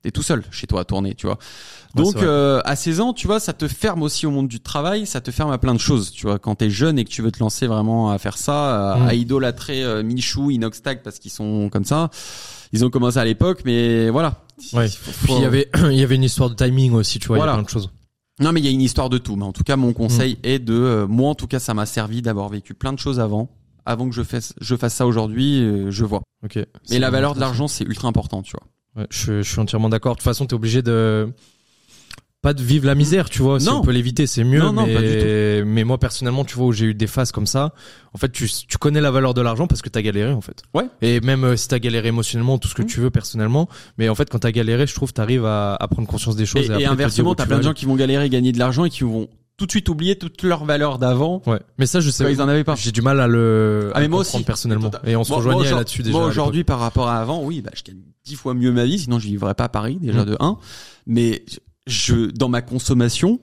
T'es tout seul chez toi à tourner, tu vois. Donc euh, à 16 ans, tu vois, ça te ferme aussi au monde du travail, ça te ferme à plein de choses, tu vois. Quand t'es jeune et que tu veux te lancer vraiment à faire ça, à, mm. idolâtrer euh, Michou, Inoxtag parce qu'ils sont comme ça. Ils ont commencé à l'époque, mais voilà. Ouais. Puis il y avait il y avait une histoire de timing aussi, tu vois, il y a plein de choses. Non, mais il y a une histoire de tout. Mais en tout cas, mon conseil mm. est de, moi en tout cas, ça m'a servi d'avoir vécu plein de choses avant avant que je fasse, je fasse ça aujourd'hui, euh, je vois. Ok. Mais la valeur de l'argent, c'est ultra important, tu vois. Ouais, je, je suis entièrement d'accord. De toute façon, t'es obligé de pas de vivre la misère, tu vois. Si on peut l'éviter, c'est mieux. Non, non, mais, pas du tout. mais moi personnellement, tu vois, où j'ai eu des phases comme ça, en fait, tu, tu connais la valeur de l'argent parce que t'as galéré, en fait. Ouais. Et même euh, si t'as galéré émotionnellement, tout ce que mmh. tu veux personnellement, mais en fait, quand t'as galéré, je trouve, t'arrives à, à prendre conscience des choses. Et, et, inversement, t'as plein de gens qui vont galérer, gagner de l'argent et qui vont tout de suite oublier toute leur valeur d'avant. Ouais. Mais ça, je sais. ils en avaient pas. J'ai du mal à le. Ah, mais moi aussi. Personnellement. Et on se rejoignait là-dessus déjà. Moi, aujourd'hui, par rapport à avant, oui, bah, je gagne dix fois mieux ma vie, sinon je vivrais pas à Paris, déjà mm. de 1. Mais je, dans ma consommation,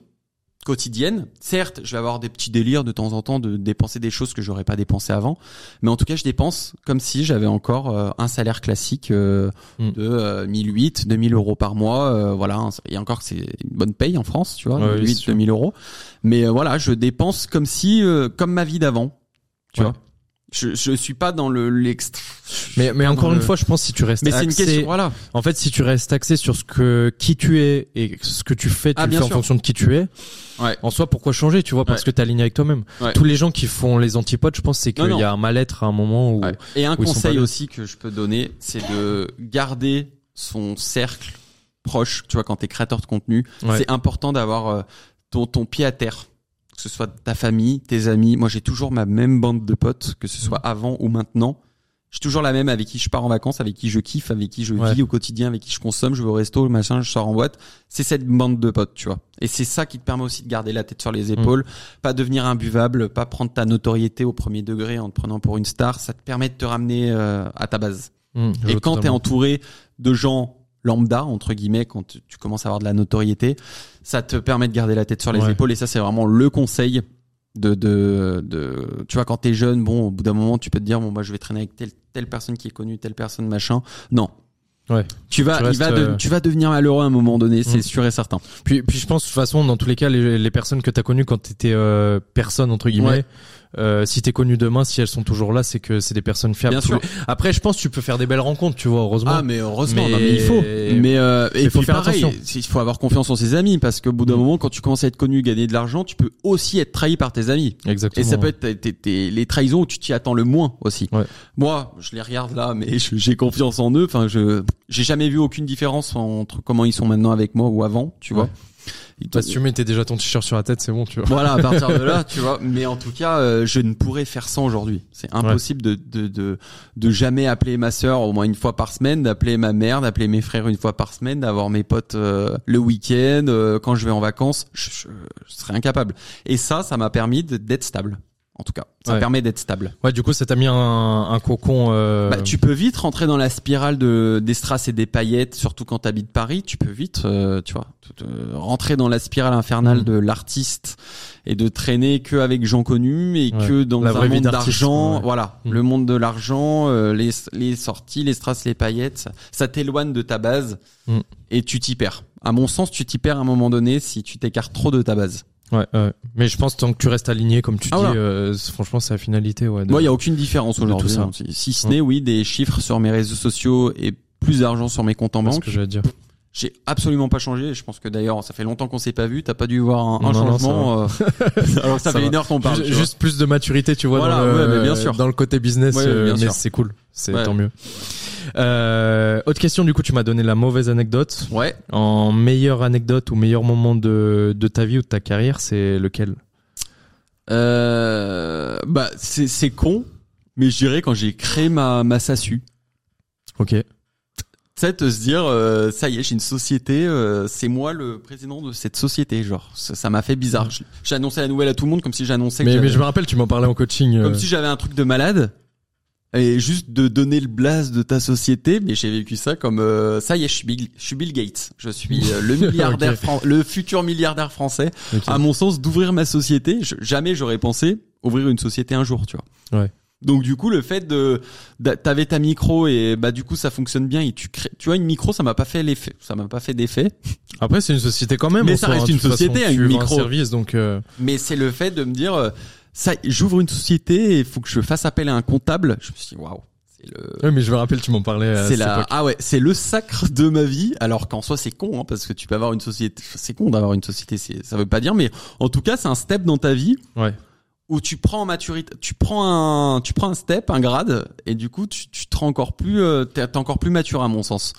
quotidienne. Certes, je vais avoir des petits délires de temps en temps de dépenser des choses que j'aurais pas dépensé avant, mais en tout cas, je dépense comme si j'avais encore euh, un salaire classique euh, mm. de euh, 1008, 2000 euros par mois. Euh, voilà, et encore c'est une bonne paye en France, tu vois, ouais, 1008, 2000 euros. Mais voilà, je dépense comme si, comme ma vie d'avant, tu vois je je suis pas dans le l'extra mais mais encore une fois je pense si tu restes mais c'est une question voilà. en fait si tu restes axé sur ce que qui tu es et ce que tu fais tu ah, le fais en fonction de qui tu es. Ouais. en soi pourquoi changer tu vois parce que tu aligné avec toi-même. Tous les gens qui font les antipodes je pense c'est qu'il y a un mal-être à un moment où et un conseil aussi que je peux donner c'est de garder son cercle proche. Tu vois quand t'es créateur de contenu c'est important d'avoir euh, ton ton pied à terre que ce soit ta famille, tes amis. Moi, j'ai toujours ma même bande de potes, que ce soit avant ou maintenant. J'ai toujours la même avec qui je pars en vacances, avec qui je kiffe, avec qui je vis au quotidien, avec qui je consomme, je vais au resto, machin, je sors en boîte. C'est cette bande de potes, tu vois. Et c'est ça qui te permet aussi de garder la tête sur les épaules, mm. pas devenir imbuvable, pas prendre ta notoriété au premier degré en te prenant pour une star. Ça te permet de te ramener euh, à ta base. Mm, Et quand tu es entouré de gens lambda entre guillemets quand tu commences à avoir de la notoriété ça te permet de garder la tête sur les épaules et ça c'est vraiment le conseil de, de, de tu vois quand t'es jeune bon au bout d'un moment tu peux te dire bon moi je vais traîner avec telle telle personne qui est connue telle personne machin non Ouais. Tu vas, il va de, tu vas devenir malheureux à un moment donné, c'est mm. sûr et certain. Puis, puis je pense de toute façon, dans tous les cas, les, les personnes que t'as connues quand t'étais euh, personne entre guillemets, euh, si t'es connu demain, si elles sont toujours là, c'est que c'est des personnes fiables. Bien sûr. Après, je pense que tu peux faire des belles rencontres, tu vois, heureusement. Ah, mais heureusement, mais, il faut. Mais euh, il faut faire attention. Il faut avoir confiance en ses amis parce qu'au bout d'un mm. moment, quand tu commences à être connu, gagner de l'argent, tu peux aussi être trahi par tes amis. Exactement. Et ça peut être les trahisons où tu t'y attends le moins aussi. Ouais. Moi, je les regarde là, mais j'ai confiance en eux. Enfin, je j'ai jamais vu aucune différence entre comment ils sont maintenant avec moi ou avant, tu vois. Si tu mettais déjà ton t-shirt sur la tête, c'est bon, tu vois. Voilà, à partir de là, tu vois. Mais en tout cas, euh, je ne pourrais faire ça aujourd'hui. C'est impossible de, de, de, de jamais appeler ma sœur au moins une fois par semaine, d'appeler ma mère, d'appeler mes frères une fois par semaine, d'avoir mes potes euh, le week-end, euh, quand je vais en vacances. Je, je, je, serais incapable. Et ça, ça m'a permis d'être stable en tout cas. Ça permet d'être stable. Ouais, du coup, ça t'a mis un, un cocon. Euh... Bah, tu peux vite rentrer dans la spirale de des strass et des paillettes, surtout quand t'habites Paris. Tu peux vite, euh, tu vois, rentrer dans la spirale infernale mm. de l'artiste et de traîner que avec gens connus et que dans un monde d'argent. Voilà, mm. le monde de l'argent, euh, les les sorties, les strass, les paillettes, ça t'éloigne de ta base mm. et tu t'y perds. À mon sens, tu t'y perds à un moment donné si tu t'écartes trop de ta base. Ouais, mais je pense tant que tu restes aligné, comme tu ah, dis, euh, franchement, c'est la finalité. Ouais, Moi, il y a aucune différence aujourd'hui. Hein. Si ce n'est, oui, des chiffres sur mes réseaux sociaux et plus d'argent sur mes comptes en banque. Ce que je vais dire. J'ai absolument pas changé. Je pense que d'ailleurs, ça fait longtemps qu'on s'est pas vu. T'as pas dû voir un, changement. euh... Alors ça, fait une heure qu'on parle. Juste, plus de maturité, tu vois, dans, le, bien sûr. dans le côté business. Euh, mais c'est cool. C'est tant mieux. Euh, autre question, du coup, tu m'as donné la mauvaise anecdote. Ouais. En meilleure anecdote ou meilleur moment de, de ta vie ou de ta carrière, c'est lequel? Euh, Bah, c'est con, mais je dirais quand j'ai créé ma, ma SASU. Ok. Tu sais, te se dire, euh, ça y est, j'ai une société, euh, c'est moi le président de cette société, genre, ça m'a fait bizarre. J'ai annoncé la nouvelle à tout le monde comme si j'annonçais. Mais, mais je me rappelle, tu m'en parlais en coaching. Comme si j'avais un truc de malade et juste de donner le blast de ta société mais j'ai vécu ça comme euh, ça y est je suis Bill, je suis Bill Gates. Je suis euh, le milliardaire le futur milliardaire français. À mon sens d'ouvrir ma société jamais j'aurais pensé ouvrir une société un jour tu vois. Ouais. Donc du coup le fait de t'avais ta micro et bah du coup ça fonctionne bien et tu crées tu vois une micro ça m'a pas fait l'effet ça m'a pas fait d'effet. Après c'est une société quand même mais ça reste hein, une société une micro. service donc euh, mais c'est le fait de me dire ça, j'ouvre une société et il faut que je fasse appel à un comptable. Je me suis dit, waouh. C'est le... Oui, mais je me rappelle, tu m'en parlais. C'est la, ah ouais, c'est le sacre de ma vie. Alors qu'en soi, c'est con, hein, parce que tu peux avoir une société. C'est con d'avoir une société. Ça veut pas dire, mais en tout cas, c'est un step dans ta vie. Ouais. Où tu prends en maturité, tu prends un, tu prends un step, un grade, et du coup, tu, tu te rends encore plus, euh, t'es encore plus mature à mon sens.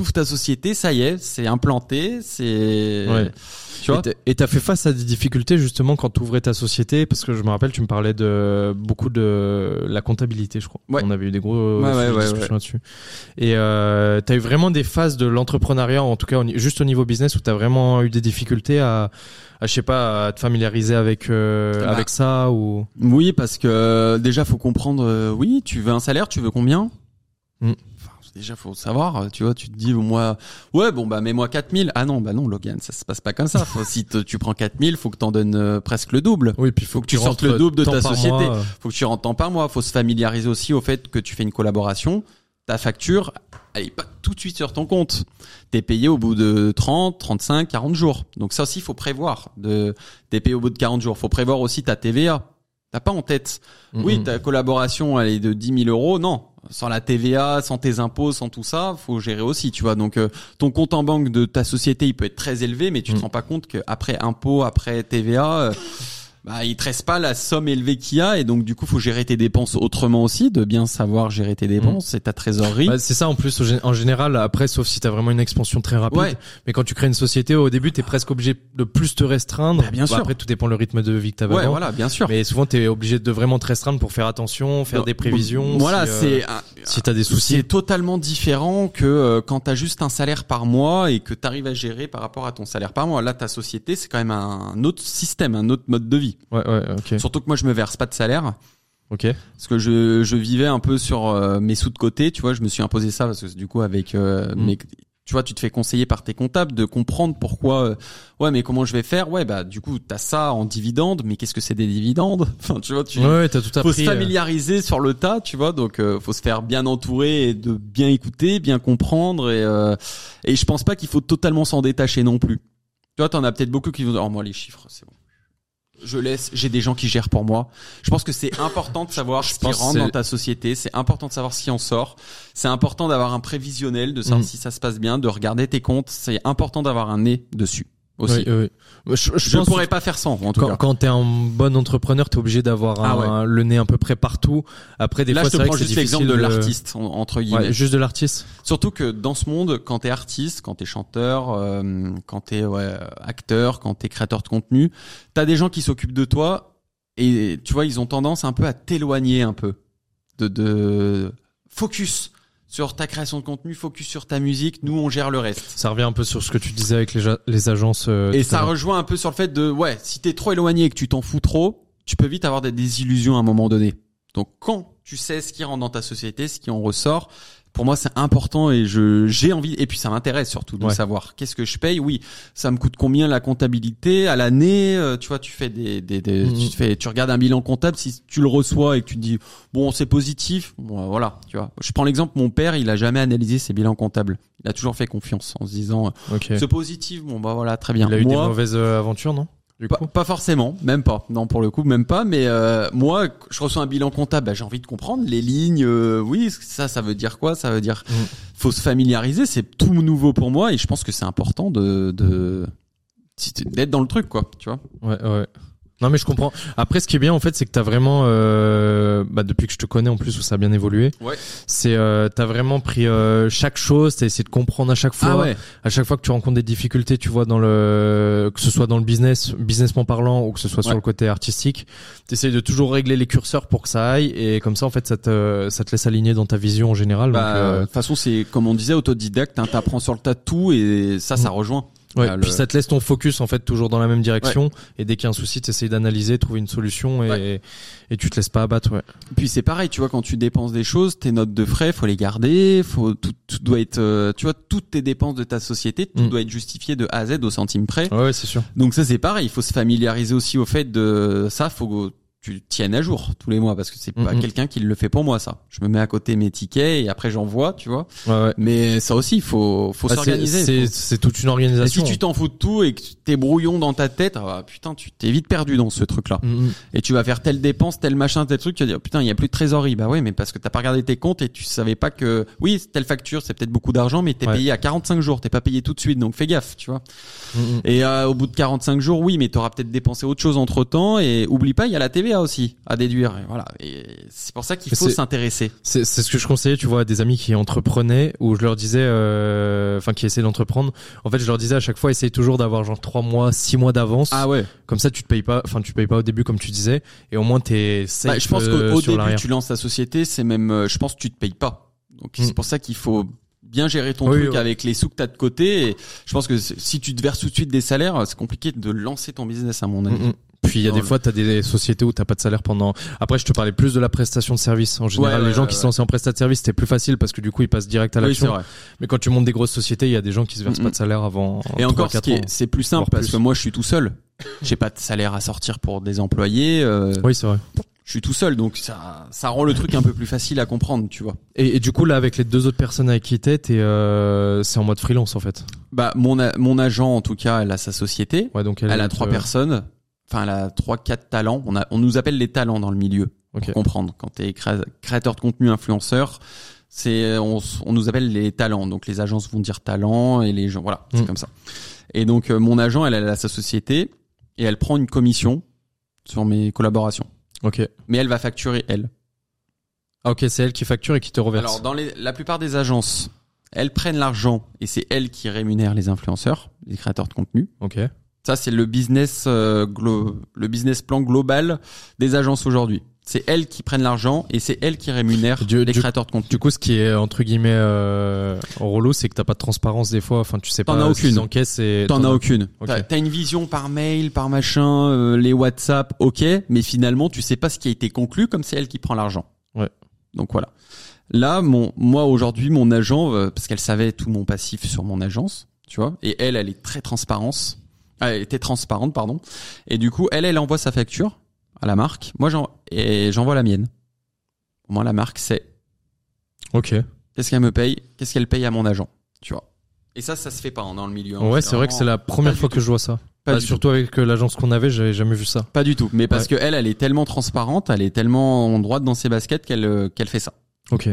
Touffe ta société, ça y est, c'est implanté, c'est. Ouais. Tu vois Et t'as fait face à des difficultés justement quand t'ouvrais ta société parce que je me rappelle tu me parlais de beaucoup de la comptabilité je crois. Ouais. On avait eu des gros discussions là-dessus. Et euh, t'as eu vraiment des phases de l'entrepreneuriat en tout cas juste au niveau business où t'as vraiment eu des difficultés à, à je sais pas à te familiariser avec euh, bah. avec ça ou? Oui parce que déjà faut comprendre euh, oui tu veux un salaire tu veux combien? Mm déjà faut savoir tu vois tu te dis moi ouais bon bah mets-moi 4000 ah non bah non Logan ça se passe pas comme ça. Faut, si tu prends 4000 faut que t'en donnes euh, presque le double. Oui puis faut, que, tu sortes le double de ta société. faut que tu rentres tant par mois. Faut se familiariser aussi au fait que tu fais une collaboration. Ta facture elle est pas tout de suite sur ton compte. T'es payé au bout de 30 35 40 jours. Donc ça aussi il faut prévoir de t'es payé au bout de 40 jours. Faut prévoir aussi ta TVA T'as pas en tête. Oui, ta collaboration, elle est de 10 000 euros. Non, sans la TVA, sans tes impôts, sans tout ça, faut gérer aussi, tu vois. Donc, euh, ton compte en banque de ta société, il peut être très élevé, mais tu te mm. rends pas compte qu'après impôts, après TVA, euh, bah, il te reste pas la somme élevée qu'il y a et donc du coup faut gérer tes dépenses autrement aussi de bien savoir gérer tes dépenses c'est ta trésorerie. Bah, c'est ça en plus en général après sauf si t'as vraiment une expansion très rapide. Mais quand tu crées une société au début t'es presque obligé de plus te restreindre. Bah, bien sûr. après tout dépend le rythme de vie que t'avais ouais, voilà bien sûr. Mais souvent t'es obligé de vraiment te restreindre pour faire attention faire des prévisions voilà si, euh, c'est si t'as des soucis. c'est totalement différent que euh, quand t'as juste un salaire par mois et que t'arrives à gérer par rapport à ton salaire par mois. Là ta société c'est quand même un autre système un autre mode de vie ouais ouais ok Surtout que moi je me verse pas de salaire. Ok. Parce que je, je vivais un peu sur euh, mes sous de côté, tu vois, je me suis imposé ça parce que du coup avec euh, mm. mes tu vois, tu te fais conseiller par tes comptables de comprendre pourquoi euh, ouais, mais comment je vais faire Ouais, bah du coup, tu as ça en dividendes, mais qu'est-ce que c'est des dividendes? Enfin, tu vois, tu ouais, t'as tout faut se familiariser sur le tas, tu vois, donc faut se faire bien entourer et de bien écouter, bien comprendre et et je pense pas qu'il faut totalement s'en détacher non plus. Tu vois, t'en as peut-être beaucoup qui vont dire "Oh moi les chiffres, c'est bon." Je laisse, j'ai des gens qui gèrent pour moi. Je pense que c'est important de savoir ce qui rentre dans ta société, c'est important de savoir ce qui en sort, c'est important d'avoir un prévisionnel, de savoir mm. si ça se passe bien, de regarder tes comptes, c'est important d'avoir un nez dessus aussi. Oui, oui. Je, je, ne pourrais pas faire sans en tout quand, cas. Quand t'es un bon entrepreneur, t'es obligé d'avoir ah le nez à peu près partout. Après, des Là, fois, je te prends juste l'exemple de l'artiste entre guillemets. Ouais, juste de l'artiste. Surtout que dans ce monde, quand t'es artiste, quand t'es chanteur, euh, quand t'es ouais, acteur, quand t'es créateur de contenu, t'as des gens qui s'occupent de toi et tu vois, ils ont tendance un peu à t'éloigner un peu de, de focus sur ta création de contenu, focus sur ta musique, nous on gère le reste. Ça revient un peu sur ce que tu disais avec les, les agences. Euh, et ça rejoint un peu sur le fait de, ouais, si t'es trop éloigné et que tu t'en fous trop, tu peux vite avoir des désillusions à un moment donné. Donc quand tu sais ce qui rentre dans ta société, ce qui en ressort, pour moi c'est important et je j'ai envie et puis ça m'intéresse surtout de savoir qu'est-ce que je paye. Oui ça me coûte combien la comptabilité à l'année euh, tu vois tu fais des, des, des mhm. tu fais tu regardes un bilan comptable si tu le reçois et que tu te dis bon c'est positif bon, voilà tu vois. Je prends l'exemple mon père il a jamais analysé ses bilans comptables. Il a toujours fait confiance en se disant okay. c'est positif bon bah voilà très bien. Il a eu des mauvaises euh, aventures non? Pas, forcément, même pas. Non, pour le coup, même pas. Mais euh, moi, je reçois un bilan comptable, bah, j'ai envie de comprendre les lignes. Euh, oui, ça, ça veut dire quoi? Ça veut dire, mm. faut se familiariser. C'est tout nouveau pour moi et je pense que c'est important de d'être dans le truc, quoi. Tu vois? Ouais, ouais. Non mais je comprends. Après ce qui est bien en fait c'est que t'as vraiment euh, bah, depuis que je te connais en plus où ça a bien évolué. Ouais. C'est euh, t'as vraiment pris euh, chaque chose, t'as essayé de comprendre à chaque fois. Ah ouais. À chaque fois que tu rencontres des difficultés, tu vois dans le que ce soit dans le business, businessment parlant ou que ce soit sur le côté artistique, t'essayes de toujours régler les curseurs pour que ça aille et comme ça en fait ça te ça te laisse aligner dans ta vision en général. Bah, euh, de toute façon c'est comme on disait autodidacte, hein, t'apprends sur le tas de tout et ça ça mm. rejoint. Ouais, puis ça te laisse ton focus en fait toujours dans la même direction et dès qu'il y a un souci, tu essayes d'analyser, trouver une solution et, et tu te laisses pas abattre. Ouais. Puis c'est pareil, tu vois, quand tu dépenses des choses, tes notes de frais, faut les garder, faut tout, tout doit être, euh, tu vois, toutes tes dépenses de ta société, tout mm. doit être justifié de A à Z au centime près. Ouais, c'est sûr. Donc ça c'est pareil, il faut se familiariser aussi au fait de ça, faut tu tiennes à jour tous les mois parce que c'est pas mm-hmm. quelqu'un qui le fait pour moi ça. Je me mets à côté mes tickets et après j'envoie, tu vois. Ouais, ouais. Mais ça aussi il faut faut bah, s'organiser. C'est toute une organisation. Et si tu t'en fous de tout et que t'es brouillon dans ta tête, ah, putain, tu t'es vite perdu dans ce truc là. Mm-hmm. Et tu vas faire telle dépense, tel machin, tel truc, tu vas dire putain, il y a plus de trésorerie. Bah ouais, mais parce que t'as pas regardé tes comptes et tu savais pas que oui, telle facture, c'est peut-être beaucoup d'argent mais t'es payé à 45 jours, t'es pas payé tout de suite donc fais gaffe, tu vois. Mm-hmm. Et euh, au bout de 45 jours, oui, mais t'auras peut-être dépensé autre chose entre-temps et oublie pas, il y a la TVA aussi à des et voilà. Et c'est pour ça qu'il faut s'intéresser. C'est ce que je conseillais, tu vois, à des amis qui entreprenaient, où je leur disais, euh, enfin, qui essaient d'entreprendre. En fait, je leur disais à chaque fois, essaye toujours d'avoir genre trois mois, six mois d'avance. Ah ouais. Comme ça, tu te payes pas, enfin, tu payes pas au début, comme tu disais, et au moins t'es safe. Bah, je pense qu'au euh, début, tu lances ta société, c'est même, euh, je pense, que tu te payes pas. Donc c'est mm. pour ça qu'il faut bien gérer ton truc avec les sous que t'as de côté. Et je pense que si tu te verses tout de suite des salaires, c'est compliqué de lancer ton business à mon avis. Mm, mm. Puis il y a des fois, tu as des sociétés où t'as pas de salaire pendant. Après, je te parlais plus de la prestation de service. En général, les gens qui se lancent en prestation de service, c'était plus facile parce que du coup, ils passent direct à l'action. Mais quand tu montes des grosses sociétés, il y a des gens qui se versent pas de salaire avant. Et encore, c'est plus simple parce que moi, je suis tout seul. J'ai pas de salaire à sortir pour des employés. Euh, oui, c'est vrai. Je suis tout seul, donc ça, ça rend le truc un peu plus facile à comprendre, tu vois. Et, du coup, là, avec les deux autres personnes avec qui t'es, euh, c'est en mode freelance en fait. Bah, mon, mon agent, en tout cas, elle a sa société. Ouais, donc elle, a trois personnes enfin elle a trois quatre talents. On a on nous appelle les talents dans le milieu pour comprendre. Quand tu es créateur de contenu, influenceur, c'est on, on, nous appelle les talents. Donc les agences vont dire talent et les gens voilà, c'est mm. comme ça. Et donc euh, mon agent, elle, elle a sa société et elle prend une commission sur mes collaborations. Ok. Mais elle va facturer elle. Ah, ok, c'est elle qui facture et qui te reverse. Alors dans les, la plupart des agences, elles prennent l'argent et c'est elles qui rémunèrent les influenceurs, les créateurs de contenu. Ok. Ça, c'est le business, euh, le business plan global des agences aujourd'hui. C'est elles qui prennent l'argent et c'est elles qui rémunèrent les créateurs de contenu. Du coup, ce qui est entre guillemets euh, relou, c'est que t'as pas de transparence des fois. Enfin, tu sais pas. T'en as aucune. Et t'en as aucune. Okay. T'as une vision par mail, par machin, euh, les WhatsApp, ok, mais finalement, tu sais pas ce qui a été conclu, comme c'est elle qui prend l'argent. Ouais. Donc voilà. Là, mon, moi aujourd'hui, mon agent, euh, parce qu'elle savait tout mon passif sur mon agence, tu vois, et elle, elle est très transparence elle était transparente, pardon. Et du coup, elle, elle envoie sa facture à la marque. Moi, j'en, et j'envoie la mienne. Au moins, la marque sait. Ok. Qu'est-ce qu'elle me paye Qu'est-ce qu'elle paye à mon agent Tu vois. Et ça, ça se fait pas hein, dans le milieu. Hein. Ouais, c'est vrai que c'est la première fois que je vois ça. Pas bah, surtout avec euh, l'agence qu'on avait, j'avais jamais vu ça. Pas du tout. Mais parce que elle, elle est tellement transparente, elle est tellement droite dans ses baskets qu'elle euh, qu'elle fait ça. Ok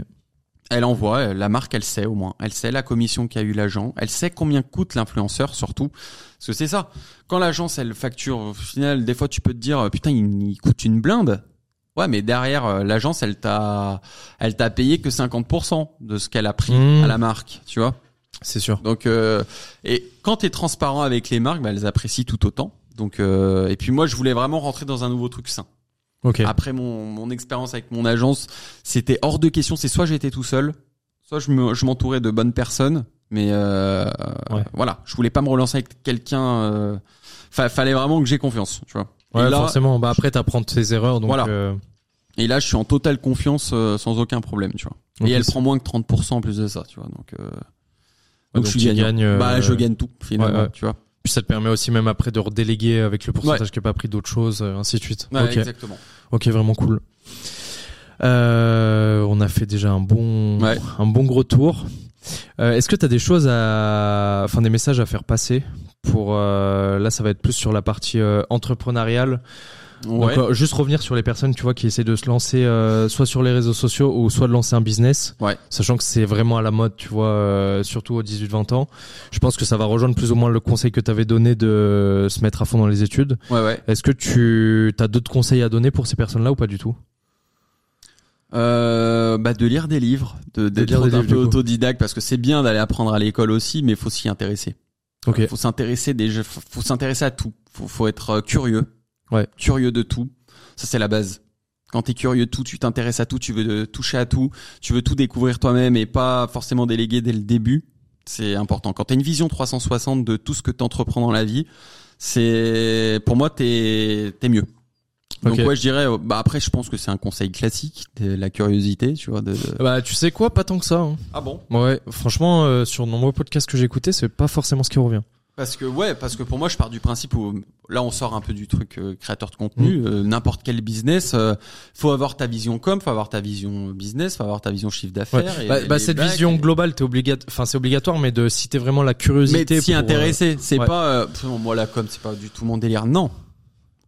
elle envoie, euh, la marque, elle sait au moins. Elle sait la commission qu'a eu l'agent. Elle sait combien coûte l'influenceur, surtout. Parce que c'est ça. Quand l'agence, elle facture, au final, des fois, tu peux te dire, euh, putain, il, coûte une blinde. Ouais, mais derrière, euh, l'agence, elle t'a, elle t'a payé que 50% de ce qu'elle a pris mmh. à la marque, tu vois. C'est sûr. Donc, et quand t'es transparent avec les marques, bah, elles apprécient tout autant. Donc, et puis moi, je voulais vraiment rentrer dans un nouveau truc sain. Après mon, mon expérience avec mon agence, c'était hors de question. C'est soit j'étais tout seul, soit je me, je m'entourais de bonnes personnes. Mais euh, voilà, je voulais pas me relancer avec quelqu'un. Euh, fallait vraiment que j'ai confiance, tu vois. Ouais, forcément. Bah après, t'apprends tes erreurs, donc. Voilà. Euh, Et là, je suis en totale confiance, euh, sans aucun problème, tu vois. Et elle prend moins que 30% en plus de ça, tu vois. Donc, euh, donc, je gagne. bah, je gagne tout finalement, tu vois. Puis ça te permet aussi même après de redéléguer avec le pourcentage qui n'a pas pris d'autres choses, ainsi de suite. Ouais, exactement. Ok, vraiment cool. Euh, on a fait déjà un bon, un bon gros tour. Est-ce que tu as des choses à, enfin des messages à faire passer pour là, ça va être plus sur la partie entrepreneuriale. Ouais. Euh, juste revenir sur les personnes, tu vois, qui essaient de se lancer euh, soit sur les réseaux sociaux ou soit de lancer un business. Ouais. Sachant que c'est vraiment à la mode, tu vois, euh, surtout aux 18-20 ans. Je pense que ça va rejoindre plus ou moins le conseil que tu avais donné de se mettre à fond dans les études. Ouais, ouais. Est-ce que tu as d'autres conseils à donner pour ces personnes-là ou pas du tout? Euh, bah de lire des livres, de d'être un peu autodidacte parce que c'est bien d'aller apprendre à l'école aussi, mais faut s'y intéresser. Ok. Faut s'intéresser déjà, faut s'intéresser à tout. Faut, faut être curieux. Ouais. Curieux de tout. Ça, c'est la base. Quand t'es curieux de tout, tu t'intéresses à tout, tu veux toucher à tout, tu veux tout découvrir toi-même et pas forcément déléguer dès le début. C'est important. Quand t'as une vision 360 de tout ce que t'entreprends dans la vie, c'est, pour moi, t'es, t'es mieux. Donc ouais, je dirais. Bah après, je pense que c'est un conseil classique, de la curiosité, tu vois. De... Bah tu sais quoi, pas tant que ça. Hein. Ah bon? Ouais, franchement, euh, sur de nombreux podcasts que j'ai écoutés, c'est pas forcément ce qui revient. Parce que ouais, parce que pour moi, je pars du principe où là, on sort un peu du truc euh, créateur de contenu. Mm. Euh, N'importe quel business, euh, faut avoir ta vision com, faut avoir ta vision business, faut avoir ta vision chiffre d'affaires. Bah, bah cette vision globale, t'es obligatoire. Enfin, c'est obligatoire, mais de citer vraiment la curiosité. Mais s'y intéresser, c'est pas. moi, la com, c'est pas du tout mon délire. Non,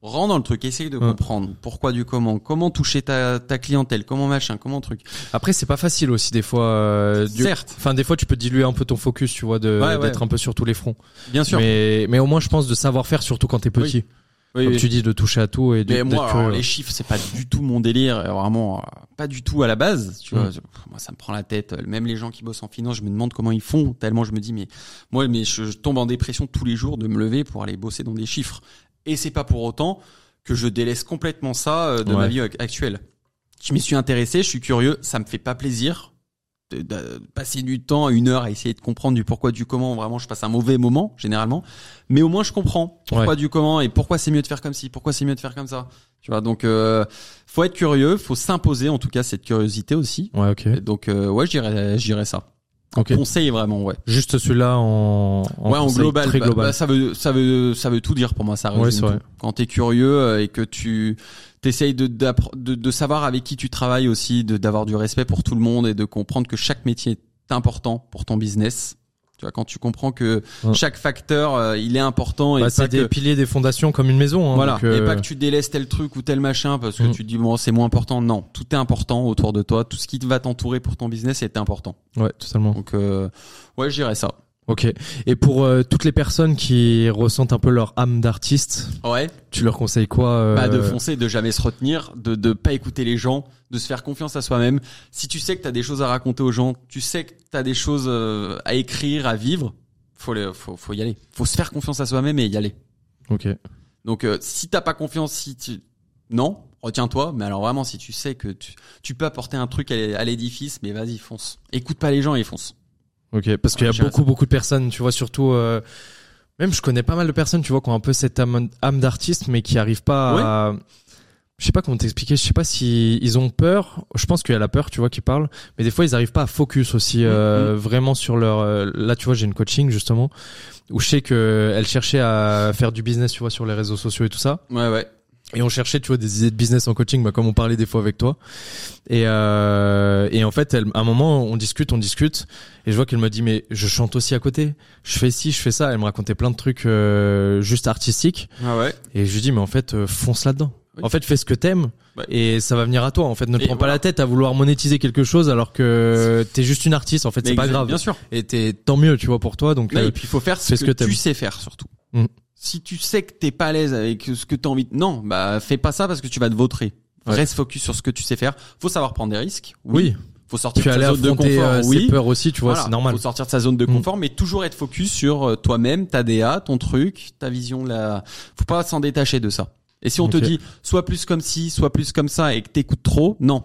Rends dans le truc, essaye de comprendre pourquoi du comment, comment toucher ta, ta clientèle, comment machin, comment truc? Après c'est pas facile aussi des fois. Euh, Certes. Enfin des fois tu peux diluer un peu ton focus, tu vois, de d'être un peu sur tous les fronts. Bien sûr. Mais mais au moins je pense de savoir faire surtout quand t'es petit. Oui. Comme tu dis de toucher à tout et de. Mais moi les chiffres c'est pas du tout mon délire, vraiment pas du tout à la base. Tu vois, mm. moi ça me prend la tête. Même les gens qui bossent en finance, je me demande comment ils font. Tellement je me dis mais moi mais je tombe en dépression tous les jours de me lever pour aller bosser dans des chiffres et c'est pas pour autant que je délaisse complètement ça euh, de ma vie actuelle. Je m'y suis intéressé, je suis curieux, ça me fait pas plaisir de, passer du temps, une heure à essayer de comprendre du pourquoi du comment. Vraiment, je passe un mauvais moment généralement, mais au moins je comprends pourquoi du comment et pourquoi c'est mieux de faire comme ci, pourquoi c'est mieux de faire comme ça. Tu vois, donc euh, faut être curieux, faut s'imposer en tout cas cette curiosité aussi. Ouais, ok. donc euh, ouais, je dirais, je dirais ça. Okay. Conseil vraiment, ouais. Juste celui-là en, en, ouais, en global. Très bah, global. Bah, ça veut, ça veut, ça veut tout dire pour moi. Ça résume ouais, tout. Quand t'es curieux euh, et que tu t'essayes de, de, de savoir avec qui tu travailles aussi, d'avoir du respect pour tout le monde et de comprendre que chaque métier est important pour ton business. Tu vois, quand tu comprends que chaque facteur, euh, il est important et bah, c'est des piliers, des fondations comme une maison. Hein, voilà. et euh, pas que tu délaisses tel truc ou tel machin parce que mm. tu dis bon c'est moins important. Non, tout est important autour de toi. Tout ce qui va t'entourer pour ton business est important. Ouais, totalement. Donc euh, ouais, je dirais ça. Ok. Et pour euh, toutes les personnes qui ressentent un peu leur âme d'artiste, ouais. tu leur conseilles quoi euh... Bah de foncer, de jamais se retenir, de de pas écouter les gens, de se faire confiance à soi-même. Si tu sais que t'as des choses à raconter aux gens, tu sais que t'as des choses euh, à écrire, à vivre, faut les, faut faut y aller. Faut se faire confiance à soi-même et y aller. Ok. Donc euh, si t'as pas confiance, si tu non, retiens-toi. Mais alors vraiment, si tu sais que tu tu peux apporter un truc à l'édifice, mais vas-y fonce. Écoute pas les gens et fonce. Ok, parce qu'il y a beaucoup beaucoup de personnes, tu vois, surtout. Euh, même je connais pas mal de personnes, tu vois, qui ont un peu cette âme, d'artiste, mais qui arrivent pas à. Je sais pas comment t'expliquer. Je sais pas si ils ont peur. Je pense qu'il y a la peur, tu vois, qui parle. Mais des fois, ils arrivent pas à focus aussi euh, mm-hmm. vraiment sur leur. Euh, là, tu vois, j'ai une coaching justement où je sais que elle cherchait à faire du business, tu vois, sur les réseaux sociaux et tout ça. Ouais, ouais. Et on cherchait, tu vois, des idées de business en coaching, bah, comme on parlait des fois avec toi. Et, euh, et en fait, elle, à un moment, on discute, on discute, et je vois qu'elle me dit, mais je chante aussi à côté. Je fais ci, je fais ça. Elle me racontait plein de trucs euh, juste artistiques. Ah ouais. Et je lui dis, mais en fait, euh, fonce là-dedans. En fait, fais ce que t'aimes et ça va venir à toi. En fait, ne prends pas la tête à vouloir monétiser quelque chose alors que t'es juste une artiste. En fait, c'est pas grave. Bien sûr. Et t'es tant mieux, tu vois, pour toi. Donc, et puis il faut faire ce, que, tu sais faire surtout. Mm si tu sais que t'es pas à l'aise avec ce que t'as envie de... non bah fais pas ça parce que tu vas te vautrer. Reste focus sur ce que tu sais faire. Faut savoir prendre des risques. Oui, faut sortir de sa zone de confort. euh, oui. Peur aussi tu vois c'est normal. Faut sortir de sa zone de mm. confort mais toujours être focus sur euh, toi-même ta DA ton truc ta vision là faut pas s'en détacher de ça. Et si on te dit soit plus comme ci soit plus comme ça et que t'écoutes trop non.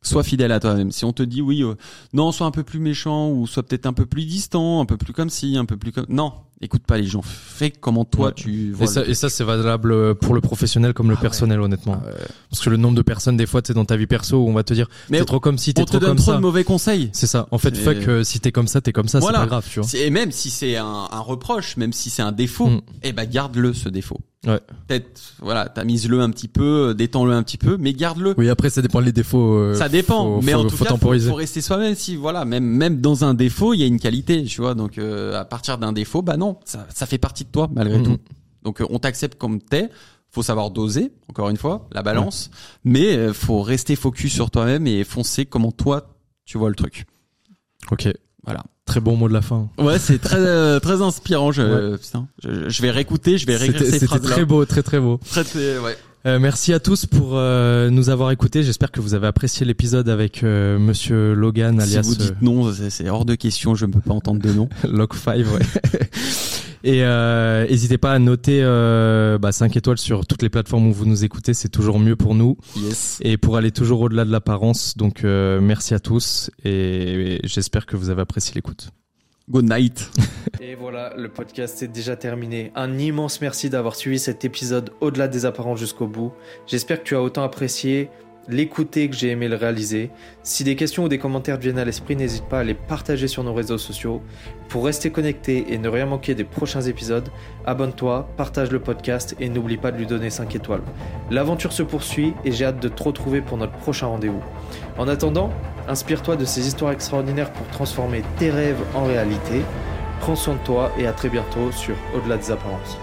Sois fidèle à toi-même. Si on te dit oui, euh, non, sois un peu plus méchant ou sois peut-être un peu plus distant, un peu plus comme ci, un peu plus comme non, écoute pas les gens, fais comment toi tu vois. Et ça, et ça c'est valable pour le professionnel comme le ah personnel honnêtement. Ah Parce que le nombre de personnes des fois tu dans ta vie perso où on va te dire t'es trop comme si t'es trop comme ça. On te donne trop de mauvais conseils. C'est ça. En fait, fuck euh, si t'es comme ça, t'es comme ça, c'est pas grave, tu vois. Et même si c'est un, un, reproche, même si c'est un défaut, mm. eh ben garde-le ce défaut. Ouais. Peut-être, voilà, tamise-le un petit peu, euh, détends-le un petit peu, mais garde-le. Oui, après, ça dépend des défauts. Euh, ça dépend, mais en tout cas, faut, faut, rester soi-même. Si, voilà, même même dans un défaut, il y a une qualité, tu vois. Donc, euh, à partir d'un défaut, bah non, ça, ça fait partie de toi malgré mm-hmm. tout. Donc, on t'accepte comme t'es. Faut savoir doser, encore une fois, la balance, mais faut rester focus sur toi-même et foncer comment toi tu vois le truc. Ok. Voilà. Très bon mot de la fin. Ouais, c'est très euh, très inspirant. Je, putain, je, vais réécouter, je vais réécrire ces phrases. C'était très beau, très très beau. Très, très ouais. Euh, merci à tous pour euh, nous avoir écoutés. J'espère que vous avez apprécié l'épisode avec euh, Monsieur Logan, alias. Si vous dites non, c'est hors de question. Je ne peux pas entendre de nom. Log 5, ouais. Et euh, n'hésitez pas à noter euh, bah, 5 étoiles sur toutes les plateformes où vous nous écoutez, c'est toujours mieux pour nous. Yes. Et pour aller toujours au-delà de l'apparence. Donc euh, merci à tous et, j'espère que vous avez apprécié l'écoute. Good night. Et voilà, le podcast est déjà terminé. Un immense merci d'avoir suivi cet épisode au-delà des apparences jusqu'au bout. J'espère que tu as autant apprécié l'écouter que j'ai aimé le réaliser. Si des questions ou des commentaires viennent à l'esprit, n'hésite pas à les partager sur nos réseaux sociaux. Pour rester connecté et ne rien manquer des prochains épisodes, abonne-toi, partage le podcast et n'oublie pas de lui donner 5 étoiles. L'aventure se poursuit et j'ai hâte de te retrouver pour notre prochain rendez-vous. En attendant, inspire-toi de ces histoires extraordinaires pour transformer tes rêves en réalité. Prends soin de toi et à très bientôt sur Au-delà des apparences.